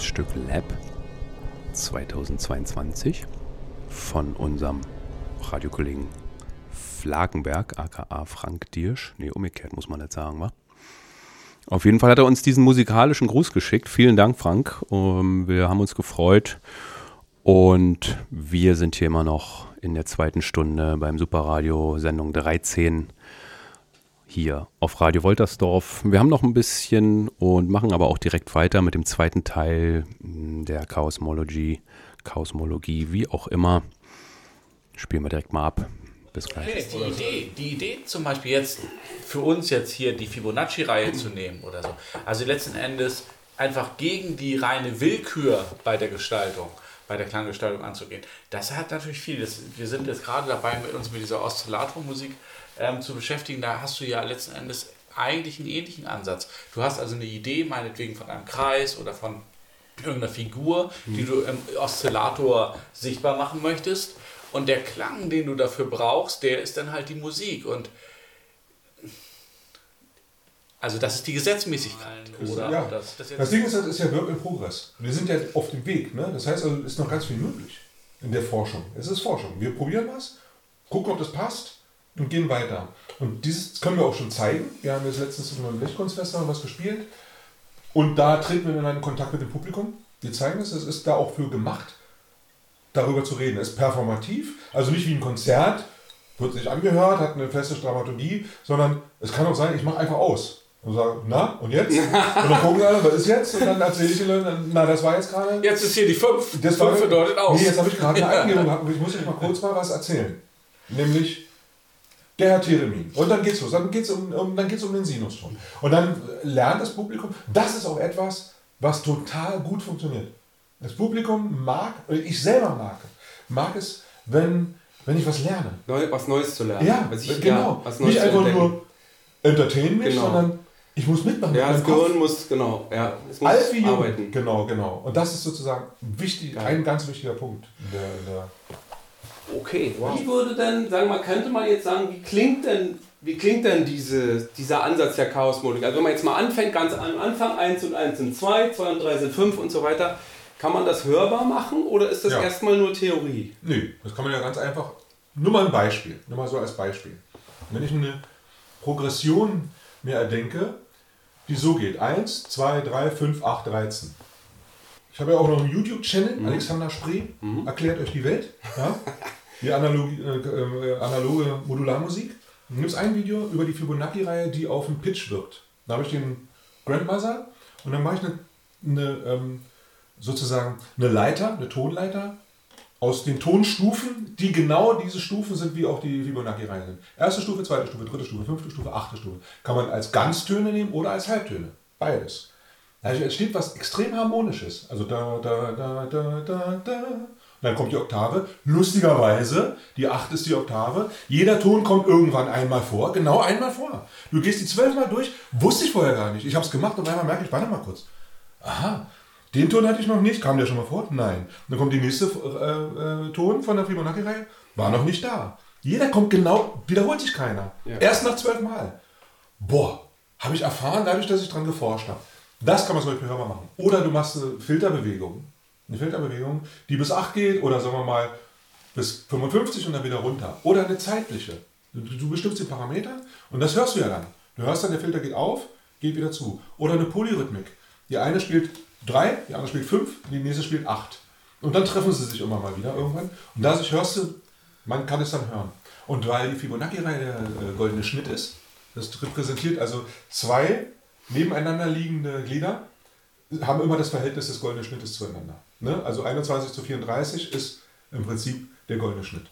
Das Stück Lab 2022 von unserem Radiokollegen Flagenberg, aka Frank Diersch. Ne, umgekehrt muss man nicht sagen, wa? Auf jeden Fall hat er uns diesen musikalischen Gruß geschickt. Vielen Dank, Frank. Um, wir haben uns gefreut. Und wir sind hier immer noch in der zweiten Stunde beim Superradio Sendung 13 hier auf Radio Woltersdorf. Wir haben noch ein bisschen und machen aber auch direkt weiter mit dem zweiten Teil der Chaosmologie, Chaosmologie, wie auch immer. Spielen wir direkt mal ab. Bis gleich. Okay, die Idee, die Idee zum Beispiel jetzt für uns jetzt hier die Fibonacci-Reihe zu nehmen oder so. Also letzten Endes einfach gegen die reine Willkür bei der Gestaltung, bei der Klanggestaltung anzugehen. Das hat natürlich viel. Das, wir sind jetzt gerade dabei, mit uns mit dieser Oszillatormusik ähm, zu beschäftigen. Da hast du ja letzten Endes eigentlich einen ähnlichen Ansatz. Du hast also eine Idee, meinetwegen von einem Kreis oder von irgendeiner Figur, die du im Oszillator sichtbar machen möchtest. Und der Klang, den du dafür brauchst, der ist dann halt die Musik. Und also das ist die Gesetzmäßigkeit. Oder ja. das, das, das Ding ist, das ist ja Work in Progress. Wir sind ja auf dem Weg. Ne? Das heißt, also ist noch ganz viel möglich in der Forschung. Es ist Forschung. Wir probieren was, gucken, ob das passt und gehen weiter. Und dieses können wir auch schon zeigen. Wir haben jetzt letztens in einem Blechkunstfest was gespielt. Und da treten wir in einen Kontakt mit dem Publikum. Wir zeigen es, es ist da auch für gemacht darüber zu reden. Es ist performativ, also nicht wie ein Konzert, wird sich angehört, hat eine feste Dramaturgie, sondern es kann auch sein, ich mache einfach aus. Und sage, na, und jetzt? Und dann gucken alle, was ist jetzt? Und dann erzähle ich ihnen, na, das war jetzt gerade. Jetzt ist hier die 5. Das fünf bedeutet aus. Nee, jetzt habe ich gerade eine Eingebung gehabt ich muss euch mal kurz mal was erzählen. Nämlich der Herr Theremin. Und dann geht es los. Dann geht es um, um, um den Sinuston. Und dann lernt das Publikum, das ist auch etwas, was total gut funktioniert. Das Publikum mag, ich selber mag, mag es, wenn, wenn ich was lerne. Neu, was Neues zu lernen. Ja, ich, genau. Ja, Nicht einfach nur entertainen mich, genau. sondern ich muss mitmachen. Ja, das Gehirn muss, genau, ja, es muss Alt wie arbeiten. Genau, genau. Und das ist sozusagen wichtig, ein ganz wichtiger Punkt der, der Okay, wow. wie würde denn, sagen wir mal, könnte man jetzt sagen, wie klingt denn, wie klingt denn diese, dieser Ansatz der Chaosmodik? Also wenn man jetzt mal anfängt, ganz am Anfang, 1 und 1 sind 2, 2 und 3 sind 5 und so weiter, kann man das hörbar machen oder ist das ja. erstmal nur Theorie? Nee, das kann man ja ganz einfach. Nur mal ein Beispiel, nur mal so als Beispiel. Wenn ich eine Progression mir erdenke, die so geht: 1, 2, 3, 5, 8, 13. Ich habe ja auch noch einen YouTube-Channel, mhm. Alexander Spree, mhm. erklärt euch die Welt. Ja? Die analoge, äh, analoge Modularmusik. Dann gibt es ein Video über die Fibonacci-Reihe, die auf dem Pitch wirkt. Da habe ich den Grandmother und dann mache ich eine, eine ähm, sozusagen eine Leiter, eine Tonleiter aus den Tonstufen, die genau diese Stufen sind, wie auch die Fibonacci-Reihen sind. Erste Stufe, zweite Stufe, dritte Stufe, fünfte Stufe, achte Stufe. Kann man als Ganztöne nehmen oder als Halbtöne. Beides. Also entsteht was extrem Harmonisches. Also da, da, da, da, da, da. Und dann kommt die Oktave. Lustigerweise, die acht ist die Oktave. Jeder Ton kommt irgendwann einmal vor. Genau einmal vor. Du gehst die zwölfmal durch. Wusste ich vorher gar nicht. Ich habe es gemacht und einmal merke ich, warte mal kurz. Aha, den Ton hatte ich noch nicht. Kam der schon mal vor? Nein. Dann kommt die nächste äh, äh, Ton von der Fibonacci-Reihe. War noch nicht da. Jeder kommt genau, wiederholt sich keiner. Ja. Erst nach zwölf Mal. Boah, habe ich erfahren, dadurch, dass ich dran geforscht habe. Das kann man zum Beispiel hörbar machen. Oder du machst eine Filterbewegung. Eine Filterbewegung, die bis 8 geht oder sagen wir mal bis 55 und dann wieder runter. Oder eine zeitliche. Du, bestimmst die Parameter und das hörst du ja dann. Du hörst dann, der Filter geht auf, geht wieder zu. Oder eine Polyrhythmik. Die eine spielt drei, die andere spielt fünf, die nächste spielt acht. Und dann treffen sie sich immer mal wieder irgendwann. Und dadurch hörst du, man kann es dann hören. Und weil die Fibonacci-Reihe der äh, goldene Schnitt ist, das repräsentiert also zwei nebeneinander liegende Glieder, haben immer das Verhältnis des goldenen Schnittes zueinander. Ne? Also 21 zu 34 ist im Prinzip der goldene Schnitt.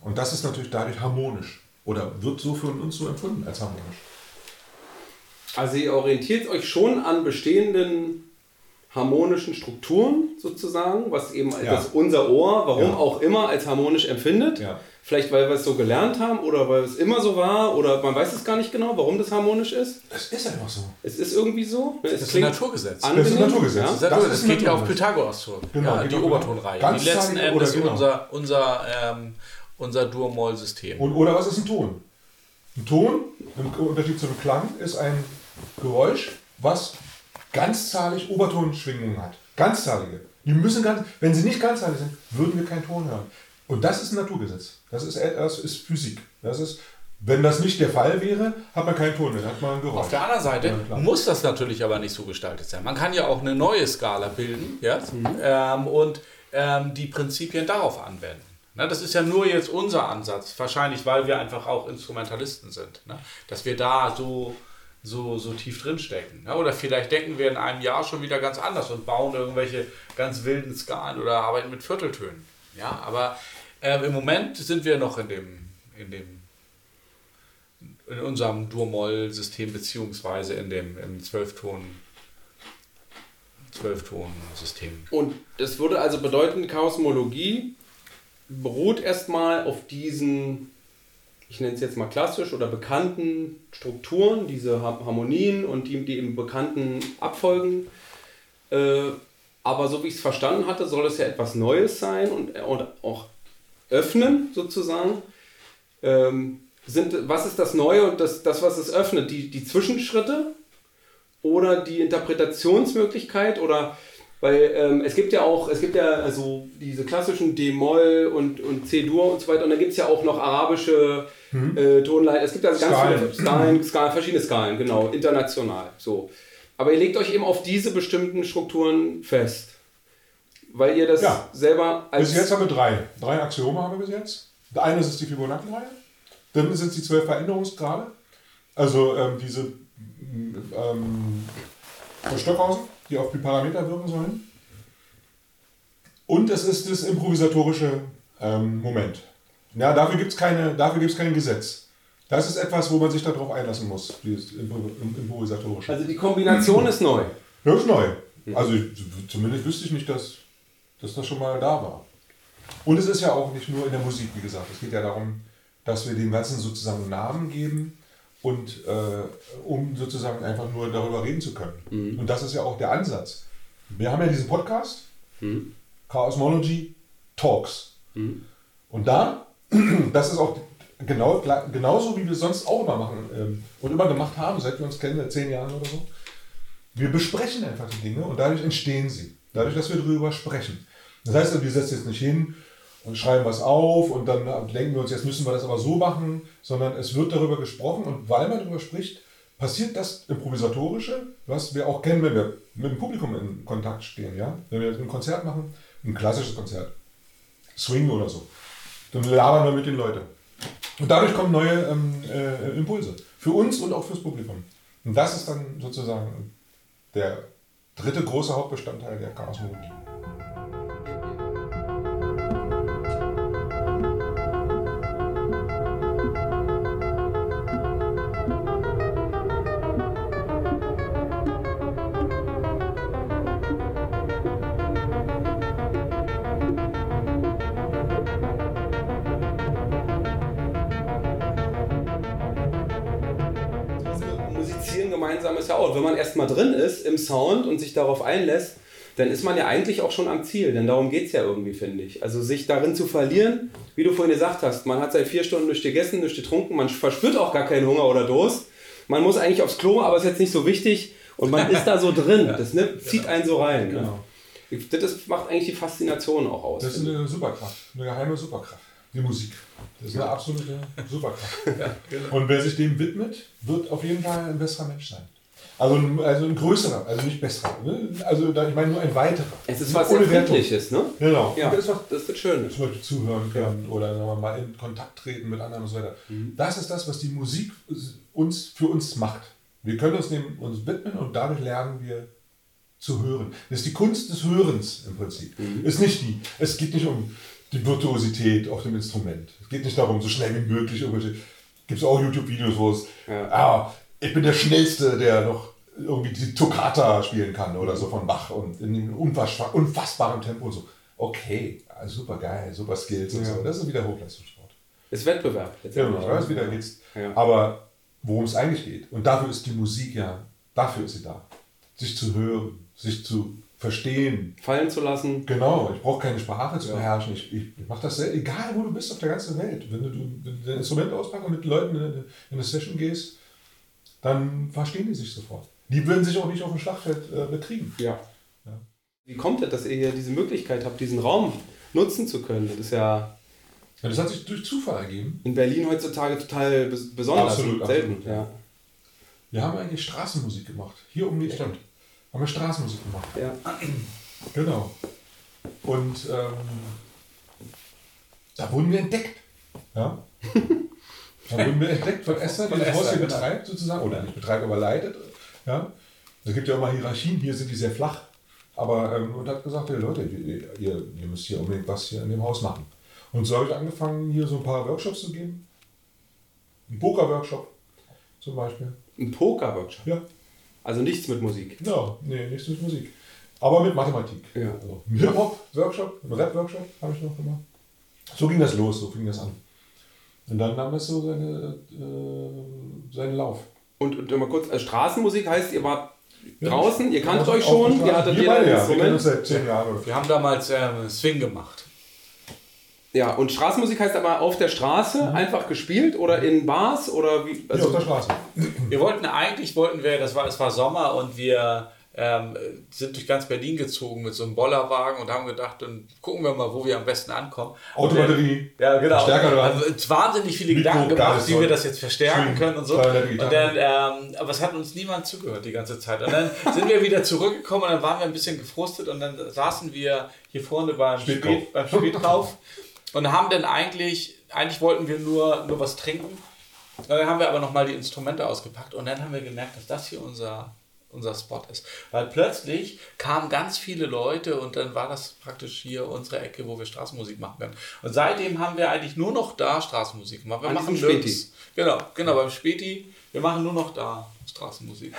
Und das ist natürlich dadurch harmonisch. Oder wird so für uns so empfunden als harmonisch. Also ihr orientiert euch schon an bestehenden harmonischen Strukturen sozusagen, was eben ja. das unser Ohr, warum ja. auch immer, als harmonisch empfindet. Ja. Vielleicht weil wir es so gelernt haben oder weil es immer so war oder man weiß es gar nicht genau, warum das harmonisch ist. Es ist einfach so. Es ist irgendwie so. Es, es ist ein Naturgesetz. Angenehm. Das ist ein Naturgesetz. Ja? Das, das, das geht ja auf Pythagoras zurück. Genau, ja, die Obertonreihe. Die letzten Endes genau. unser, unser, ähm, unser Dur-Moll-System. Oder was ist ein Ton? Ein Ton, im Unterschied zum Klang, ist ein Geräusch, was ganzzahlig Obertonschwingungen hat. Ganzzahlige. Die müssen ganz, wenn sie nicht ganzzahlig sind, würden wir keinen Ton hören. Und das ist ein Naturgesetz. Das ist, das ist Physik. Das ist, wenn das nicht der Fall wäre, hat man keinen Ton mehr, hat man ein Geräusch. Auf der anderen Seite ja, muss das natürlich aber nicht so gestaltet sein. Man kann ja auch eine neue Skala bilden ja? Mhm. Ähm, und ähm, die Prinzipien darauf anwenden. Na, das ist ja nur jetzt unser Ansatz, wahrscheinlich weil wir einfach auch Instrumentalisten sind, ne? dass wir da so, so, so tief drinstecken. Ne? Oder vielleicht denken wir in einem Jahr schon wieder ganz anders und bauen irgendwelche ganz wilden Skalen oder arbeiten mit Vierteltönen. Ja, aber äh, im Moment sind wir noch in dem, in dem in unserem Dur-Moll-System beziehungsweise in dem im Zwölfton Zwölfton-System. Und das würde also bedeuten, Chaosmologie beruht erstmal auf diesen, ich nenne es jetzt mal klassisch oder bekannten Strukturen, diese Harmonien und die, die im bekannten Abfolgen. Äh, aber so wie ich es verstanden hatte, soll es ja etwas Neues sein und, und auch öffnen sozusagen. Ähm, sind, was ist das Neue und das, das was es öffnet? Die, die Zwischenschritte oder die Interpretationsmöglichkeit oder weil ähm, es gibt ja auch, es gibt ja also diese klassischen D-Moll und, und C-Dur und so weiter und dann gibt es ja auch noch arabische mhm. äh, Tonleiter. Es gibt ja ganz Skalen. viele Skalen, Skalen, verschiedene Skalen, genau, international. So. Aber ihr legt euch eben auf diese bestimmten Strukturen fest. Weil ihr das ja. selber als. Bis jetzt haben wir drei. Drei Axiome haben wir bis jetzt. Der eine ist die Fibonacci-Reihe. Dann sind es die zwölf Veränderungsgrade. Also ähm, diese ähm, von Stockhausen die auf die Parameter wirken sollen. Und es ist das improvisatorische ähm, Moment. Ja, dafür gibt es kein Gesetz. Das ist etwas, wo man sich darauf einlassen muss, dieses improvisatorische. Also die Kombination ist neu. Ja, ist neu. Also zumindest wüsste ich nicht, dass, dass das schon mal da war. Und es ist ja auch nicht nur in der Musik, wie gesagt. Es geht ja darum, dass wir dem Ganzen sozusagen Namen geben und äh, um sozusagen einfach nur darüber reden zu können. Mhm. Und das ist ja auch der Ansatz. Wir haben ja diesen Podcast, mhm. Chaosmology Talks. Mhm. Und da, das ist auch genau, genauso, wie wir sonst auch immer machen ähm, und immer gemacht haben, seit wir uns kennen, seit zehn Jahren oder so. Wir besprechen einfach die Dinge und dadurch entstehen sie. Dadurch, dass wir darüber sprechen. Das heißt, wir setzen jetzt nicht hin und schreiben was auf und dann denken wir uns, jetzt müssen wir das aber so machen, sondern es wird darüber gesprochen und weil man darüber spricht, passiert das Improvisatorische, was wir auch kennen, wenn wir mit dem Publikum in Kontakt stehen. Ja? Wenn wir ein Konzert machen, ein klassisches Konzert, Swing oder so, dann labern wir mit den Leuten. Und dadurch kommen neue ähm, äh, Impulse. Für uns und auch fürs Publikum. Und das ist dann sozusagen der dritte große Hauptbestandteil der ist erstmal drin ist im Sound und sich darauf einlässt, dann ist man ja eigentlich auch schon am Ziel, denn darum geht es ja irgendwie, finde ich. Also sich darin zu verlieren, wie du vorhin gesagt hast, man hat seit vier Stunden nicht gegessen, nicht getrunken, man verspürt auch gar keinen Hunger oder Durst. Man muss eigentlich aufs Klo, aber ist jetzt nicht so wichtig und man ist da so drin. Das ne, zieht genau. einen so rein. Ne? Genau. Ne? Das macht eigentlich die Faszination auch aus. Das ist eine Superkraft, eine geheime Superkraft, die Musik. Das ist eine absolute Superkraft. ja, genau. Und wer sich dem widmet, wird auf jeden Fall ein besserer Mensch sein. Also, also ein größerer, also nicht besserer. Ne? Also ich meine nur ein weiterer. Es ist was Empfindliches, ne? Genau. Ja, das, ist was, das wird schön. Zum Beispiel zuhören können ja. oder sagen wir mal in Kontakt treten mit anderen und so weiter. Mhm. Das ist das, was die Musik uns für uns macht. Wir können uns dem uns widmen und dadurch lernen wir zu hören. Das ist die Kunst des Hörens im Prinzip. Mhm. Ist nicht die. Es geht nicht um die Virtuosität auf dem Instrument. Es geht nicht darum, so schnell wie möglich irgendwelche. Gibt es auch YouTube-Videos, wo es ja. ah, ich bin der Schnellste, der noch irgendwie die Toccata spielen kann oder so von Bach und in einem unfassbaren Tempo und so. Okay, super geil, super Skills und ja. so. Das ist wieder Hochleistungssport. Ist Wettbewerb. Ja, ich weiß, wieder geht's. Ja. Aber worum es eigentlich geht, und dafür ist die Musik ja, dafür ist sie da. Sich zu hören, sich zu verstehen. Fallen zu lassen. Genau, ich brauche keine Sprache zu beherrschen. Ich, ich, ich mache das sehr, egal wo du bist auf der ganzen Welt. Wenn du, wenn du ein Instrument auspackst und mit Leuten in eine, in eine Session gehst, dann verstehen die sich sofort. Die würden sich auch nicht auf dem Schlachtfeld äh, bekriegen. Ja. ja. Wie kommt es, dass ihr hier diese Möglichkeit habt, diesen Raum nutzen zu können? Das ist ja. Ja, das hat sich durch Zufall ergeben. In Berlin heutzutage total besonders absolut, selten. Absolut, ja. Wir haben eigentlich Straßenmusik gemacht. Hier um die Ecke. Haben wir Straßenmusik gemacht. Ja. Genau. Und ähm, da wurden wir entdeckt. Ja? Wurden wir entdeckt von Esther, die das Haus hier genau. betreibt sozusagen, oder nicht betreibt, aber leitet. Ja? Es gibt ja auch mal Hierarchien, hier sind die sehr flach. Aber ähm, und hat gesagt, hey Leute, ihr, ihr, müsst hier unbedingt was hier in dem Haus machen. Und so habe ich angefangen, hier so ein paar Workshops zu geben. Ein Poker-Workshop zum Beispiel. Ein Poker-Workshop? Ja. Also nichts mit Musik? Ja, nee, nichts mit Musik. Aber mit Mathematik. Ja. Also, ein Hip-Hop-Workshop, ein Rap-Workshop habe ich noch gemacht. So ging das los, so fing das an. Und dann nahm das so seine, äh, seinen Lauf. Und, und mal kurz, also Straßenmusik heißt, ihr wart ja, draußen, ihr kanntet euch schon, ihr hattet jeder ein ja, wir kennen uns seit zehn Jahren. Wir haben damals äh, Swing gemacht. Ja, und Straßenmusik heißt aber auf der Straße mhm. einfach gespielt oder in Bars oder wie? Also, ja, auf der Straße. Wir wollten eigentlich, wollten wir, das war, es war Sommer und wir ähm, sind durch ganz Berlin gezogen mit so einem Bollerwagen und haben gedacht, dann gucken wir mal, wo wir am besten ankommen. Autobatterie. Ja, genau. Stärker. Also, wahnsinnig viele Mikro, Gedanken gemacht, wie wir das jetzt verstärken Schön. können und so. Und dann, ähm, aber es hat uns niemand zugehört die ganze Zeit. Und dann sind wir wieder zurückgekommen und dann waren wir ein bisschen gefrustet und dann saßen wir hier vorne beim Spätkauf, Spät, beim Spätkauf und haben dann eigentlich, eigentlich wollten wir nur, nur was trinken. Dann haben wir aber nochmal die Instrumente ausgepackt und dann haben wir gemerkt, dass das hier unser unser Spot ist. Weil plötzlich kamen ganz viele Leute und dann war das praktisch hier unsere Ecke, wo wir Straßenmusik machen können. Und seitdem haben wir eigentlich nur noch da Straßenmusik gemacht. Wir An machen Späti. Genau, genau, beim Späti. Wir machen nur noch da Straßenmusik.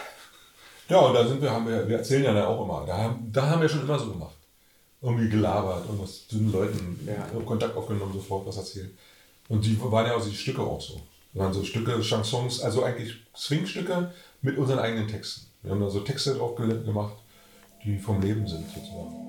Ja, und da sind wir, haben wir, wir erzählen ja auch immer, da haben, da haben wir schon immer so gemacht. Irgendwie gelabert, irgendwas zu den Leuten, ja. Kontakt aufgenommen, sofort was erzählt. Und die waren ja auch die Stücke auch so. Das waren so Stücke, Chansons, also eigentlich Swingstücke mit unseren eigenen Texten. Wir haben da so Texte drauf gemacht, die vom Leben sind sozusagen.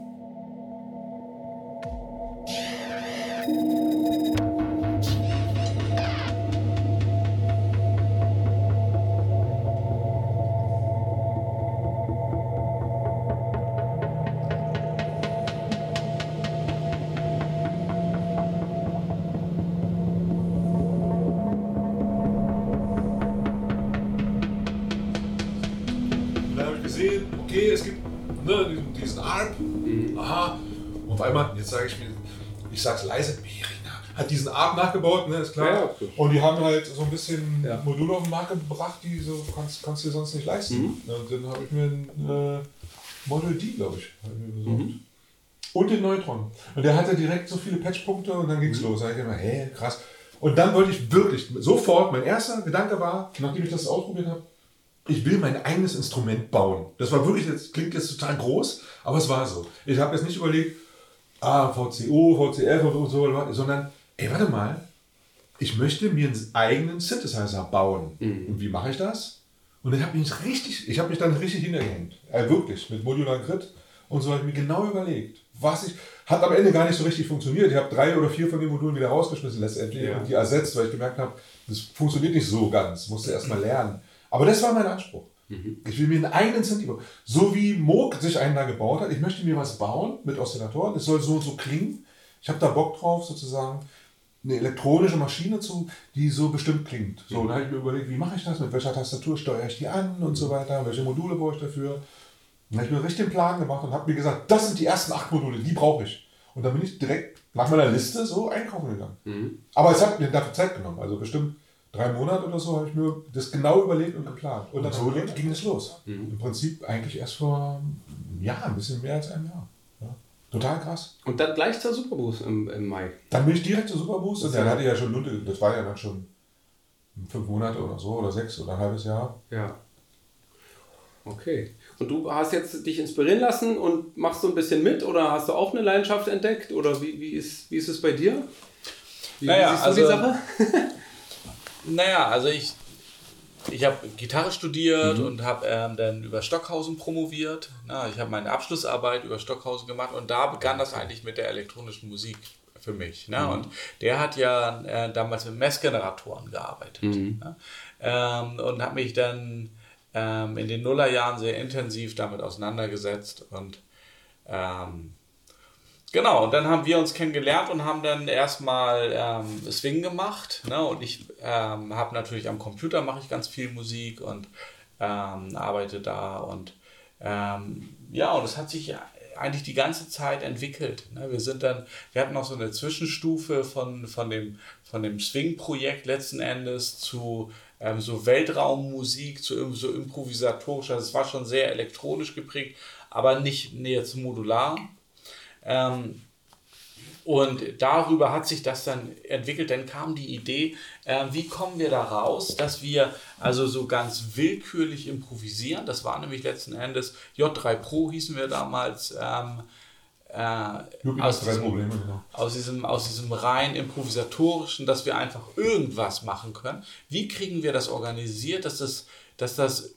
Ich es leise, Mirina hat diesen Art nachgebaut, ne, ist klar. Ja, und die haben halt so ein bisschen ja. Module auf den Markt gebracht, die so kannst, kannst du dir sonst nicht leisten. Mhm. Und dann habe ich mir ein äh, Model D, glaube ich, mir besorgt. Mhm. Und den Neutron. Und der hatte direkt so viele Patchpunkte und dann ging es mhm. los. Da ich immer, hä, krass. Und dann wollte ich wirklich sofort, mein erster Gedanke war, nachdem ich das ausprobiert habe, ich will mein eigenes Instrument bauen. Das war wirklich, das klingt jetzt total groß, aber es war so. Ich habe jetzt nicht überlegt, ah, VCO, VCF und so, sondern, ey, warte mal, ich möchte mir einen eigenen Synthesizer bauen. Mhm. Und wie mache ich das? Und dann habe ich mich richtig, ich habe mich dann richtig hintergehängt. Äh, wirklich, mit Modular Grid. Und so habe ich mir genau überlegt, was ich, hat am Ende gar nicht so richtig funktioniert. Ich habe drei oder vier von den Modulen wieder rausgeschmissen letztendlich ja. und die ersetzt, weil ich gemerkt habe, das funktioniert nicht so ganz, musste erst mal lernen. Aber das war mein Anspruch. Mhm. Ich will mir einen eigenen Synthi So wie Moog sich einen da gebaut hat. Ich möchte mir was bauen mit Oszillatoren. Es soll so und so klingen. Ich habe da Bock drauf, sozusagen eine elektronische Maschine zu, die so bestimmt klingt. So, mhm. dann habe ich mir überlegt, wie mache ich das? Mit welcher Tastatur steuere ich die an und so weiter? Welche Module brauche ich dafür? Dann habe ich mir richtig den Plan gemacht und habe mir gesagt, das sind die ersten acht Module, die brauche ich. Und dann bin ich direkt nach meiner Liste so einkaufen gegangen. Mhm. Aber es hat mir dafür Zeit genommen, also bestimmt drei Monate oder so habe ich mir das genau überlegt und geplant. Und, und so ging es los. Mhm. Im Prinzip eigentlich erst vor ja, ein bisschen mehr als einem Jahr. Ja. Total krass. Und dann gleich zur Superboost im, im Mai. Dann bin ich direkt zur Superboost und dann hatte ich ja schon Lunte, das war ja dann schon fünf Monate oder so oder sechs oder ein halbes Jahr. Ja. Okay. Und du hast jetzt dich inspirieren lassen und machst so ein bisschen mit oder hast du auch eine Leidenschaft entdeckt oder wie, wie, ist, wie ist es bei dir? Wie, naja, siehst du also, die Sache? Naja, also ich, ich habe Gitarre studiert mhm. und habe ähm, dann über Stockhausen promoviert. Na, ich habe meine Abschlussarbeit über Stockhausen gemacht und da begann das eigentlich mit der elektronischen Musik für mich. Ne? Mhm. Und der hat ja äh, damals mit Messgeneratoren gearbeitet. Mhm. Ne? Ähm, und hat mich dann, äh, ähm, in den Nullerjahren sehr intensiv damit auseinandergesetzt und ähm, Genau, und dann haben wir uns kennengelernt und haben dann erstmal ähm, Swing gemacht. Ne? Und ich ähm, habe natürlich am Computer mache ich ganz viel Musik und ähm, arbeite da. Und ähm, ja, und es hat sich eigentlich die ganze Zeit entwickelt. Ne? Wir sind dann, wir hatten noch so eine Zwischenstufe von, von dem, von dem Swing-Projekt letzten Endes zu ähm, so Weltraummusik, zu so improvisatorisch. Also es war schon sehr elektronisch geprägt, aber nicht näher zu modular. Ähm, und darüber hat sich das dann entwickelt. Dann kam die Idee, äh, wie kommen wir da raus, dass wir also so ganz willkürlich improvisieren. Das war nämlich letzten Endes J3 Pro hießen wir damals. Ähm, äh, aus, diesem, Probleme, genau. aus, diesem, aus diesem rein improvisatorischen, dass wir einfach irgendwas machen können. Wie kriegen wir das organisiert, dass das, dass das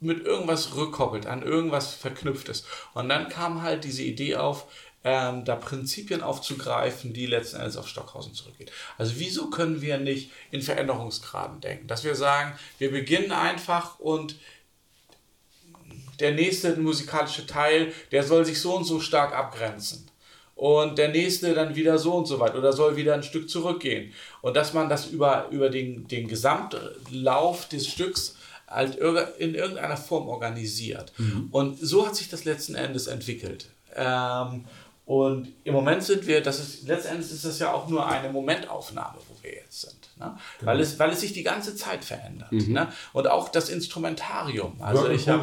mit irgendwas rückkoppelt, an irgendwas verknüpft ist. Und dann kam halt diese Idee auf, ähm, da Prinzipien aufzugreifen, die letzten Endes auf Stockhausen zurückgehen. Also wieso können wir nicht in Veränderungsgraden denken? Dass wir sagen, wir beginnen einfach und der nächste musikalische Teil, der soll sich so und so stark abgrenzen. Und der nächste dann wieder so und so weit oder soll wieder ein Stück zurückgehen. Und dass man das über, über den, den Gesamtlauf des Stücks halt in irgendeiner Form organisiert. Mhm. Und so hat sich das letzten Endes entwickelt. Ähm, und im Moment sind wir, das ist, letztendlich ist das ja auch nur eine Momentaufnahme, wo wir jetzt sind. Ne? Genau. Weil, es, weil es sich die ganze Zeit verändert. Mhm. Ne? Und auch das Instrumentarium. Also ich hab,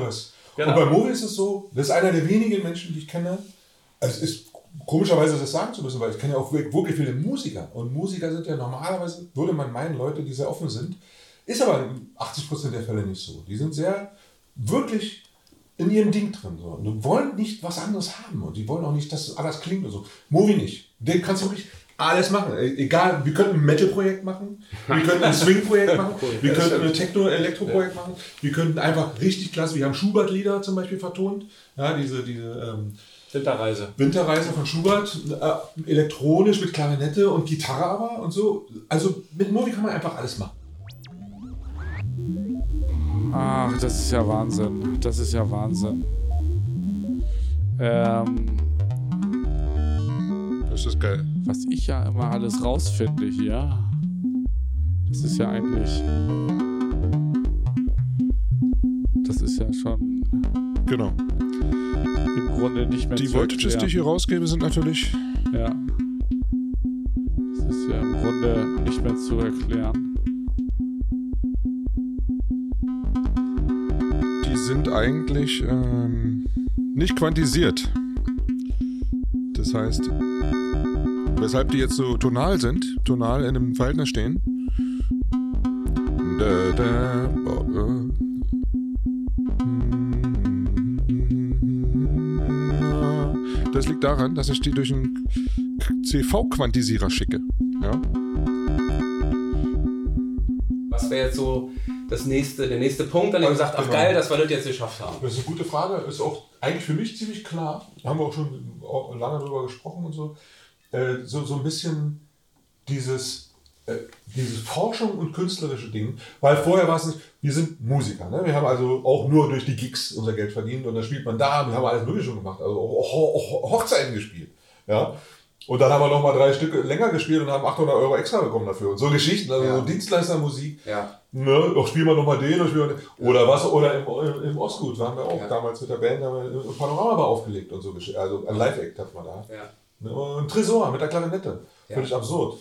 genau. Und bei Movi ist es so, das ist einer der wenigen Menschen, die ich kenne. Es ist komischerweise das sagen zu müssen, weil ich kenne ja auch wirklich viele Musiker. Und Musiker sind ja normalerweise, würde man meinen, Leute, die sehr offen sind. Ist aber in 80% der Fälle nicht so. Die sind sehr, wirklich in ihrem Ding drin. So. Und wollen nicht was anderes haben. Und die wollen auch nicht, dass alles klingt und so. Movi nicht. Den kannst du wirklich alles machen. E-, egal, wir könnten ein Metal-Projekt machen, wir könnten ein Swing-Projekt machen, wir könnten ein Techno-Elektro-Projekt machen, wir könnten einfach richtig klasse, wir haben Schubert-Lieder zum Beispiel vertont, ja, diese, diese ähm, Winterreise. Winterreise von Schubert, äh, elektronisch mit Klarinette und Gitarre aber und so. Also mit Movi kann man einfach alles machen. Ach, das ist ja Wahnsinn. Das ist ja Wahnsinn. Ähm, das ist geil. Was ich ja immer alles rausfinde hier, das ist ja eigentlich. Das ist ja schon. Genau. Im Grunde nicht mehr Die Voltages, die ich hier rausgebe, sind natürlich. Ja. Das ist ja im Grunde nicht mehr zu erklären. Sind eigentlich ähm, nicht quantisiert. Das heißt, weshalb die jetzt so tonal sind, tonal in einem Verhältnis stehen. Da, da, oh, äh. Das liegt daran, dass ich die durch einen CV-Quantisierer schicke. Ja? Was wäre jetzt so das nächste, der nächste Punkt, an dem also, sagt, ach genau. geil, dass wir das jetzt geschafft haben? Das ist eine gute Frage, ist auch eigentlich für mich ziemlich klar. Da haben wir auch schon lange drüber gesprochen und so. Äh, so, so ein bisschen dieses, äh, dieses Forschung und künstlerische Ding, weil vorher war es nicht, wir sind Musiker, ne? wir haben also auch nur durch die Gigs unser Geld verdient und dann spielt man da, wir haben alles Mögliche schon gemacht, also auch, auch Hochzeiten gespielt. Ja? Und dann haben wir noch mal drei Stücke länger gespielt und haben 800 Euro extra bekommen dafür. Und so Geschichten, also ja. so Dienstleistermusik. Ja. Ne, auch spielen wir noch mal den, oder, spielen wir oder was, oder im, im Ostgut waren wir auch ja. damals mit der Band, haben wir ein Panorama war aufgelegt und so. Also ein Live-Act hat man da. Ja. Ne, und ein Tresor mit der Klarinette. Völlig absurd.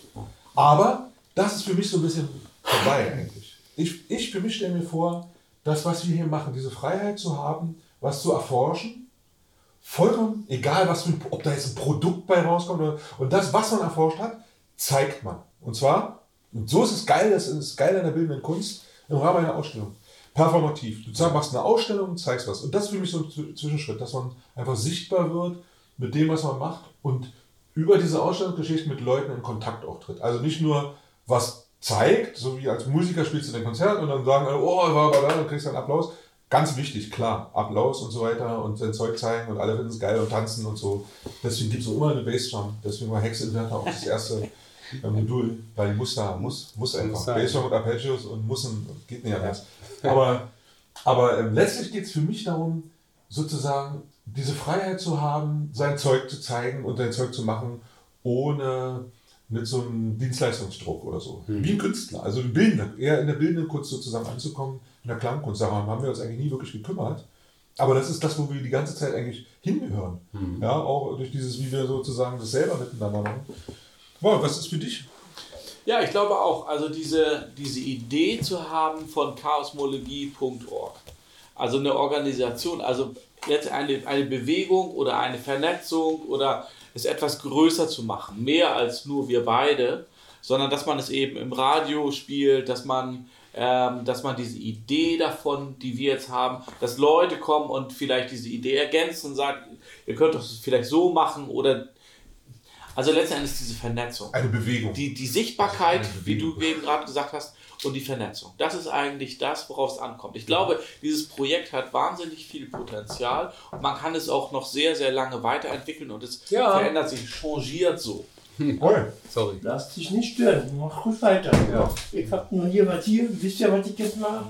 Aber das ist für mich so ein bisschen vorbei eigentlich. Ich, ich für mich stelle mir vor, das, was wir hier machen, diese Freiheit zu haben, was zu erforschen, vollkommen egal, was für ob da jetzt ein Produkt bei rauskommt. Oder, und das, was man erforscht hat, zeigt man. Und zwar, und so ist es geil, das ist geil an der bildenden Kunst, im Rahmen einer Ausstellung. Performativ. Du machst eine Ausstellung und zeigst was. Und das ist für mich so ein Zwischenschritt, dass man einfach sichtbar wird mit dem, was man macht und über diese Ausstellungsgeschichte mit Leuten in Kontakt auch tritt. Also nicht nur was zeigt, so wie als Musiker spielst du den Konzert und dann sagen oh, war da, und kriegst einen Applaus. Ganz wichtig, klar, Applaus und so weiter und sein Zeug zeigen und alle finden es geil und tanzen und so. Deswegen gibt es immer eine Bassdrum. Deswegen war Inverter auch das erste äh, Modul, weil muss da, muss, muss einfach. Bassdrum und Arpeggios und müssen, geht nicht anders. Aber Aber äh, letztlich geht es für mich darum, sozusagen diese Freiheit zu haben, sein Zeug zu zeigen und sein Zeug zu machen, ohne mit so einem Dienstleistungsdruck oder so. Mhm. Wie ein Künstler, also ein Bildender, eher in der bildenden Kunst sozusagen anzukommen, in der Klangkunst. Darum haben wir uns eigentlich nie wirklich gekümmert. Aber das ist das, wo wir die ganze Zeit eigentlich hingehören. Mhm. Ja, auch durch dieses, wie wir sozusagen das selber miteinander machen. Wow, was ist für dich? Ja, ich glaube auch. Also diese, diese Idee zu haben von chaosmologie.org. Also eine Organisation, also jetzt eine, eine Bewegung oder eine Vernetzung oder es etwas größer zu machen, mehr als nur wir beide, sondern dass man es eben im Radio spielt, dass man, ähm, dass man diese Idee davon, die wir jetzt haben, dass Leute kommen und vielleicht diese Idee ergänzen und sagen, ihr könnt es vielleicht so machen oder also letztendlich diese Vernetzung. Eine Bewegung. Die, die Sichtbarkeit, wie du eben gerade gesagt hast, und die Vernetzung. Das ist eigentlich das, worauf es ankommt. Ich glaube, dieses Projekt hat wahnsinnig viel Potenzial und man kann es auch noch sehr, sehr lange weiterentwickeln und es ja. verändert sich, changiert so. Hm. Oh, sorry. Lass dich nicht stören, mach gut weiter. Ja. Ich hab nur hier was hier, wisst ihr, was ich jetzt mache?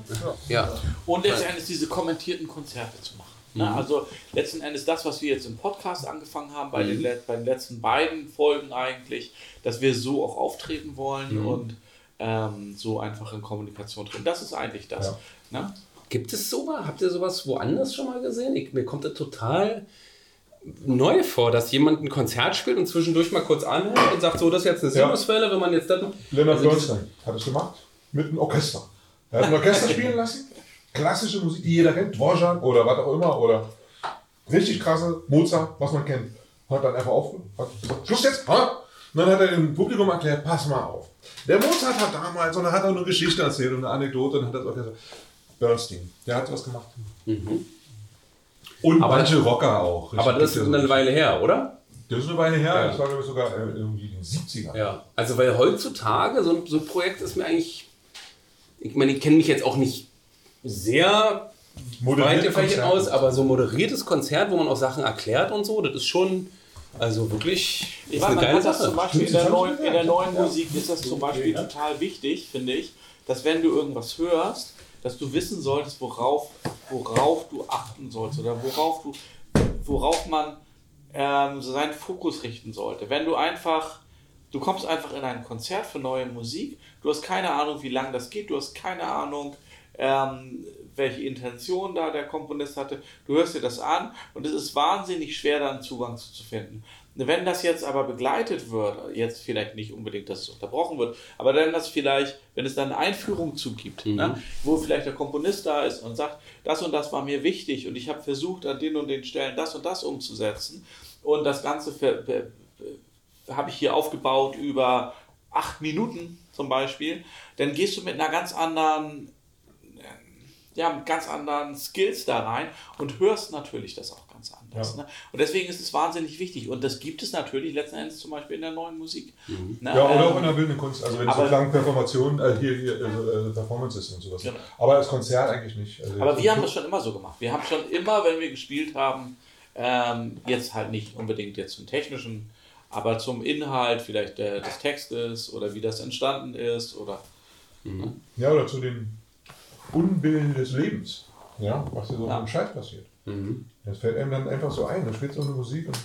Ja. Und letztendlich diese kommentierten Konzerte zu machen. Ne? Mhm. Also letzten Endes das, was wir jetzt im Podcast angefangen haben, bei, mhm. den, bei den letzten beiden Folgen eigentlich, dass wir so auch auftreten wollen mhm. und ähm, so einfach in Kommunikation drin. Das ist eigentlich das. Ja. Ne? Gibt es sowas? Habt ihr sowas woanders schon mal gesehen? Ich, mir kommt das total neu vor, dass jemand ein Konzert spielt und zwischendurch mal kurz anhört und sagt, so, das ist jetzt eine Sinuswelle, ja. wenn man jetzt dann... Leonard also Bernstein hat es gemacht, mit einem Orchester. Er hat ein Orchester spielen lassen, klassische Musik, die jeder kennt, Dvorak oder was auch immer, oder richtig krasse Mozart, was man kennt. Hat dann einfach aufgehört, Schluss jetzt, ha? Und dann hat er dem Publikum erklärt, pass mal auf. Der Mozart hat damals, und er hat auch eine Geschichte erzählt und eine Anekdote und hat das gesagt. Bernstein, der hat was gemacht. Mhm. Und aber manche Rocker auch. Aber das ist eine Weile her, oder? Das ist eine Weile her, ja. das war glaube ich sogar äh, irgendwie in den 70ern. Ja, also weil heutzutage so ein, so ein Projekt ist mir eigentlich, ich meine, ich kenne mich jetzt auch nicht sehr weit gefächert aus, aber so moderiertes Konzert, wo man auch Sachen erklärt und so, das ist schon also wirklich. Ich meine, man hat das zum Beispiel in der, neuen, in der neuen Musik ist das zum Beispiel total wichtig, finde ich, dass wenn du irgendwas hörst, dass du wissen solltest, worauf, worauf du achten sollst oder worauf du, worauf man ähm, seinen Fokus richten sollte. Wenn du einfach, du kommst einfach in ein Konzert für neue Musik, du hast keine Ahnung, wie lange das geht, du hast keine Ahnung, ähm, welche Intention da der Komponist hatte. Du hörst dir das an und es ist wahnsinnig schwer, da einen Zugang zu, zu finden. Wenn das jetzt aber begleitet wird, jetzt vielleicht nicht unbedingt, dass es unterbrochen wird, aber dann das vielleicht, wenn es dann eine Einführung zugibt, mhm. ne, wo vielleicht der Komponist da ist und sagt, das und das war mir wichtig und ich habe versucht, an den und den Stellen das und das umzusetzen und das Ganze habe ich hier aufgebaut über acht Minuten zum Beispiel, dann gehst du mit einer ganz anderen ja, mit ganz anderen Skills da rein und hörst natürlich das auch anders. Ja. Ne? Und deswegen ist es wahnsinnig wichtig. Und das gibt es natürlich letzten Endes zum Beispiel in der neuen Musik. Mhm. Ne? Ja, oder ähm, auch in der bildenden Kunst. Also wenn es so lange Performation, äh, hier, hier äh, Performance ist und sowas. Genau. Aber als Konzert eigentlich nicht. Also aber wir haben das schon immer so gemacht. Wir haben schon immer, wenn wir gespielt haben, ähm, jetzt halt nicht unbedingt jetzt zum technischen, aber zum Inhalt vielleicht der, des Textes oder wie das entstanden ist oder. Mhm. Ja, oder zu den Unbillen des Lebens, ja, was dir so ja. im Scheiß passiert. Mhm. Das fällt einem dann einfach so ein. Da spielt so eine Musik und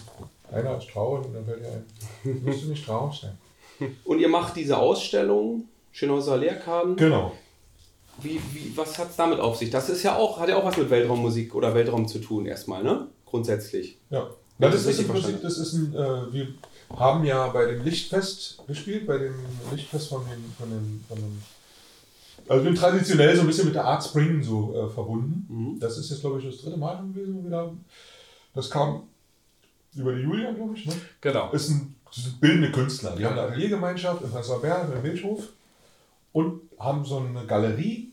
einer ist traurig und dann fällt dir ein, musst du nicht traurig sein. Und ihr macht diese Ausstellung, Schönhauser Lehrkarten. Genau. Wie, wie, was hat es damit auf sich? Das ist ja auch, hat ja auch was mit Weltraummusik oder Weltraum zu tun, erstmal, ne? Grundsätzlich. Ja. Na, das, das, ist im Prinzip, das ist ein, äh, wir haben ja bei dem Lichtfest gespielt, bei dem Lichtfest von den, von den, von den also bin traditionell so ein bisschen mit der Art Spring so äh, verbunden. Mhm. Das ist jetzt, glaube ich, das dritte Mal gewesen, wo wir da. Das kam über die Julia, glaube ich. Ne? Genau. Ist ein, sind bildende Künstler. Die haben eine Ateliergemeinschaft in Prenzlauer Berg, im Wildhof und haben so eine Galerie,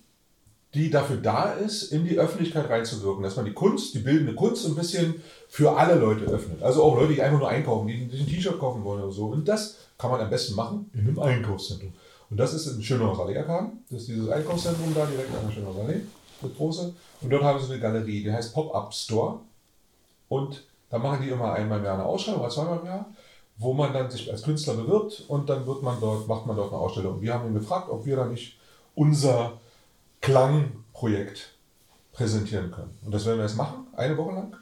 die dafür da ist, in die Öffentlichkeit reinzuwirken, dass man die Kunst, die bildende Kunst ein bisschen für alle Leute öffnet. Also auch Leute, die einfach nur einkaufen, die sich ein T-Shirt kaufen wollen oder so. Und das kann man am besten machen in einem Einkaufszentrum. Und das ist in Schönhauser Allee erkannt. Das ist dieses Einkaufszentrum da direkt an der Schönhauser Allee, das große. Und dort haben sie eine Galerie, die heißt Pop-Up Store. Und da machen die immer einmal im Jahr eine Ausstellung oder zweimal im Jahr, wo man dann sich als Künstler bewirbt und dann wird man dort, macht man dort eine Ausstellung. Und wir haben ihn gefragt, ob wir da nicht unser Klangprojekt präsentieren können. Und das werden wir jetzt machen, eine Woche lang,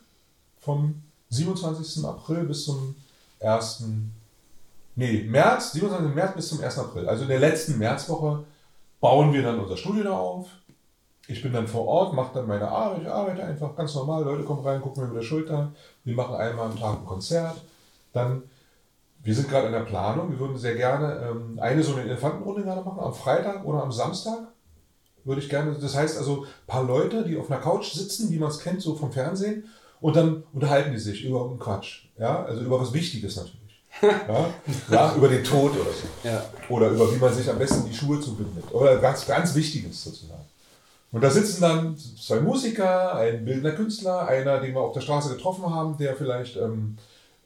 vom 27. April bis zum 1. Nee, März, 27. März bis zum 1. April. Also in der letzten Märzwoche bauen wir dann unser Studio da auf. Ich bin dann vor Ort, mache dann meine Arbeit, ich arbeite einfach ganz normal. Leute kommen rein, gucken mir über die Schulter. Wir machen einmal am Tag ein Konzert. Dann, wir sind gerade in der Planung. Wir würden sehr gerne ähm, eine so eine Elefantenrunde gerade machen, am Freitag oder am Samstag. Würde ich gerne. Das heißt also, ein paar Leute, die auf einer Couch sitzen, wie man es kennt, so vom Fernsehen, und dann unterhalten die sich über einen Quatsch. Ja, also über was Wichtiges natürlich. Ja? ja, über den Tod oder so. Ja. Oder über wie man sich am besten die Schuhe zubindet. Oder ganz, ganz Wichtiges sozusagen. Und da sitzen dann zwei Musiker, ein bildender Künstler, einer, den wir auf der Straße getroffen haben, der vielleicht ähm,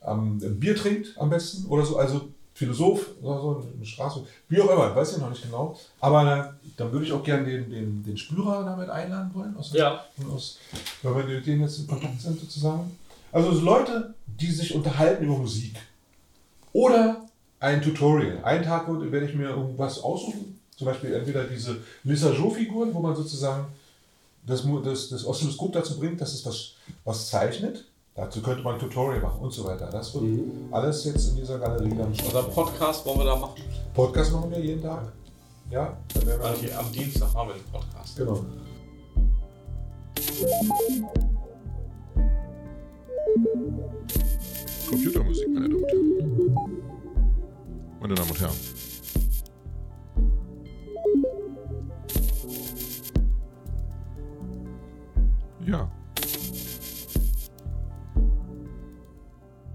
ähm, Bier trinkt am besten oder so, also Philosoph oder so, eine Straße, wie auch immer, weiß ich noch nicht genau. Aber äh, dann würde ich auch gerne den, den, den Spürer damit einladen wollen, aus, Ja. aus, weil wir mit denen jetzt in Kontakt sind sozusagen. Also so Leute, die sich unterhalten über Musik. Oder ein Tutorial. Einen Tag werde ich mir irgendwas aussuchen. Zum Beispiel entweder diese Lissajot-Figuren, wo man sozusagen das, das, das Oszilloskop dazu bringt, dass es was, was zeichnet. Dazu könnte man ein Tutorial machen und so weiter. Das wird alles jetzt in dieser Galerie dann Unser stattfinden. Podcast wollen wir da machen. Podcast machen wir jeden Tag. Ja, dann werden wir Also hier am Dienstag haben wir den Podcast. Genau. Computermusik, meine Damen und Herren. Meine Damen und Herren. Ja.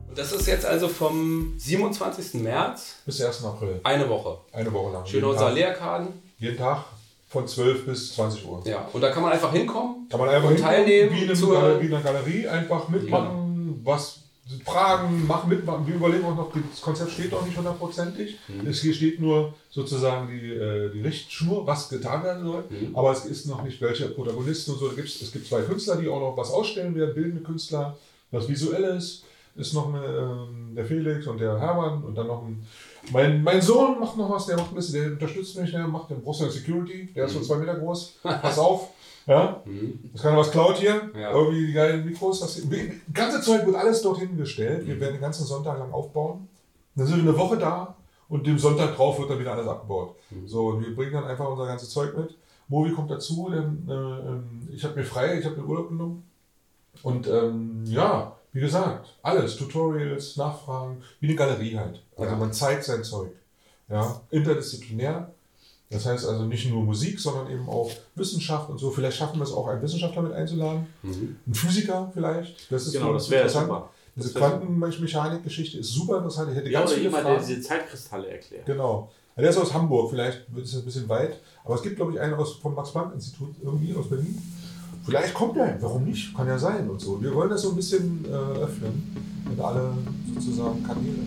Und das ist jetzt also vom 27. März Bis 1. April. eine Woche. Eine Woche lang. Schön unser. Lehrkarten. Jeden Tag von 12 bis 20 Uhr. Ja, und da kann man einfach hinkommen. Kann man einfach teilnehmen, wie in, einem. Gal- wie in einer Galerie, einfach mitmachen, was Fragen, machen, mitmachen. Wir überlegen auch noch, das Konzept steht noch nicht hundertprozentig. Mhm. Es hier steht nur sozusagen die, äh, die Richtschnur, was getan werden soll. Mhm. Aber es ist noch nicht, welche Protagonisten und so. Da gibt's, es gibt zwei Künstler, die auch noch was ausstellen werden, bildende Künstler. Was Visuelles ist noch eine, ähm, der Felix und der Hermann und dann noch ein. Mein, mein Sohn macht noch was, der macht ein bisschen, der unterstützt mich, der macht den Brustern Security, der ist Mhm. so zwei Meter groß. Pass auf. Ja, das kann was klaut hier. Ja. Irgendwie die geilen Mikros. Das, ganze Zeug wird alles dorthin gestellt. Wir werden den ganzen Sonntag lang aufbauen. Dann sind wir eine Woche da und dem Sonntag drauf wird dann wieder alles abgebaut. So, und wir bringen dann einfach unser ganzes Zeug mit. Movi kommt dazu, denn, äh, ähm, ich habe mir frei, ich habe mir Urlaub genommen. Und ähm, ja, wie gesagt, alles, Tutorials, Nachfragen, wie eine Galerie halt. Also Ja. man zeigt sein Zeug. Ja, interdisziplinär. Das heißt also nicht nur Musik, sondern eben auch Wissenschaft und so. Vielleicht schaffen wir es auch, einen Wissenschaftler mit einzuladen. Ein Physiker vielleicht. Das ist Genau, das wäre super. Diese. Quantenmechanik-Geschichte ist super interessant. Ich hätte Ja, ganz oder jemand, der Fragen. diese Zeitkristalle erklärt. Genau. Der ist aus Hamburg, vielleicht ist es ein bisschen weit. Aber es gibt, glaube ich, einen aus, vom Max-Planck-Institut irgendwie aus Berlin. Vielleicht kommt der, warum nicht? Kann ja sein und so. Wir wollen das so ein bisschen äh, öffnen mit alle sozusagen Kanäle.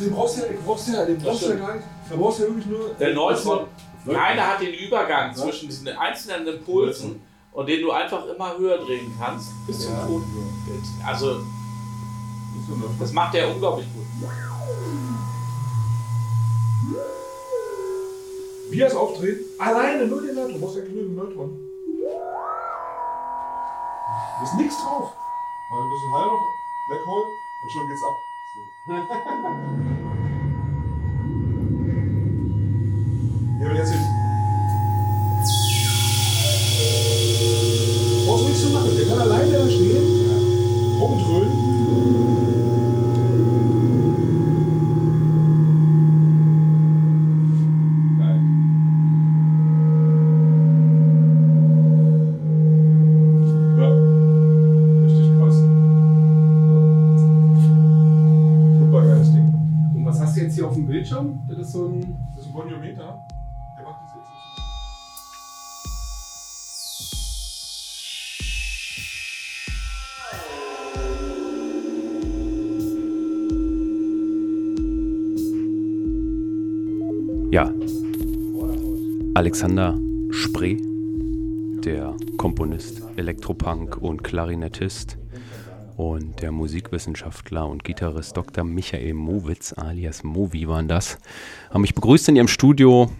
Den, brauchst du ja, den brauchst du ja, den brauchst du ja gar nicht. Da brauchst du ja wirklich nur. Der Neutron, keiner hat den Übergang zwischen diesen einzelnen Impulsen und den du einfach immer höher drehen kannst, bis zum Ton. Also, das macht der unglaublich gut. Wie er es aufdreht, alleine nur den Neutron. Du brauchst nur den Neutron. Da ist nichts drauf. Mal ein bisschen Hall noch, Black Hole und schon geht's ab. Ja, aber jetzt Brauchst du nichts zu machen. Der kann alleine da stehen, rumtrölen. Ja, Alexander Spree, der Komponist, Elektropunk und Klarinettist und der Musikwissenschaftler und Gitarrist Dr. Michael Mowitz alias Movi waren das, haben mich begrüßt in ihrem Studio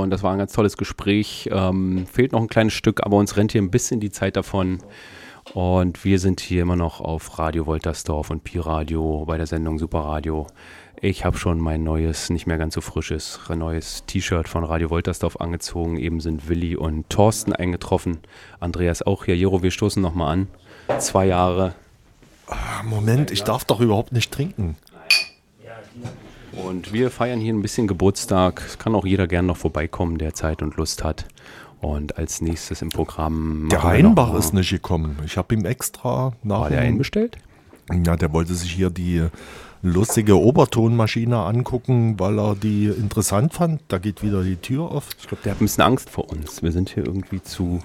und das war ein ganz tolles Gespräch. Ähm, fehlt noch ein kleines Stück, aber uns rennt hier ein bisschen die Zeit davon. Und wir sind hier immer noch auf Radio Woltersdorf und Pi Radio bei der Sendung Superradio. Ich habe schon mein neues, nicht mehr ganz so frisches, neues T-Shirt von Radio Woltersdorf angezogen. Eben sind Willi und Thorsten eingetroffen. Andreas auch hier. Jero, wir stoßen nochmal an. Zwei Jahre. Ah, Moment, ich darf doch überhaupt nicht trinken. Und wir feiern hier ein bisschen Geburtstag. Es kann auch jeder gern noch vorbeikommen, der Zeit und Lust hat. Und als nächstes im Programm. Der mal- ist nicht gekommen. Ich habe ihm extra nach. War der einbestellt? Ja, der wollte sich hier die lustige Obertonmaschine angucken, weil er die interessant fand. Da geht wieder die Tür auf. Ich glaube, der hat ein bisschen Angst vor uns. Wir sind hier irgendwie zu,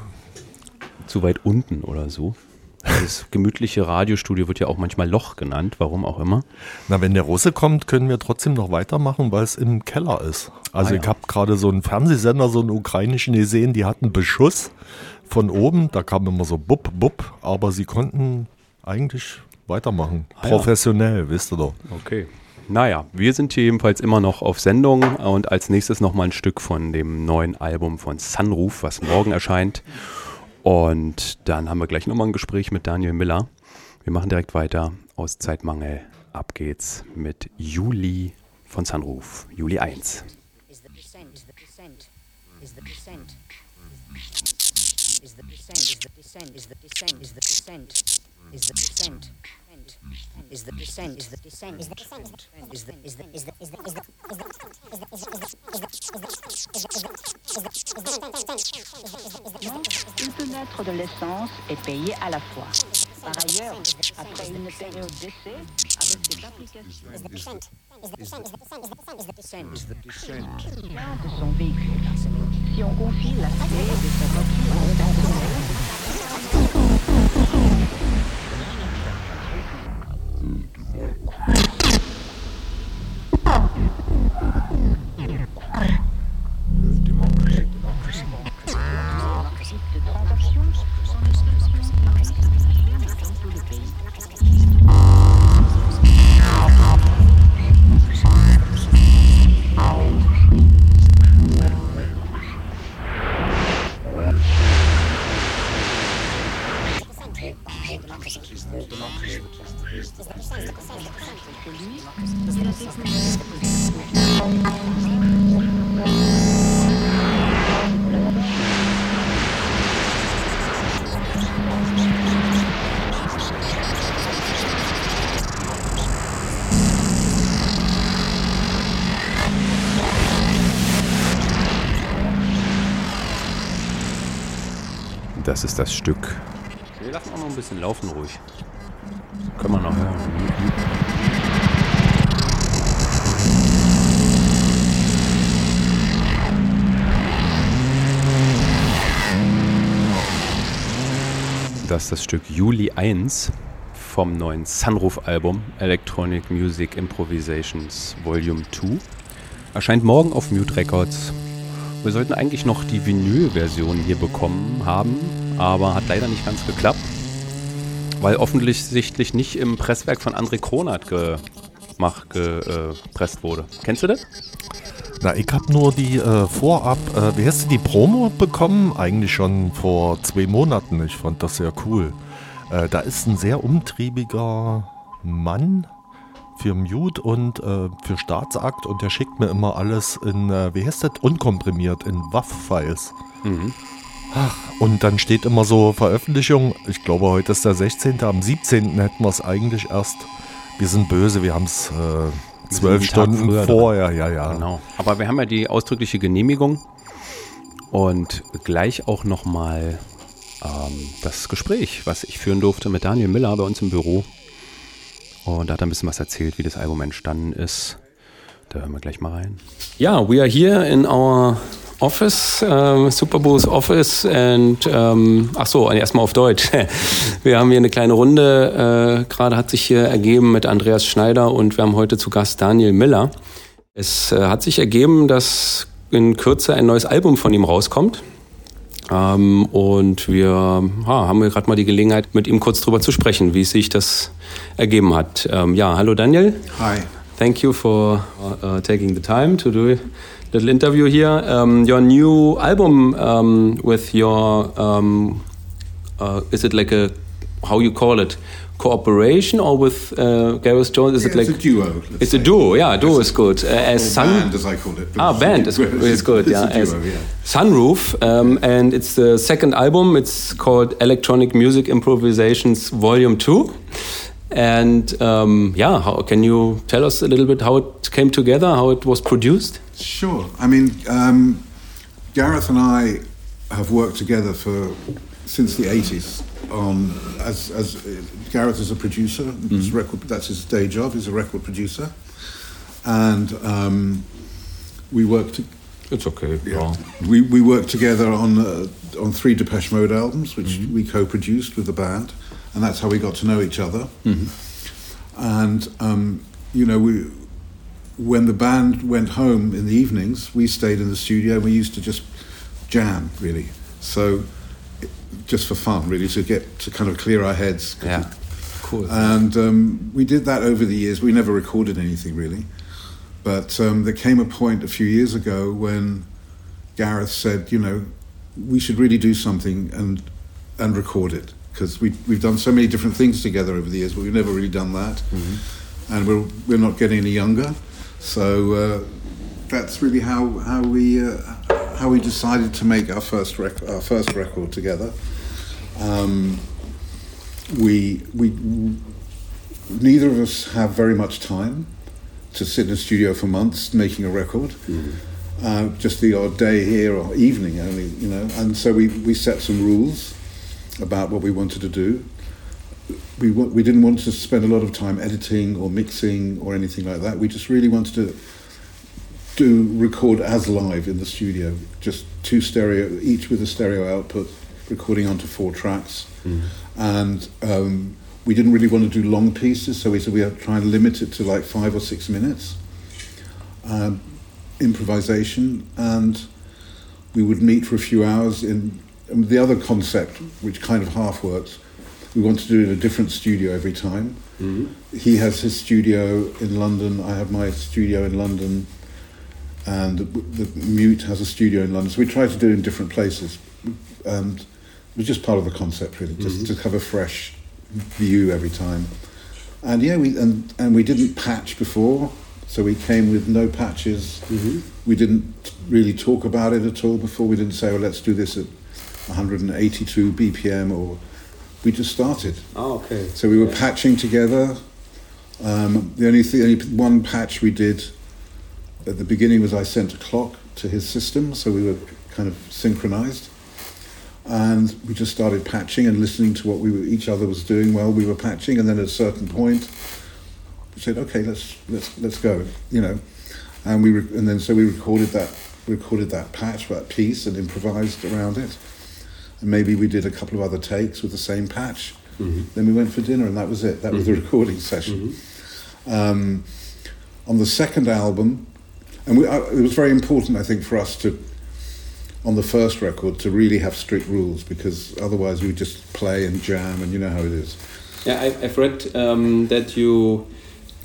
zu weit unten oder so. Das gemütliche Radiostudio wird ja auch manchmal Loch genannt, warum auch immer. Na, wenn der Russe kommt, können wir trotzdem noch weitermachen, weil es im Keller ist. Also Ah, ja. ich habe gerade so einen Fernsehsender, so einen ukrainischen gesehen, die hatten Beschuss von oben. Da kam immer so bub, bub, aber sie konnten eigentlich weitermachen. Ah, ja. Professionell, wisst ihr doch. Okay. Naja, wir sind hier jedenfalls immer noch auf Sendung und als nächstes nochmal ein Stück von dem neuen Album von Sunroof, was morgen erscheint. Und dann haben wir gleich nochmal ein Gespräch mit Daniel Miller. Wir machen direkt weiter aus Zeitmangel. Ab geht's mit Juli von Sunroof. Juli 1. is the percent, is the percent, is the percent, is the percent, is the percent, is the percent, is the percent, is the is the is the is the is the is the is the is the is the Une fenêtre de l'essence est payée à la fois. Par ailleurs, après une période d'essai, avec des applications de son véhicule, si on confie la clé de sa voiture Yeah. Das ist das Stück. Wir lassen auch noch ein bisschen laufen ruhig. Können wir noch hören. Das ist das Stück Juli 1 vom neuen Sunroof-Album Electronic Music Improvisations Volume 2. Erscheint morgen auf Mute Records. Wir sollten eigentlich noch die Vinyl-Version hier bekommen haben, aber hat leider nicht ganz geklappt, weil offensichtlich nicht im Presswerk von André Kronert gemacht, gepresst wurde. Kennst du das? Na, ich habe nur die äh, vorab, äh, wie heißt die, die Promo bekommen? Eigentlich schon vor zwei Monaten. Ich fand das sehr cool. Äh, da ist ein sehr umtriebiger Mann für Mute und äh, für Staatsakt und der schickt mir immer alles in, äh, wie heißt das, unkomprimiert, in WAV-Files. Mhm. Und dann steht immer so Veröffentlichung, ich glaube heute ist der 16., am 17. hätten wir es eigentlich erst, wir sind böse, wir haben es äh, zwölf Stunden vorher, ja, ja. Genau, aber wir haben ja die ausdrückliche Genehmigung und gleich auch nochmal ähm, das Gespräch, was ich führen durfte mit Daniel Miller bei uns im Büro. Und da hat er ein bisschen was erzählt, wie das Album entstanden ist. Da hören wir gleich mal rein. Ja, yeah, we are here in our office, uh, Superboo's office and um, ach so, erstmal auf Deutsch. wir haben hier eine kleine Runde, äh, gerade hat sich hier ergeben mit Andreas Schneider und wir haben heute zu Gast Daniel Miller. Es äh, hat sich ergeben, dass in Kürze ein neues Album von ihm rauskommt. Ähm, und wir ha, haben gerade mal die Gelegenheit, mit ihm kurz drüber zu sprechen, wie sich das ergeben hat. Ähm, ja, hallo Daniel. Hi. Thank you for uh, taking the time to do a little interview here. Um, your new album um, with your, uh, is it like a, how you call it? cooperation or with uh, Gareth Jones? Is yeah, it like it's a duo? It's say. a duo. Yeah, duo is good. Uh, as Sun, band, as I call it. Ah, band is, is good. yeah, duo, yeah. Sunroof, um, and it's the second album. It's called Electronic Music Improvisations Volume Two. And um, yeah, how, can you tell us a little bit how it came together, how it was produced? Sure. I mean, um, Gareth and I have worked together for since the 80s on as, as Gareth is a producer. Mm. Record, that's his day job. He's a record producer, and um, we worked. It's okay. Yeah, we we worked together on uh, on three Depeche Mode albums, which mm-hmm. we co-produced with the band, and that's how we got to know each other. Mm-hmm. And um, you know, we when the band went home in the evenings, we stayed in the studio. and We used to just jam, really. So just for fun, really, to get to kind of clear our heads. Yeah, cool. And um, we did that over the years. We never recorded anything really, but um, there came a point a few years ago when Gareth said, you know, we should really do something and and record it because we we've done so many different things together over the years, but we've never really done that, mm-hmm. and we're we're not getting any younger, so. Uh, that's really how how we uh, how we decided to make our first rec- our first record together. Um, we we neither of us have very much time to sit in a studio for months making a record. Mm-hmm. Uh, just the odd day here or evening only, you know. And so we, we set some rules about what we wanted to do. We, we didn't want to spend a lot of time editing or mixing or anything like that. We just really wanted to do record as live in the studio, just two stereo, each with a stereo output, recording onto four tracks. Mm. And um, we didn't really want to do long pieces, so we said we trying to limit it to like five or six minutes. Um, improvisation, and we would meet for a few hours. In the other concept, which kind of half works, we want to do it in a different studio every time. Mm-hmm. He has his studio in London. I have my studio in London and the, the, Mute has a studio in London. So we try to do it in different places, and it was just part of the concept, really, just mm-hmm. to have a fresh view every time. And yeah, we and and we didn't patch before, so we came with no patches. Mm-hmm. We didn't really talk about it at all before. We didn't say, "Well, let's do this at 182 BPM," or we just started. Oh, okay. So we were yeah. patching together. Um, the only, th- only one patch we did at the beginning was I sent a clock to his system, so we were kind of synchronized. And we just started patching and listening to what we were, each other was doing while we were patching. And then at a certain point, we said, "Okay, let's let's let's go," you know. And we re- and then so we recorded that recorded that patch, that piece, and improvised around it. And maybe we did a couple of other takes with the same patch. Mm-hmm. Then we went for dinner, and that was it. That was the mm-hmm. recording session. Mm-hmm. Um, on the second album, and we, uh, it was very important, I think, for us to, on the first record, to really have strict rules because otherwise we would just play and jam, and you know how it is. Yeah, I, have read um, that you,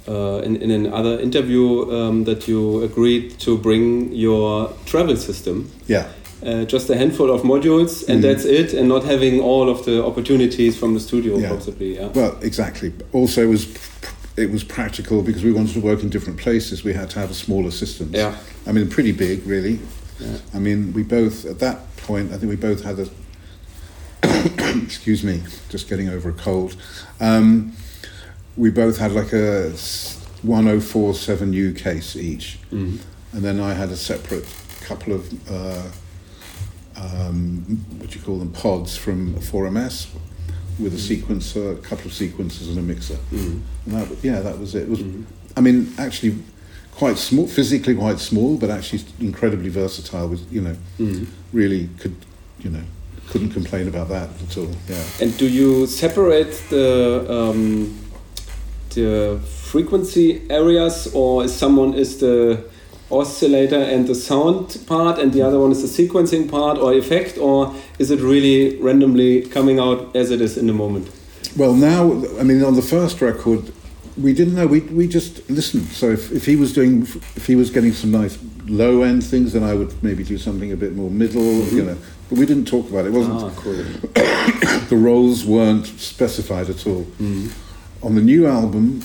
uh, in, in another interview, um, that you agreed to bring your travel system. Yeah. Uh, just a handful of modules and mm. that's it and not having all of the opportunities from the studio yeah. possibly yeah well exactly also it was it was practical because we wanted to work in different places. We had to have a smaller system Yeah. I mean, pretty big, really. Yeah. I mean, we both at that point. I think we both had a. excuse me, just getting over a cold. Um, we both had like a 1047U case each, Mhm. and then I had a separate couple of uh, um, what do you call them pods from 4MS with a sequencer, a couple of sequencers, and a mixer. Mhm. And that, yeah, that was it. It was, I mean, actually quite small, physically quite small, but actually incredibly versatile. Was you know, Mhm. really could, you know, couldn't complain about that at all. Yeah. And do you separate the um, the frequency areas, or is someone is the oscillator and the sound part, and the other one is the sequencing part or effect, or is it really randomly coming out as it is in the moment? Well, now, I mean, on the first record, we didn't know. We, we just listened. So if, if he was doing, if he was getting some nice low end things, then I would maybe do something a bit more middle, you know. But we didn't talk about it. It wasn't. Ah, cool. the roles weren't specified at all. On the new album,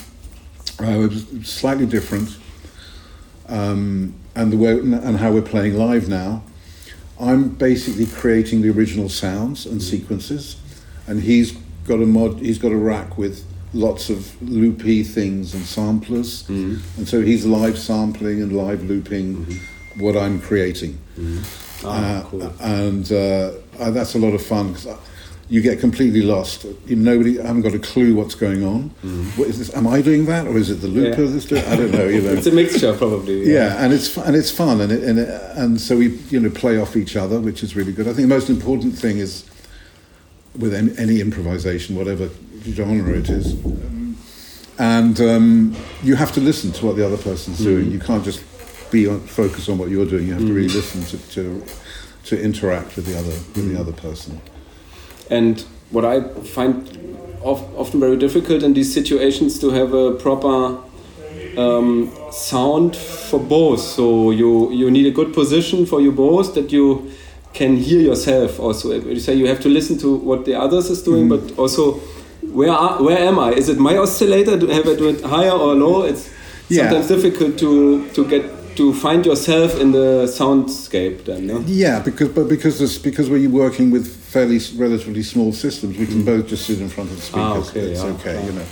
uh, it was slightly different, um, and the way and how we're playing live now. I'm basically creating the original sounds and sequences, and he's got a mod. He's got a rack with lots of loopy things and samplers, and so he's live sampling and live looping what I'm creating. Ah, Uh, cool. And uh, uh, that's a lot of fun because you get completely lost. You, nobody, I haven't got a clue what's going on. Mm. What is this? Am I doing that, or is it the looper Yeah. that's doing? I don't know. You know. It's a mixture, probably. yeah. and it's and it's fun, and it, and it, and so we you know play off each other, which is really good. I think the most important thing is with any, any improvisation, whatever genre it is, and um, you have to listen to what the other person's doing. Mm. You can't just be on, focus on what you're doing. You have to really mm. listen to, to to interact with the other with the other person. And what I find of, often very difficult in these situations to have a proper um, sound for both. So you you need a good position for you both that you can hear yourself. Also, you say you have to listen to what the others is doing, Mm-hmm. but also where are, where am I? Is it my oscillator? Do have I do it higher or low? It's Yeah. sometimes difficult to to get to find yourself in the soundscape. Then, no? Yeah, because but because this, because we're working with fairly relatively small systems, we can both just sit in front of the Ah, speakers. okay, it's yeah, okay, yeah. you know.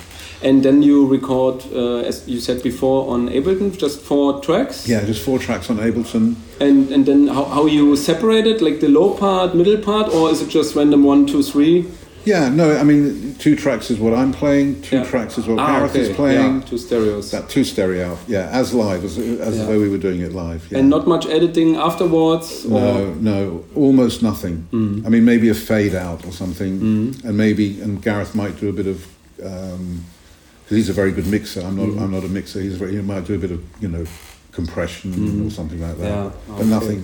And then you record, uh, as you said before, on Ableton, just four tracks. Yeah, just four tracks on Ableton. And and then how, how you separate it, like the low part, middle part, or is it just random one, two, three? Yeah, no, I mean two tracks is what I'm playing, two Yeah. tracks is what Ah, Gareth okay, is playing. yeah, two stereos. That two stereo, yeah, as live as as Yeah. though we were doing it live. Yeah. And not much editing afterwards. Or, No, no, almost nothing. Mm. I mean, maybe a fade out or something, Mm. and maybe and Gareth might do a bit of because he's a very good mixer. I'm not. Mm. I'm not a mixer. He's very. He might do a bit of you know compression Mm. or something like that. But okay. nothing.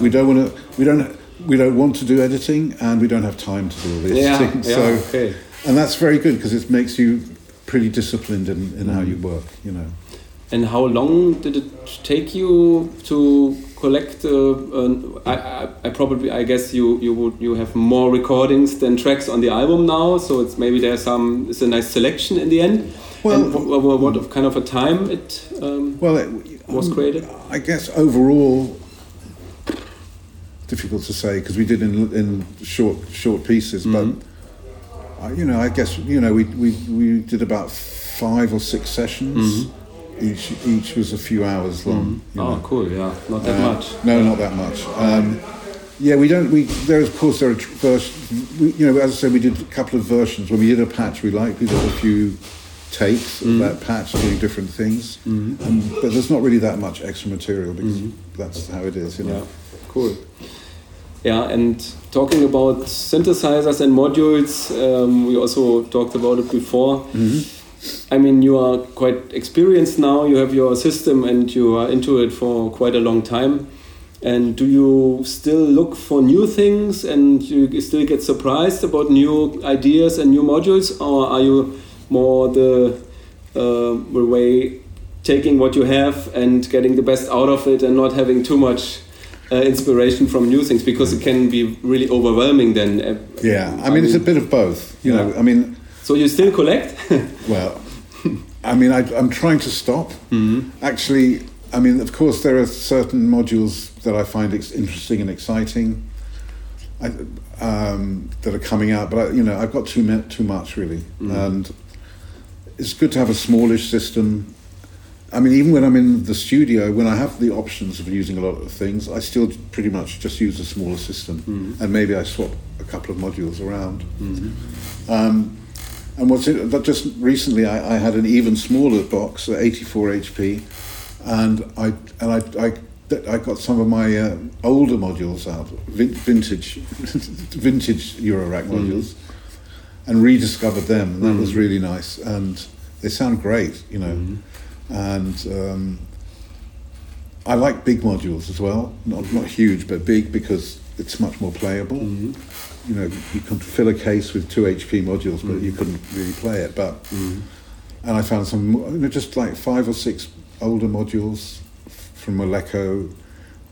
We don't want to. We don't. We don't want to do editing, and we don't have time to do all this. Yeah, yeah, so, okay. and that's very good because it makes you pretty disciplined in, in how you work. You know. And how long did it take you to collect? Uh, an, I, I, I probably, I guess you you would you have more recordings than tracks on the album now, so it's maybe there's some it's a nice selection in the end. Well- and what, what, kind of a time it um, Well, it, was created? I guess overall, difficult to say because we did in in short short pieces, Mhm. but uh, you know, I guess you know we we we did about five or six sessions. Mhm. Each each was a few hours long. you Oh, know. cool! Yeah, not that Uh, much. No, not that much. Um, yeah, we don't. We there of course there are tr- vers- we, You know, as I said, we did a couple of versions. When we did a patch we liked, we did a few takes of Mm. that patch doing different things. Um, but there's not really that much extra material because that's how it is. You know. Yeah, cool. Yeah, and talking about synthesizers and modules, um, we also talked about it before. I mean, you are quite experienced now. You have your system, and you are into it for quite a long time. And do you still look for new things, and you still get surprised about new ideas and new modules, or are you more the uh, way taking what you have and getting the best out of it, and not having too much uh, inspiration from new things because it can be really overwhelming then. uh, Yeah, I mean, it's a bit of both. You know, I mean, So you still collect? well, I mean, I, am trying to stop. Mm-hmm. Actually, I mean, of course, there are certain modules that I find ex- interesting and exciting. I, um, that are coming out, but I, you know, I've got too too much really, mm-hmm. and it's good to have a smallish system. I mean, even when I'm in the studio, when I have the options of using a lot of things, I still pretty much just use a smaller system, mm-hmm. and maybe I swap a couple of modules around. Mm-hmm. Um, and what's it? But just recently, I, I, had an even smaller box, 84 HP, and I and I, I I got some of my uh, older modules out, vintage, vintage Eurorack modules, mm. And rediscovered them, and that mm. was really nice. And they sound great, you know. Mm. And um, I like big modules as well, not not huge, but big because it's much more playable. Mm. You know, you can fill a case with two HP modules, but you couldn't really play it. But and I found some, you know, just like five or six older modules from Moleko,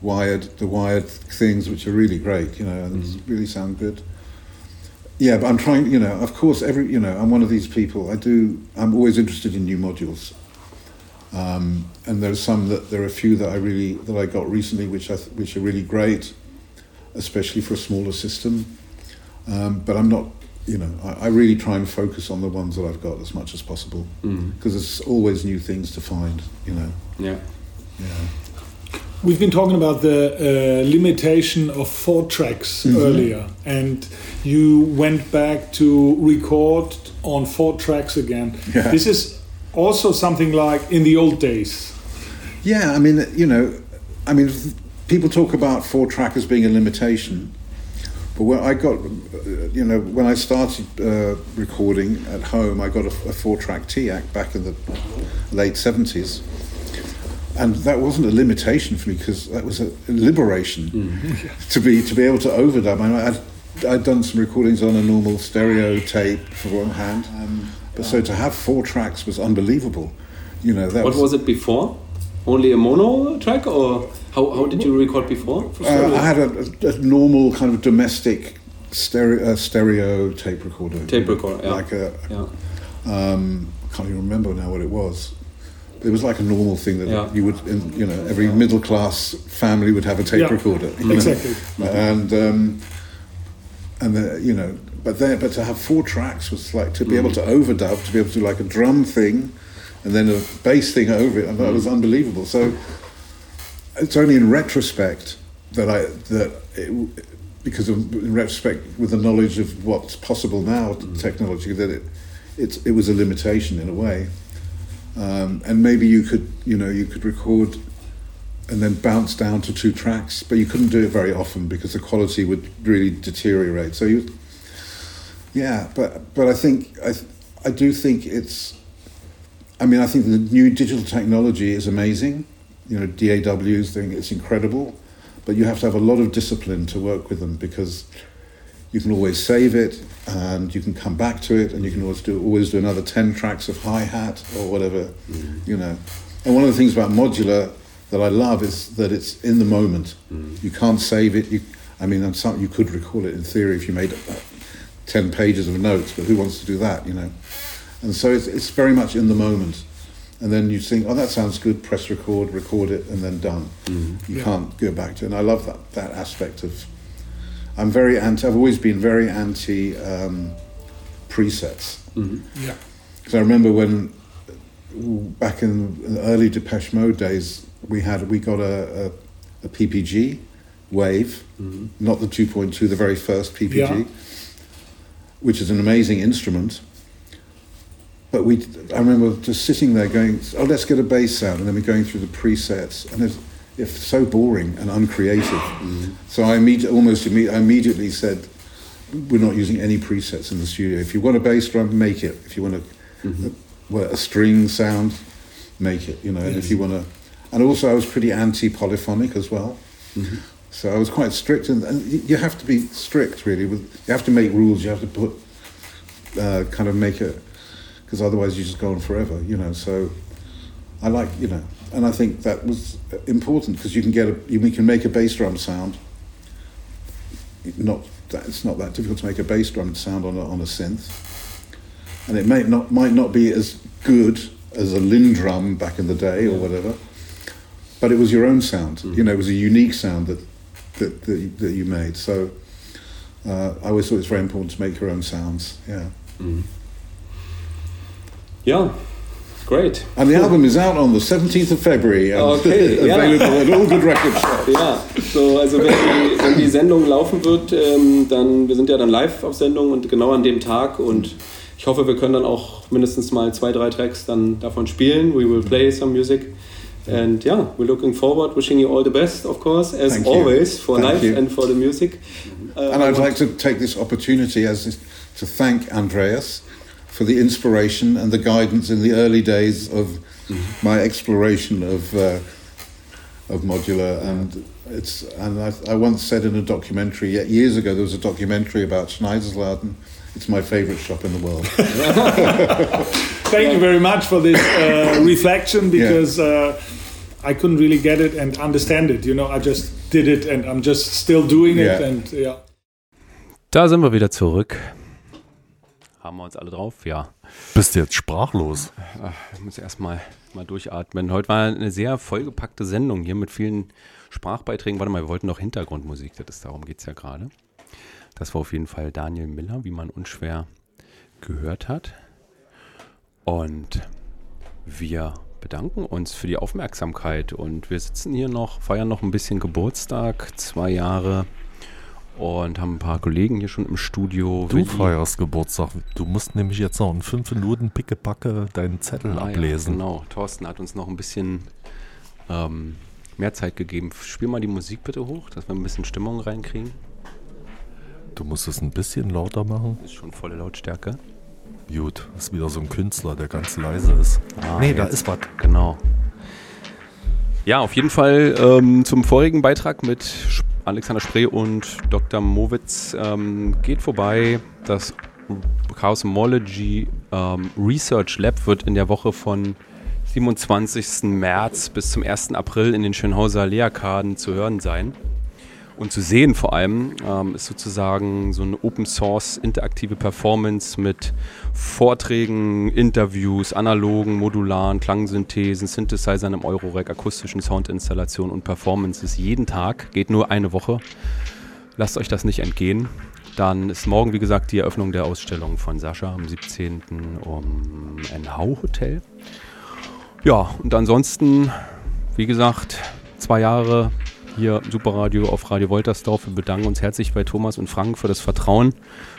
wired the wired things, which are really great, you know, and mm-hmm. really sound good. Yeah, but I'm trying, you know, of course, every, you know, I'm one of these people. I do, I'm always interested in new modules. Um, and there's some that there are a few that I really that I got recently, which I which are really great, especially for a smaller system. Um, but I'm not, you know, I, I, really try and focus on the ones that I've got as much as possible because mm. there's always new things to find, you know. Yeah. Yeah. We've been talking about the uh, limitation of four tracks mm-hmm. earlier, and you went back to record on four tracks again. Yeah. This is also something like in the old days. Yeah, I mean, you know, I mean, people talk about four track as being a limitation, but when I got, you know, when I started uh, recording at home, I got a, a four track TEAC back in the late 70s and that wasn't a limitation for me because that was a liberation mm. to be to be able to overdub. I mean, I'd, I'd done some recordings on a normal stereo tape for one hand, um, but so to have four tracks was unbelievable. You know, that what was, was it before? Only a mono track, or how, how did you record before? Uh, I had a, a, normal kind of domestic stereo uh, stereo tape recorder. Tape recorder, yeah. Like a, yeah. Um, I can't even remember now what it was it was like a normal thing that yeah. you would, you know, every middle class family would have a tape yeah. recorder. Exactly. Know? And um, and the, you know, but there, but to have four tracks was like to be mm. able to overdub, to be able to do like a drum thing, and then a bass thing over it, and that was unbelievable. So it's only in retrospect that I that it, because of in retrospect with the knowledge of what's possible now, mm. technology, that it it's, it was a limitation in a way. Um, and maybe you could, you know, you could record and then bounce down to two tracks, but you couldn't do it very often because the quality would really deteriorate. So you, yeah, but but I think I I do think it's. I mean, I think the new digital technology is amazing. You know, DAWs thing, it's incredible, but you have to have a lot of discipline to work with them because you can always save it and you can come back to it and you can always do always do another 10 tracks of hi-hat or whatever mm. you know and one of the things about modular that I love is that it's in the moment mm. you can't save it you I mean some, you could recall it in theory if you made uh, 10 pages of notes but who wants to do that you know and so it's, it's very much in the moment and then you think oh that sounds good press record record it and then done mm. you yeah. can't go back to it and I love that that aspect of I'm very anti. I've always been very anti um, presets. Mm-hmm. Yeah. Because I remember when back in the early Depeche Mode days, we had we got a, a, a PPG wave, mm-hmm. not the 2.2, the very first PPG, yeah. which is an amazing instrument. But we, I remember just sitting there going, "Oh, let's get a bass sound," and then we're going through the presets, and there's if so boring and uncreative. Mm-hmm. So I imme- almost imme- I immediately said, we're not using any presets in the studio. If you want a bass drum, make it. If you want a, mm-hmm. a, well, a string sound, make it. You know, yes. and if you want to, and also I was pretty anti-polyphonic as well. Mm-hmm. So I was quite strict, and, and, you have to be strict really. With you have to make rules. You have to put uh, kind of make it because otherwise you just go on forever. You know, so I like you know and I think that was important because you can get a, you can make a bass drum sound. Not that it's not that difficult to make a bass drum sound on a, on a synth, and it may not might not be as good as a Lindrum back in the day or whatever. But it was your own sound. Mm. You know, it was a unique sound that that that, that you made. So uh, I always thought it's very important to make your own sounds. Yeah. Mm. Yeah. Great. And the album is out on the 17th of February and okay, available yeah. at all good record shops. Ja, so, also wenn die, wenn die Sendung laufen wird, ähm, dann, wir sind ja dann live auf Sendung und genau an dem Tag und ich hoffe, wir können dann auch mindestens mal zwei, drei Tracks dann davon spielen. We will play some music. And yeah, we're looking forward, wishing you all the best, of course, as Thank always, you. for Thank life you. and for the music. Uh, and I'd like to take this opportunity as to thank Andreas for the inspiration and the guidance in the early days of my exploration of uh, of modular. And it's and I, I, once said in a documentary years ago there was a documentary about Schneidersladen it's my favorite shop in the world. Thank you very much for this uh, reflection because yeah. uh, I couldn't really get it and understand it. You know I just did it and I'm just still doing it yeah. and yeah. Da sind wir wieder zurück haben wir uns alle drauf? Ja. Bist du jetzt sprachlos? Ich muss erstmal mal durchatmen. Heute war eine sehr vollgepackte Sendung hier mit vielen Sprachbeiträgen. Warte mal, wir wollten noch Hintergrundmusik, das ist, darum geht es ja gerade. Das war auf jeden Fall Daniel Miller, wie man unschwer gehört hat. Und wir bedanken uns für die Aufmerksamkeit und wir sitzen hier noch, feiern noch ein bisschen Geburtstag, zwei Jahre und haben ein paar Kollegen hier schon im Studio. Du feierst Geburtstag. Du musst nämlich jetzt noch in fünf Minuten pickepacke deinen Zettel ah, ablesen. Ja, genau. Thorsten hat uns noch ein bisschen ähm, mehr Zeit gegeben. Spiel mal die Musik bitte hoch, dass wir ein bisschen Stimmung reinkriegen. Du musst es ein bisschen lauter machen. Ist schon volle Lautstärke. Gut, ist wieder so ein Künstler, der ganz leise ist. Ah, nee, da ist was. Genau. Ja, auf jeden Fall ähm, zum vorigen Beitrag mit Alexander Spree und Dr. Mowitz ähm, geht vorbei. Das Chaosmology ähm, Research Lab wird in der Woche von 27. März bis zum 1. April in den Schönhauser Lehrkarten zu hören sein. Und zu sehen vor allem ähm, ist sozusagen so eine Open Source interaktive Performance mit Vorträgen, Interviews, analogen, modularen Klangsynthesen, Synthesizern im Eurorack, akustischen Soundinstallationen und Performances jeden Tag. Geht nur eine Woche. Lasst euch das nicht entgehen. Dann ist morgen, wie gesagt, die Eröffnung der Ausstellung von Sascha am 17. um NH Hotel. Ja, und ansonsten, wie gesagt, zwei Jahre hier im Superradio auf Radio Woltersdorf. Wir bedanken uns herzlich bei Thomas und Frank für das Vertrauen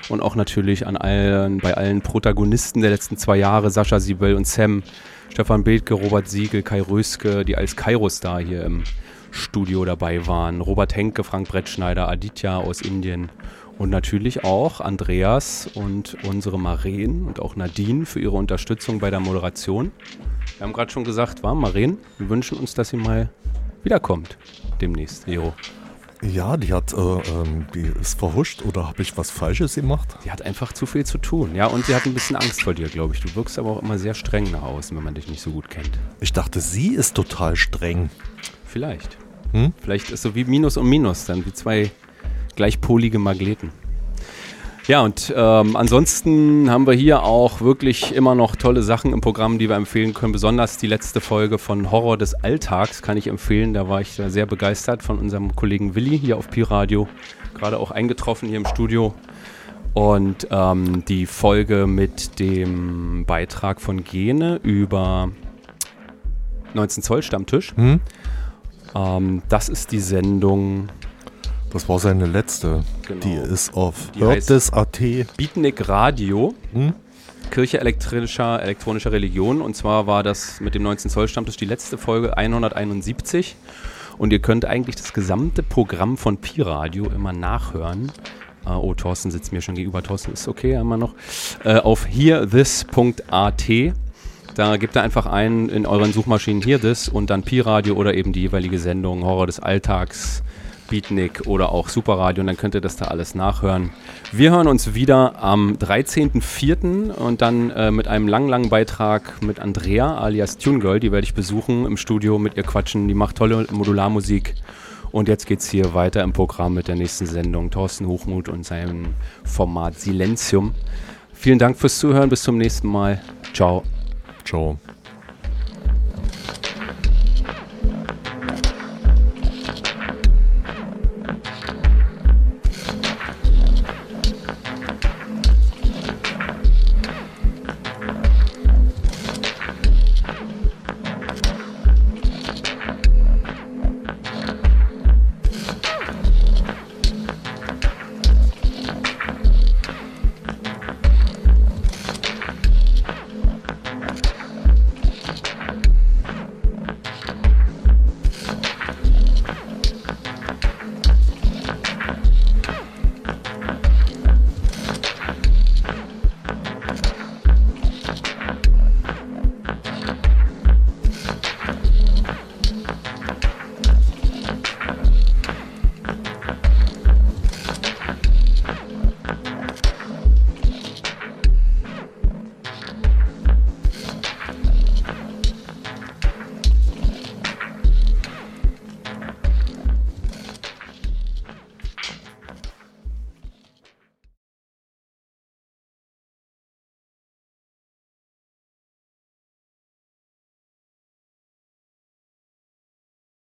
und auch natürlich an allen, bei allen Protagonisten der letzten zwei Jahre, Sascha Siebel und Sam, Stefan Bethke, Robert Siegel, Kai Röske, die als Kairo-Star hier im Studio dabei waren, Robert Henke, Frank Brettschneider, Aditya aus Indien und natürlich auch Andreas und unsere Maren und auch Nadine für ihre Unterstützung bei der Moderation. Wir haben gerade schon gesagt, war Maren, wir wünschen uns, dass sie mal wiederkommt demnächst, Leo. Ja, die hat, äh, ähm, die ist verhuscht oder habe ich was Falsches gemacht? Die hat einfach zu viel zu tun, ja, und sie hat ein bisschen Angst vor dir, glaube ich. Du wirkst aber auch immer sehr streng nach außen, wenn man dich nicht so gut kennt. Ich dachte, sie ist total streng. Vielleicht. Hm? Vielleicht ist so wie Minus und Minus, dann wie zwei gleichpolige Magneten. Ja, und ähm, ansonsten haben wir hier auch wirklich immer noch tolle Sachen im Programm, die wir empfehlen können. Besonders die letzte Folge von Horror des Alltags kann ich empfehlen. Da war ich sehr begeistert von unserem Kollegen Willi hier auf Pi-Radio. Gerade auch eingetroffen hier im Studio. Und ähm, die Folge mit dem Beitrag von Gene über 19 Zoll Stammtisch. Hm? Ähm, das ist die Sendung das war seine letzte. Genau. Die ist auf Hörtes.at. Beatnik Radio. Hm? Kirche elektronischer, elektronischer Religion. Und zwar war das mit dem 19 Zoll Stammtisch die letzte Folge 171. Und ihr könnt eigentlich das gesamte Programm von Pi Radio immer nachhören. Uh, oh, Thorsten sitzt mir schon gegenüber. Thorsten ist okay, immer noch. Uh, auf hearthis.at. Da gebt ihr einfach ein in euren Suchmaschinen Hear This und dann Pi Radio oder eben die jeweilige Sendung Horror des Alltags Beatnik oder auch Superradio und dann könnt ihr das da alles nachhören. Wir hören uns wieder am 13.04. und dann äh, mit einem langen, langen Beitrag mit Andrea alias Tune Girl. Die werde ich besuchen im Studio, mit ihr quatschen. Die macht tolle Modularmusik. Und jetzt geht es hier weiter im Programm mit der nächsten Sendung. Thorsten Hochmuth und seinem Format Silenzium. Vielen Dank fürs Zuhören. Bis zum nächsten Mal. Ciao. Ciao.